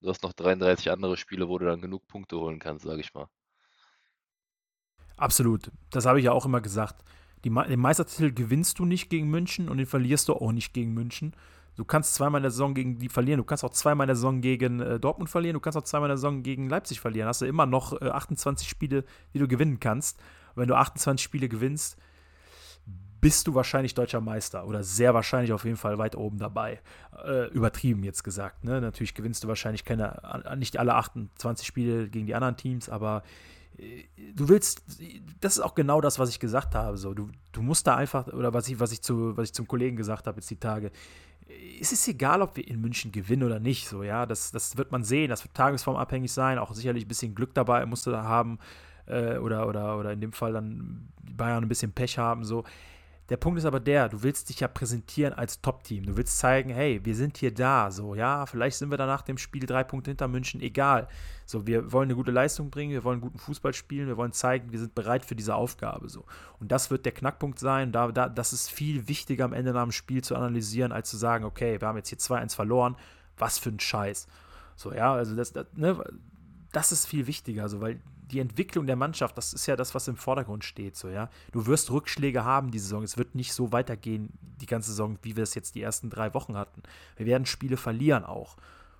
Du hast noch 33 andere Spiele, wo du dann genug Punkte holen kannst, sage ich mal. Absolut. Das habe ich ja auch immer gesagt. Die, den Meistertitel gewinnst du nicht gegen München und den verlierst du auch nicht gegen München. Du kannst zweimal in der Saison gegen die verlieren, du kannst auch zweimal in der Saison gegen äh, Dortmund verlieren, du kannst auch zweimal in der Saison gegen Leipzig verlieren. Hast du immer noch äh, 28 Spiele, die du gewinnen kannst. Und wenn du 28 Spiele gewinnst, bist du wahrscheinlich deutscher Meister oder sehr wahrscheinlich auf jeden Fall weit oben dabei. Äh, übertrieben jetzt gesagt. Ne? Natürlich gewinnst du wahrscheinlich keine, nicht alle 28 Spiele gegen die anderen Teams, aber äh, du willst, das ist auch genau das, was ich gesagt habe. So, du, du musst da einfach, oder was ich, was ich, zu, was ich zum Kollegen gesagt habe jetzt die Tage, es ist egal, ob wir in München gewinnen oder nicht. So, ja, das, das wird man sehen, das wird tagesformabhängig sein, auch sicherlich ein bisschen Glück dabei musst du da haben. Äh, oder, oder, oder in dem Fall dann Bayern ein bisschen Pech haben. So Der Punkt ist aber der, du willst dich ja präsentieren als Top-Team. Du willst zeigen, hey, wir sind hier da. So, ja, vielleicht sind wir dann nach dem Spiel drei Punkte hinter München, egal. So, wir wollen eine gute Leistung bringen, wir wollen guten Fußball spielen, wir wollen zeigen, wir sind bereit für diese Aufgabe. So. Und das wird der Knackpunkt sein. Da, da, das ist viel wichtiger am Ende nach dem Spiel zu analysieren, als zu sagen, okay, wir haben jetzt hier 2-1 verloren. Was für ein Scheiß. So, ja, also das, das, ne, das ist viel wichtiger, so, weil die Entwicklung der Mannschaft, das ist ja das, was im Vordergrund steht. So, ja? Du wirst Rückschläge haben diese Saison. Es wird nicht so weitergehen, die ganze Saison, wie wir es jetzt die ersten drei Wochen hatten. Wir werden Spiele verlieren auch.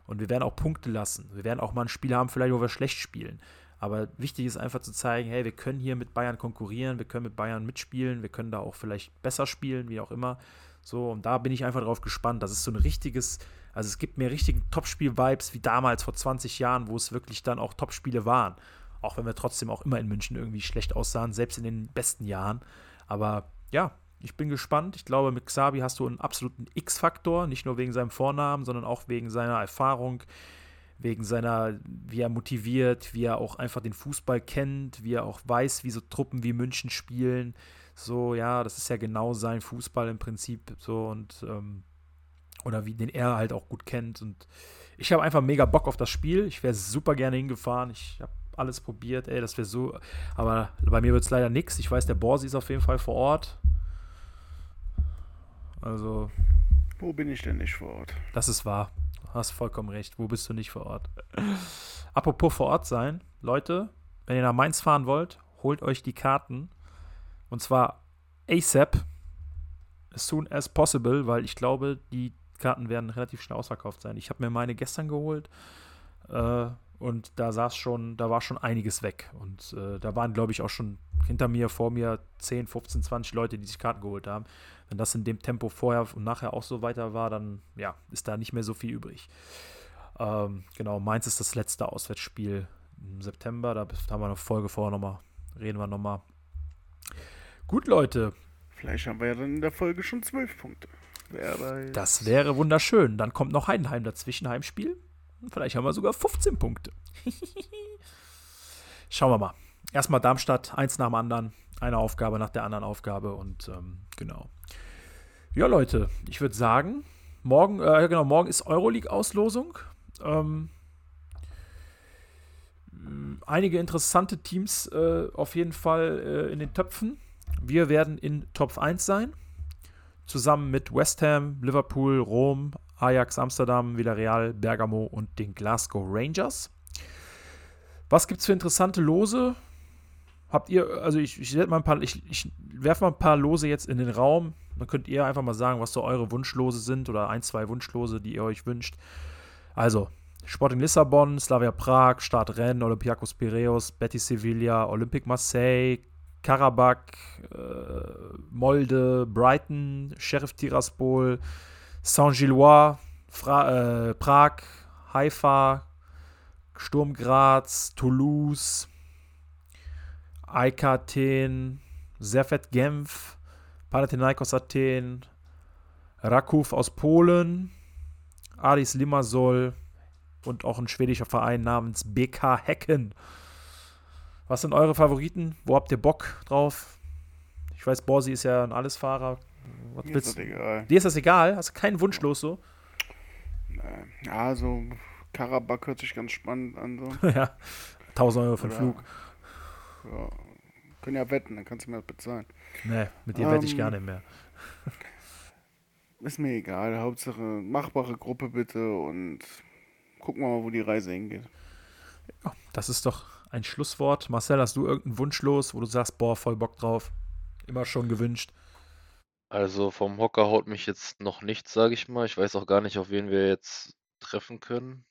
Und wir werden auch Punkte lassen. Wir werden auch mal ein Spiel haben, vielleicht, wo wir schlecht spielen. Aber wichtig ist einfach zu zeigen, hey, wir können hier mit Bayern konkurrieren, wir können mit Bayern mitspielen, wir können da auch vielleicht besser spielen, wie auch immer. So, und da bin ich einfach drauf gespannt. Das ist so ein richtiges, also es gibt mir richtigen Topspiel-Vibes wie damals vor 20 Jahren, wo es wirklich dann auch Topspiele waren. Auch wenn wir trotzdem auch immer in München irgendwie schlecht aussahen, selbst in den besten Jahren. Aber ja, ich bin gespannt. Ich glaube, mit Xabi hast du einen absoluten X-Faktor, nicht nur wegen seinem Vornamen, sondern auch wegen seiner Erfahrung, wegen seiner, wie er motiviert, wie er auch einfach den Fußball kennt, wie er auch weiß, wie so Truppen wie München spielen. So, ja, das ist ja genau sein Fußball im Prinzip. So und ähm, oder wie den er halt auch gut kennt. Und ich habe einfach mega Bock auf das Spiel. Ich wäre super gerne hingefahren. Ich habe alles probiert, ey, das wäre so. Aber bei mir wird es leider nichts. Ich weiß, der Borsi ist auf jeden Fall vor Ort. Also. Wo bin ich denn nicht vor Ort? Das ist wahr. Du hast vollkommen recht. Wo bist du nicht vor Ort? Apropos vor Ort sein, Leute, wenn ihr nach Mainz fahren wollt, holt euch die Karten. Und zwar ASAP. As soon as possible, weil ich glaube, die Karten werden relativ schnell ausverkauft sein. Ich habe mir meine gestern geholt. Äh, und da saß schon, da war schon einiges weg. Und äh, da waren, glaube ich, auch schon hinter mir, vor mir 10, 15, 20 Leute, die sich Karten geholt haben. Wenn das in dem Tempo vorher und nachher auch so weiter war, dann ja, ist da nicht mehr so viel übrig. Ähm, genau, Mainz ist das letzte Auswärtsspiel im September. Da haben wir eine Folge vorher nochmal, reden wir nochmal. Gut, Leute. Vielleicht haben wir ja dann in der Folge schon zwölf Punkte. Das wäre wunderschön. Dann kommt noch Heidenheim dazwischen, Heimspiel. Vielleicht haben wir sogar 15 Punkte. Schauen wir mal. Erstmal Darmstadt, eins nach dem anderen. Eine Aufgabe nach der anderen Aufgabe und ähm, genau. Ja, Leute, ich würde sagen, morgen, äh, genau, morgen ist Euroleague-Auslosung. Ähm, einige interessante Teams äh, auf jeden Fall äh, in den Töpfen. Wir werden in Top 1 sein. Zusammen mit West Ham, Liverpool, Rom, Ajax Amsterdam, Villarreal, Bergamo und den Glasgow Rangers. Was gibt es für interessante Lose? Habt ihr, also ich, ich, ich, ich werfe mal ein paar Lose jetzt in den Raum. Dann könnt ihr einfach mal sagen, was so eure Wunschlose sind oder ein, zwei Wunschlose, die ihr euch wünscht. Also, Sporting Lissabon, Slavia Prag, Start Rennes, Olympiakos Piraeus, Betis Sevilla, Olympique Marseille, Karabakh, äh, Molde, Brighton, Sheriff Tiraspol, Saint-Gillois, äh, Prag, Haifa, Sturm Graz, Toulouse, AEK Athen, Servet Genf, Panathinaikos Athen, Rakov aus Polen, Adis Limassol und auch ein schwedischer Verein namens BK Hecken. Was sind eure Favoriten? Wo habt ihr Bock drauf? Ich weiß, Borsi ist ja ein Allesfahrer. Was Mir ist das egal. Dir ist das egal? Hast du keinen Wunsch los so? Ja, so Karabakh hört sich ganz spannend an. So. ja, 1000 Euro für den Flug. Ja, können ja wetten, dann kannst du mir das bezahlen. Nee, mit dir um, wette ich gar ähm, nicht mehr. ist mir egal. Hauptsache machbare Gruppe bitte und gucken wir mal, wo die Reise hingeht. Ja, das ist doch ein Schlusswort. Marcel, hast du irgendeinen Wunsch los, wo du sagst, boah, voll Bock drauf? Immer schon gewünscht. Also vom Hocker haut mich jetzt noch nichts, sage ich mal. Ich weiß auch gar nicht, auf wen wir jetzt treffen können.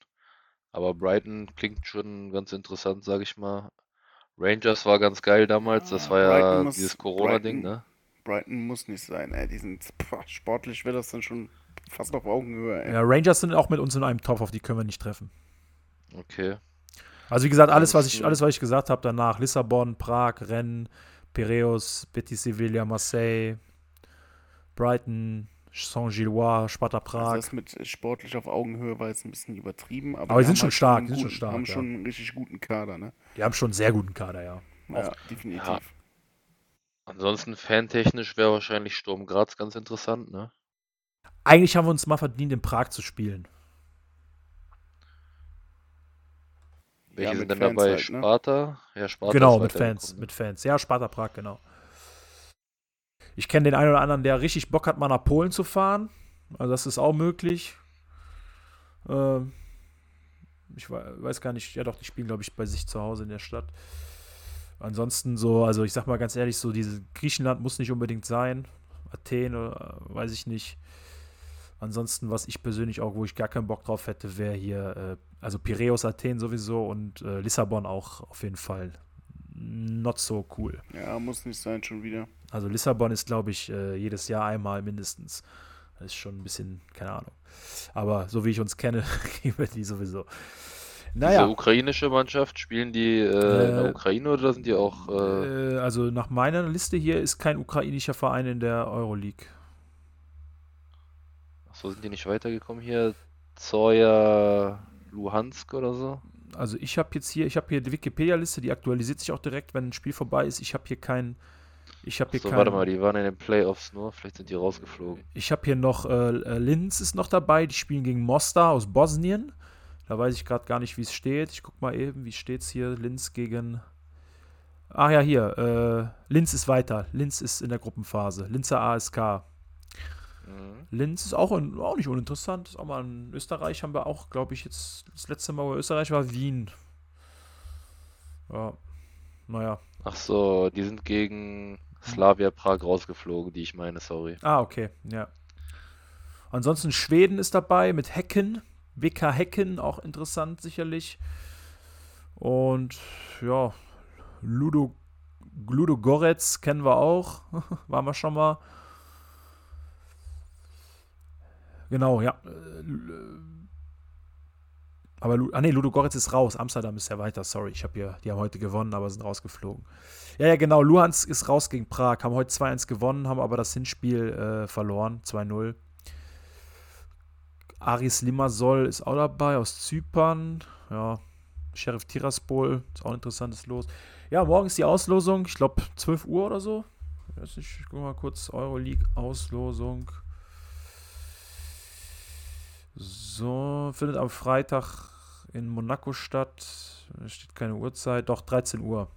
Aber Brighton klingt schon ganz interessant, sage ich mal. Rangers war ganz geil damals. Das war ja muss, dieses Corona-Ding, ne? Brighton muss nicht sein, ey. Die sind boah, sportlich wäre das dann schon fast auf Augenhöhe, ey. Ja, Rangers sind auch mit uns in einem Topf, auf die können wir nicht treffen. Okay. Also wie gesagt, alles, was ich, alles, was ich gesagt habe danach, Lissabon, Prag, Rennes, Piraeus, Betis Sevilla, Marseille, Brighton, Saint-Gillois, Sparta Prag. Also das mit sportlich auf Augenhöhe war jetzt ein bisschen übertrieben. Aber, aber die sind schon halt stark. Die sind schon stark, haben ja. schon einen richtig guten Kader, ne? Die haben schon einen sehr guten Kader, ja. Ja, definitiv. Ja. Ansonsten fantechnisch wäre wahrscheinlich Sturm Graz ganz interessant, ne? Eigentlich haben wir uns mal verdient, in Prag zu spielen. Welche mit sind denn Fans dabei? halt, ne? Sparta? Ja, Sparta genau, mit Fans. ne? Mit Fans. Ja, Sparta Prag, genau. Ich kenne den einen oder anderen, der richtig Bock hat, mal nach Polen zu fahren. Also das ist auch möglich. Ähm, ich wei- weiß gar nicht, ja doch, die spielen, glaube ich, bei sich zu Hause in der Stadt. Ansonsten so, also ich sag mal ganz ehrlich, so diese Griechenland muss nicht unbedingt sein. Athen äh, weiß ich nicht. Ansonsten, was ich persönlich auch, wo ich gar keinen Bock drauf hätte, wäre hier, äh, also Piräus, Athen sowieso und äh, Lissabon auch auf jeden Fall. Not so cool. Ja, muss nicht sein, schon wieder. Also Lissabon ist, glaube ich, äh, jedes Jahr einmal mindestens. Das ist schon ein bisschen, keine Ahnung. Aber so wie ich uns kenne, kriegen wir die sowieso. Diese Naja, ukrainische Mannschaft, spielen die äh, in der Äh, Ukraine oder sind die auch äh, äh, also nach meiner Liste hier ist kein ukrainischer Verein in der Euroleague. so sind die nicht weitergekommen hier? Zoya Luhansk oder so? Also ich habe jetzt hier, ich habe hier die Wikipedia-Liste, die aktualisiert sich auch direkt, wenn ein Spiel vorbei ist. Ich habe hier kein, ich habe hier So, kein, warte mal, die waren in den Playoffs nur, vielleicht sind die rausgeflogen. ich habe hier noch äh, äh, Linz ist noch dabei. Die spielen gegen Mostar aus Bosnien. Da weiß ich gerade gar nicht, wie es steht. Ich guck mal eben, wie steht's hier? Linz gegen. Ach ja, hier. Äh, Linz ist weiter. Linz ist in der Gruppenphase. Linzer ASK. Mhm. Linz ist auch, in, auch nicht uninteressant. Ist auch mal in Österreich haben wir auch, glaube ich, jetzt das letzte Mal, wo Österreich war, Wien. Ja. Naja. Ach so, die sind gegen Slavia Prag rausgeflogen, die ich meine, sorry. Ah, okay, ja. Ansonsten Schweden ist dabei mit Hecken. WK Hecken, auch interessant sicherlich. Und ja, Ludo, Ludo Goretz kennen wir auch. Waren wir schon mal. Genau, ja. Aber ah, nee, Ludo Goretz ist raus. Amsterdam ist ja weiter. Sorry, ich habe hier, die haben heute gewonnen, aber sind rausgeflogen. Ja, ja, genau. Luhansk ist raus gegen Prag. Haben heute 2-1 gewonnen, haben aber das Hinspiel äh, verloren. 2-0. Aris Limassol ist auch dabei aus Zypern. Ja, Sheriff Tiraspol ist auch ein interessantes Los. Ja, morgen ist die Auslosung. Ich glaube 12 Uhr oder so. Ich gucke mal kurz. Euroleague-Auslosung. So, findet am Freitag in Monaco statt. Da steht keine Uhrzeit. Doch, 13 Uhr.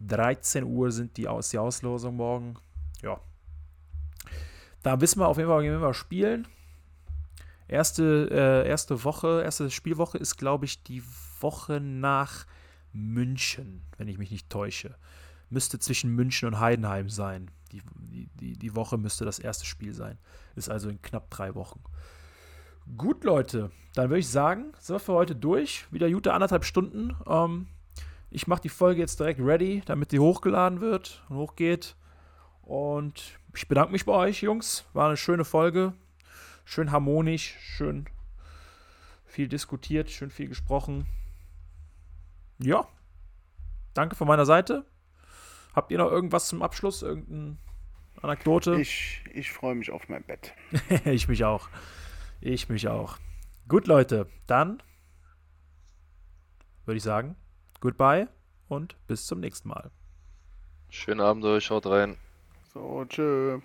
13 Uhr sind die aus die Auslosung morgen. Ja. Da wissen wir auf jeden Fall, wen wir spielen. Erste, äh, erste Woche, erste Spielwoche ist, glaube ich, die Woche nach München, wenn ich mich nicht täusche. Müsste zwischen München und Heidenheim sein. Die, die, die Woche müsste das erste Spiel sein. Ist also in knapp drei Wochen. Gut, Leute, dann würde ich sagen, sind wir für heute durch. Wieder gute anderthalb Stunden. Ähm, ich mache die Folge jetzt direkt ready, damit die hochgeladen wird und hochgeht. Und ich bedanke mich bei euch, Jungs. War eine schöne Folge. Schön harmonisch, schön viel diskutiert, schön viel gesprochen. Ja. Danke von meiner Seite. Habt ihr noch irgendwas zum Abschluss? Irgendeine Anekdote? Ich, ich freue mich auf mein Bett. ich mich auch. Ich mich auch. Gut, Leute, dann würde ich sagen, goodbye und bis zum nächsten Mal. Schönen Abend euch, schaut rein. So, tschö.